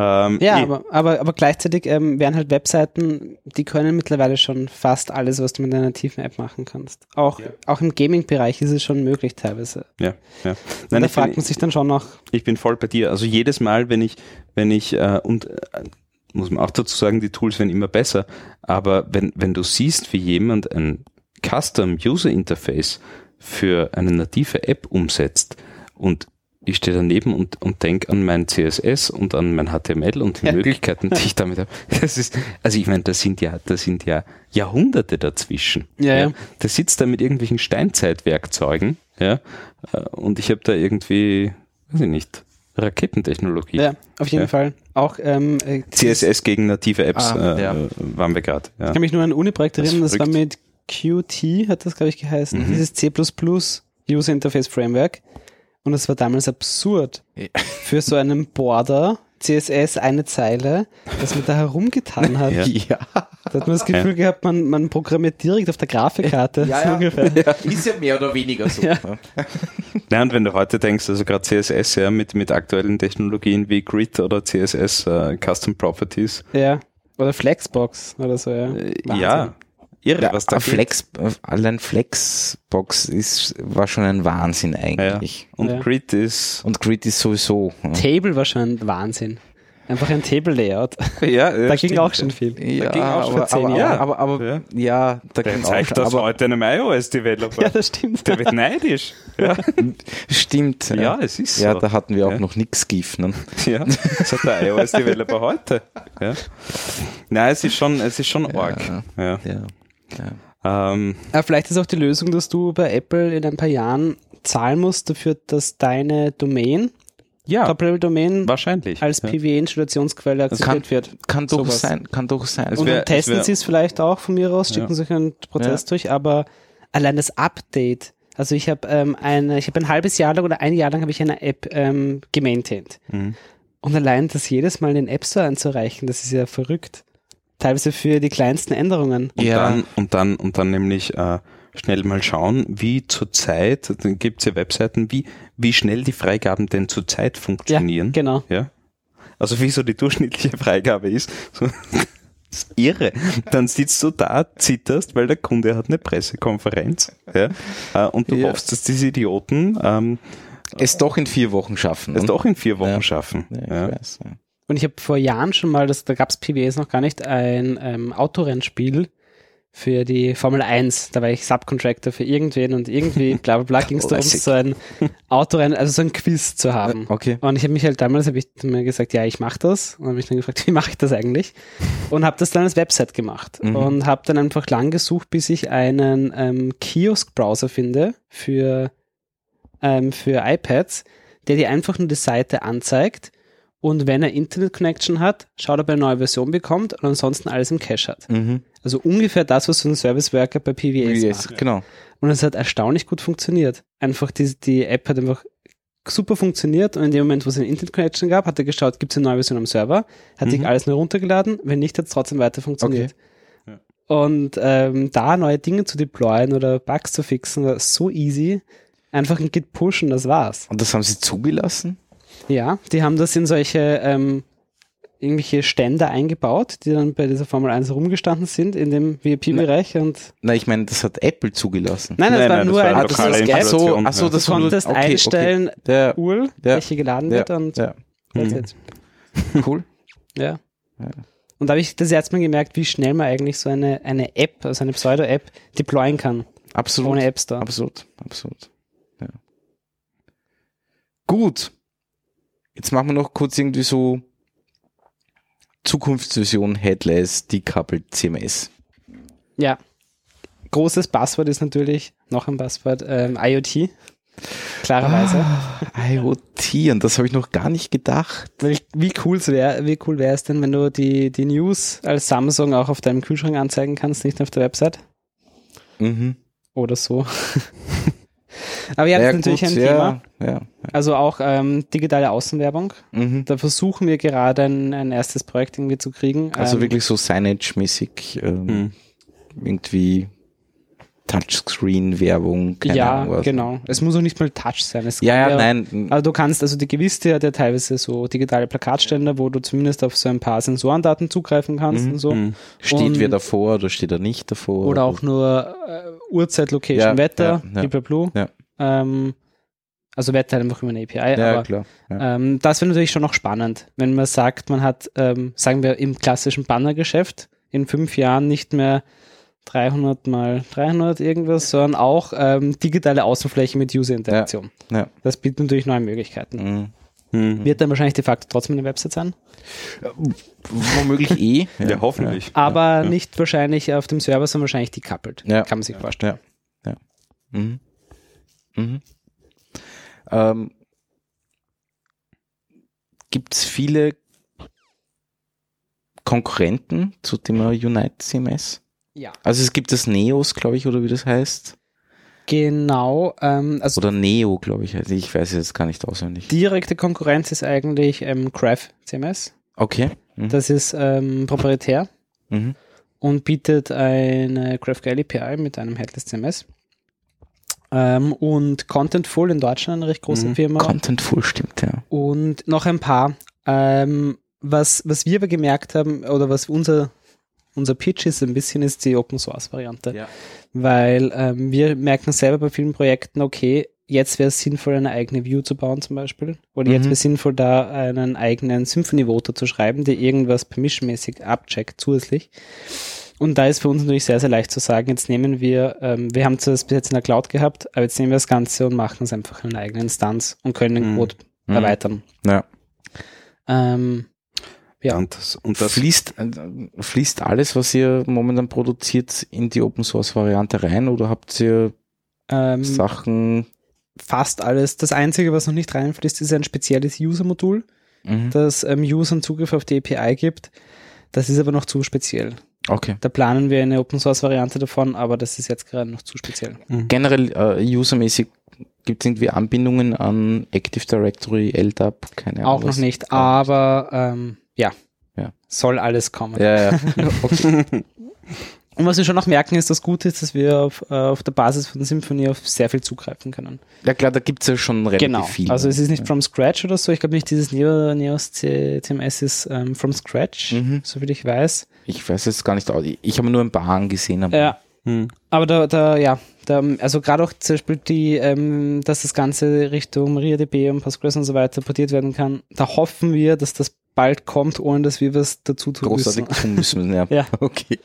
ähm, Ja, eh, aber, aber, aber gleichzeitig ähm, werden halt Webseiten, die können mittlerweile schon fast alles, was du mit einer nativen App machen kannst. Auch, auch im Gaming-Bereich ist es schon möglich teilweise. ja, ja. Nein, da ich, fragt bin, man sich dann schon noch, ich bin voll bei dir. Also jedes Mal, wenn ich, wenn ich, äh, und äh, muss man auch dazu sagen, die Tools werden immer besser, aber wenn, wenn du siehst, wie jemand ein Custom User Interface für eine native App umsetzt und ich stehe daneben und, und denke an mein CSS und an mein HTML und die Ja. Möglichkeiten, die ich damit habe. Das ist, also ich meine, da sind ja, da sind ja Jahrhunderte dazwischen. Ja, ja. Der sitzt da mit irgendwelchen Steinzeitwerkzeugen, ja, äh, und ich habe da irgendwie, weiß ich nicht, Raketentechnologie. ja, auf jeden Ja. Fall. Auch ähm, äh, CSS gegen native Apps Ah, äh, ja. waren wir gerade. Ja. Ich kann mich nur an Uni-Projekt Das erinnern, das war verrückt. mit Qt, hat das, glaube ich, geheißen. Mhm. Dieses C User Interface Framework. Und das war damals absurd. Ja. Für so einen Border, CSS eine Zeile, dass man da herumgetan hat. Ja. Ja. Da hat man das Gefühl gehabt, man, man programmiert direkt auf der Grafikkarte. Ja, So ja. ungefähr. Ist ja mehr oder weniger so. Ja. Ja, und wenn du heute denkst, also gerade CSS ja mit, mit aktuellen Technologien wie Grid oder CSS äh, Custom Properties, Ja. Oder Flexbox oder so, ja. äh, Wahnsinn. ja, irre, Ja, was da geht. Flex, allein Flexbox ist, war schon ein Wahnsinn Ja, eigentlich. Und Ja. Grid ist, Und Grid ist sowieso. ja. Table war schon ein Wahnsinn. Einfach ein Table-Layout. <laughs> ja, Da ging auch schon viel. Ja, ging auch schon aber, zehn aber, Jahre. aber, aber, Ja. ja, da ging zeigt auch, das aber heute einem iOS-Developer? <laughs> Ja, das stimmt. Der wird neidisch. <laughs> Ja, stimmt. ja es ist so. Ja, da hatten wir auch Ja. noch nix GIF. Ne? Ja, das hat der iOS-Developer heute. Ja. Nein, es ist schon, es ist schon arg. Ja. Ja. Ja. Ähm, Aber vielleicht ist auch die Lösung, dass du bei Apple in ein paar Jahren zahlen musst dafür, dass deine Domain, ja, Top-Level-Domain, wahrscheinlich. als ja. PW-Installationsquelle akzeptiert kann- wird. Kann doch Sowas. sein, kann doch sein. Es Und wär- dann testen es wär- sie es vielleicht auch von mir aus, schicken Ja. sich einen Prozess durch, aber allein das Update, also ich habe ähm, eine, ich habe ein halbes Jahr lang oder ein Jahr lang habe ich eine App ähm, gemaintained. Mhm. Und allein das jedes Mal in den App Store anzureichen, das ist ja verrückt. Teilweise für die kleinsten Änderungen. Und Ja. dann, und dann, und dann nämlich äh, schnell mal schauen, wie zurzeit, dann gibt es ja Webseiten, wie, wie schnell die Freigaben denn zurzeit funktionieren. Genau. Ja. Also wie so die durchschnittliche Freigabe ist. So, das <laughs> ist irre. Dann sitzt du da, zitterst, weil der Kunde hat eine Pressekonferenz. Ja, äh, und du Ja. hoffst, dass diese Idioten ähm, es doch in vier Wochen schaffen. es ne? doch in vier Wochen Ja. schaffen. Ja, ich Ja. weiß, ja. Und ich habe vor Jahren schon mal, das, da gab es PWS noch gar nicht, ein ähm, Autorennspiel für die Formel 1. Da war ich Subcontractor für irgendwen und irgendwie, <laughs> bla bla bla, ging es darum, so ein Autorennen, also so ein Quiz zu haben. Okay. Und ich habe mich halt damals, habe ich mir gesagt, ja, ich mache das. Und habe mich dann gefragt, <laughs> wie mache ich das eigentlich? Und habe das dann als Website gemacht. Mhm. Und habe dann einfach lang gesucht, bis ich einen ähm, Kiosk-Browser finde für, ähm, für iPads, der dir einfach nur die Seite anzeigt. Und wenn er Internet-Connection hat, schaut, ob er eine neue Version bekommt und ansonsten alles im Cache hat. Mhm. Also ungefähr das, was so ein Service Worker bei PWS Yes, macht. genau. Und es hat erstaunlich gut funktioniert. Einfach die, die App hat einfach super funktioniert und in dem Moment, wo es eine Internet-Connection gab, hat er geschaut, gibt es eine neue Version am Server, hat sich Mhm. alles nur runtergeladen, wenn nicht, hat es trotzdem weiter funktioniert. Okay. Und ähm, da neue Dinge zu deployen oder Bugs zu fixen, war so easy. Einfach ein Git pushen, das war's. Und das haben sie zugelassen? Ja, die haben das in solche ähm, irgendwelche Ständer eingebaut, die dann bei dieser Formel 1 rumgestanden sind in dem VIP-Bereich und Nein, ich meine, das hat Apple zugelassen. nein, das Nein, war nein, das nur war ein das lokale. Installation. Ach so, das Du war konntest okay, okay. einstellen, Ja, URL, Ja. welche geladen Ja. wird und ja. that's Mhm. <laughs> Cool. Ja. Ja. Und da habe ich das erste Mal gemerkt, wie schnell man eigentlich so eine, eine App, also eine Pseudo-App, deployen kann. Absolut. Ohne App Store. Absolut, absolut. Ja. Gut. Jetzt machen wir noch kurz irgendwie so Zukunftsvision Headless Decoupled CMS. Ja. Großes Passwort ist natürlich, noch ein Passwort, ähm, IoT. Klarerweise. Ah, IoT. diskutieren. Das habe ich noch gar nicht gedacht. Weil, wie cool wäre wie cool wäre es denn, wenn du die, die News als Samsung auch auf deinem Kühlschrank anzeigen kannst, nicht nur auf der Website? Mhm. Oder so. <laughs> Aber ja, das ist natürlich gut, ein ja, Thema. Ja. Also auch ähm, digitale Außenwerbung. Mhm. Da versuchen wir gerade ein, ein erstes Projekt irgendwie zu kriegen. Also ähm, wirklich so Signage-mäßig ähm, Hm. irgendwie Touchscreen-Werbung. Ja, Ahnung genau. Es muss auch nicht mal Touch sein. Es Ja, ja, nein. Aber du kannst, also die Gewiste hat ja teilweise so digitale Plakatständer, wo du zumindest auf so ein paar Sensorendaten zugreifen kannst Mhm, und so. Hm. steht und- wer davor oder steht er nicht davor? Oder auch nur äh, Uhrzeit, Location, Ja, Wetter, ja, ja. blablabla. Ja. Ähm, also Wetter einfach über eine API. Ja, aber klar. Ja. ähm, das wäre natürlich schon noch spannend, wenn man sagt, man hat, ähm, sagen wir, im klassischen Bannergeschäft in fünf Jahren nicht mehr 300 mal 300 irgendwas, sondern auch ähm, digitale Außenfläche mit User-Interaktion. Ja. Das bietet natürlich neue Möglichkeiten. Mhm. Hm. Wird dann wahrscheinlich de facto trotzdem eine Website sein, Womöglich eh. <laughs> Ja, hoffentlich. aber ja. nicht wahrscheinlich auf dem Server, sondern wahrscheinlich decoupled. Ja. Kann man sich vorstellen. Ja. Mhm. Mhm. Ähm, Gibt es viele Konkurrenten zu Thema Unite CMS? Ja. Also es gibt das Neos, glaube ich, oder wie das heißt. Genau. Ähm, also Oder Neo, glaube ich. Also ich weiß es jetzt gar nicht auswendig. direkte Konkurrenz ist eigentlich ähm, Graph CMS. Okay. Mhm. Das ist ähm, proprietär Mhm. und bietet eine GraphQL API mit einem Headless CMS. Ähm, und Contentful in Deutschland, eine recht große Mhm. Firma. Contentful stimmt, ja. und noch ein paar. Ähm, was, was wir aber gemerkt haben, oder was unser, unser Pitch ist ein bisschen, ist die Open Source Variante. Ja. Weil ähm, wir merken selber bei vielen Projekten, okay, jetzt wäre es sinnvoll, eine eigene View zu bauen zum Beispiel. Oder jetzt Mhm. wäre es sinnvoll, da einen eigenen Symphony-Voter zu schreiben, der irgendwas permissionmäßig abcheckt zusätzlich. Und da ist für uns natürlich sehr, sehr leicht zu sagen, jetzt nehmen wir, ähm, wir haben das bis jetzt in der Cloud gehabt, aber jetzt nehmen wir das Ganze und machen es einfach in einer eigenen Instanz und können den Mhm. Code Mhm. erweitern. ja. Ähm, ja. Und das, und das fließt, äh, fließt alles, was ihr momentan produziert, in die Open Source Variante rein oder habt ihr ähm, Sachen? fast alles. Das Einzige, was noch nicht reinfließt, ist ein spezielles User-Modul, Mhm. das ähm, Usern Zugriff auf die API gibt. Das ist aber noch zu speziell. Okay. Da planen wir eine Open Source Variante davon, aber das ist jetzt gerade noch zu speziell. Generell äh, usermäßig gibt es irgendwie Anbindungen an Active Directory, LDAP, keine Ahnung. Auch noch nicht, aber ähm, ja. Ja. soll alles kommen. Ja, ja. <laughs> okay. Und was wir schon noch merken, ist, das Gute ist, dass wir auf, äh, auf der Basis von Symfony auf sehr viel zugreifen können. ja klar, da gibt es ja schon relativ Genau. viel. Also es ist nicht ja. from scratch oder so. Ich glaube nicht, dieses Neo, Neos C- CMS ist ähm, from scratch, Mhm. so viel ich weiß. Ich weiß jetzt gar nicht, ich habe nur ein paar angesehen. aber- Ja, Hm. aber da, da ja, da, also gerade auch zum Beispiel die, ähm, dass das Ganze Richtung MariaDB und Postgres und so weiter portiert werden kann, da hoffen wir, dass das bald kommt, ohne dass wir was dazu tun großartig müssen. tun <laughs> müssen. Ja, Ja. okay.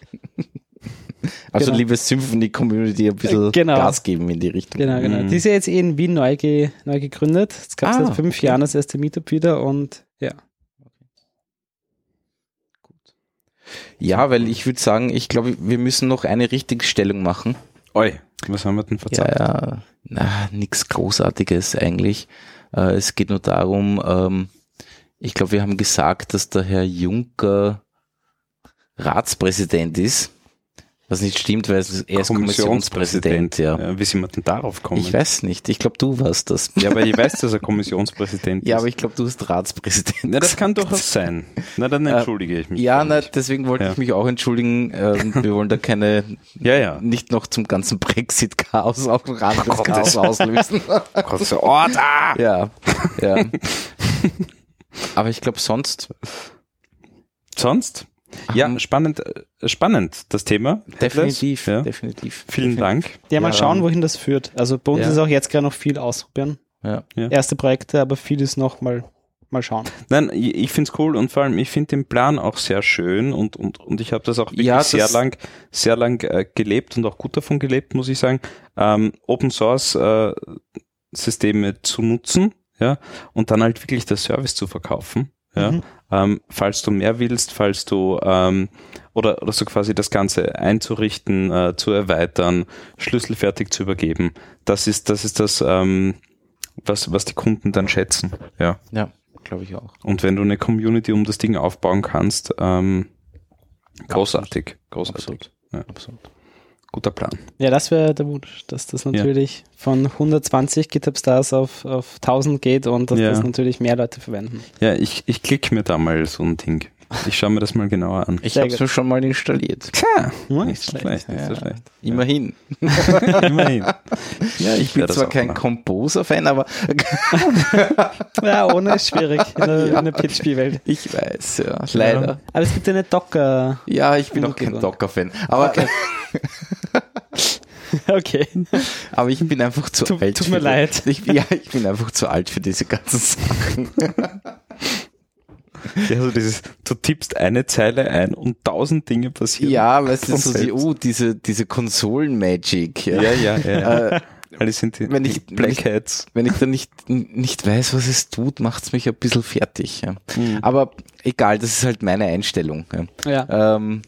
Also Genau. liebe Symphony-Community, ein bisschen Genau. Gas geben in die Richtung. Genau, genau. Mhm. Die ist ja jetzt eh in Wien neu, ge, neu gegründet. Es gab Ah, seit fünf okay. Jahren das erste Meetup wieder und ja. Ja, weil ich würde sagen, ich glaube, wir müssen noch eine Richtigstellung machen. Oi, was haben wir denn Ja, verzapft? ja, na, nichts Großartiges eigentlich. Äh, es geht nur darum, ähm, ich glaube, wir haben gesagt, dass der Herr Juncker Ratspräsident ist. Was nicht stimmt, weil er ist Kommissionspräsident, ja. Wie sind wir denn darauf kommen? Ich weiß nicht. Ich glaube, du warst das. Ja, aber ich weiß, dass er <laughs> Kommissionspräsident Ja, ist. aber ich glaube, du bist Ratspräsident. Na, das kann <laughs> durchaus sein. Na, dann entschuldige ich mich. Ja, na, deswegen wollte Ja. ich mich auch entschuldigen. Ähm, wir wollen da keine, ja, ja. nicht noch zum ganzen Brexit-Chaos auch noch anderes Gott, Chaos auslösen. Order! ja, ja. <laughs> Aber ich glaube, sonst Sonst? Ja, haben- spannend, äh, spannend, das Thema. definitiv, Ja. definitiv. Vielen Dank. Ja, mal Ja. schauen, wohin das führt. Also bei uns Ja. ist auch jetzt gerade noch viel ausprobieren. Ja. Ja. Erste Projekte, aber vieles noch mal, mal schauen. Nein, ich, ich finde es cool und vor allem, ich finde den Plan auch sehr schön und, und, und ich habe das auch wirklich Ja, das- sehr lang, sehr lang äh, gelebt und auch gut davon gelebt, muss ich sagen, ähm, Open Source äh, Systeme zu nutzen, ja, und dann halt wirklich das Service zu verkaufen, ja, Mhm. ähm, falls du mehr willst, falls du ähm, oder, oder so quasi das Ganze einzurichten, äh, zu erweitern, schlüsselfertig zu übergeben. Das ist, das ist das, ähm, was, was die Kunden dann schätzen. Ja. Ja, glaube ich auch. Und wenn du eine Community um das Ding aufbauen kannst, ähm, großartig. Großartig. Absolut. Ja. Absolut. Guter Plan. Ja, das wäre der Wunsch, dass das natürlich von 120 GitHub Stars auf, auf 1000 geht und dass Ja. das natürlich mehr Leute verwenden. Ja, ich, ich klicke mir da mal so ein Ding. Ich schaue mir das mal genauer an. Ich habe es schon mal installiert. Tja, Ja, nicht so schlecht, nicht so Ja. schlecht. Immerhin. <laughs> Immerhin. Ja, ich bin werde das zwar kein. Composer-Fan, aber <laughs> Ja, ohne ist schwierig in der, in der PHP-Welt. ich weiß, ja, leider. Aber es gibt eine Docker. Ja, ich bin auch kein. Docker-Fan. Aber, Okay. <laughs> <laughs> aber ich bin einfach zu Tut- alt. tut mir für- leid. <laughs> Ich, ja, ich bin einfach zu alt für diese ganzen Sachen. <laughs> Ja, also dieses, du tippst eine Zeile ein und tausend Dinge passieren. Ja, weißt du, so die, oh, diese, diese Konsolen-Magic. ja, ja. ja, ja. Äh, Alles sind die, wenn ich- wenn Black ich- Hats. wenn ich dann nicht, nicht weiß, was es tut, macht's mich ein bisschen fertig. Ja. Mhm. Aber egal, das ist halt meine Einstellung. Ja. Ja. Ähm,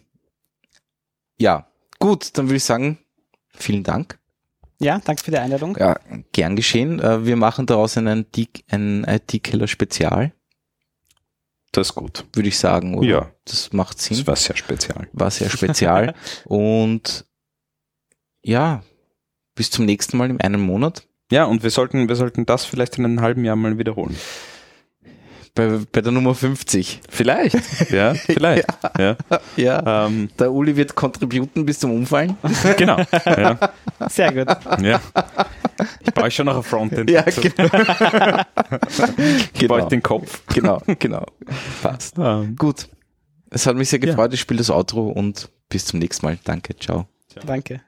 ja, gut, dann würde ich sagen, vielen Dank. ja, danke für die Einladung. Ja, gern geschehen. Äh, wir machen daraus einen, ein IT-Killer-Spezial, Das ist gut. würde ich sagen. Oder? Ja. Das macht Sinn. Das war sehr spezial. War sehr spezial. <laughs> Und ja, bis zum nächsten Mal in einem Monat. Ja, und wir sollten, wir sollten das vielleicht in einem halben Jahr mal wiederholen. Bei, bei der Nummer 50. Vielleicht. Ja, <laughs> vielleicht. ja. Ja. Ähm, Der Uli wird contributen bis zum Umfallen. <laughs> genau. Ja, Sehr gut. ja. Ich baue schon noch ein Frontend. Ja, dazu. genau. Ich baue genau. den Kopf. genau, genau. Passt. Ähm, Gut. Es hat mich sehr gefreut. Ich spiele das Outro und bis zum nächsten Mal. Danke. Ciao. Danke.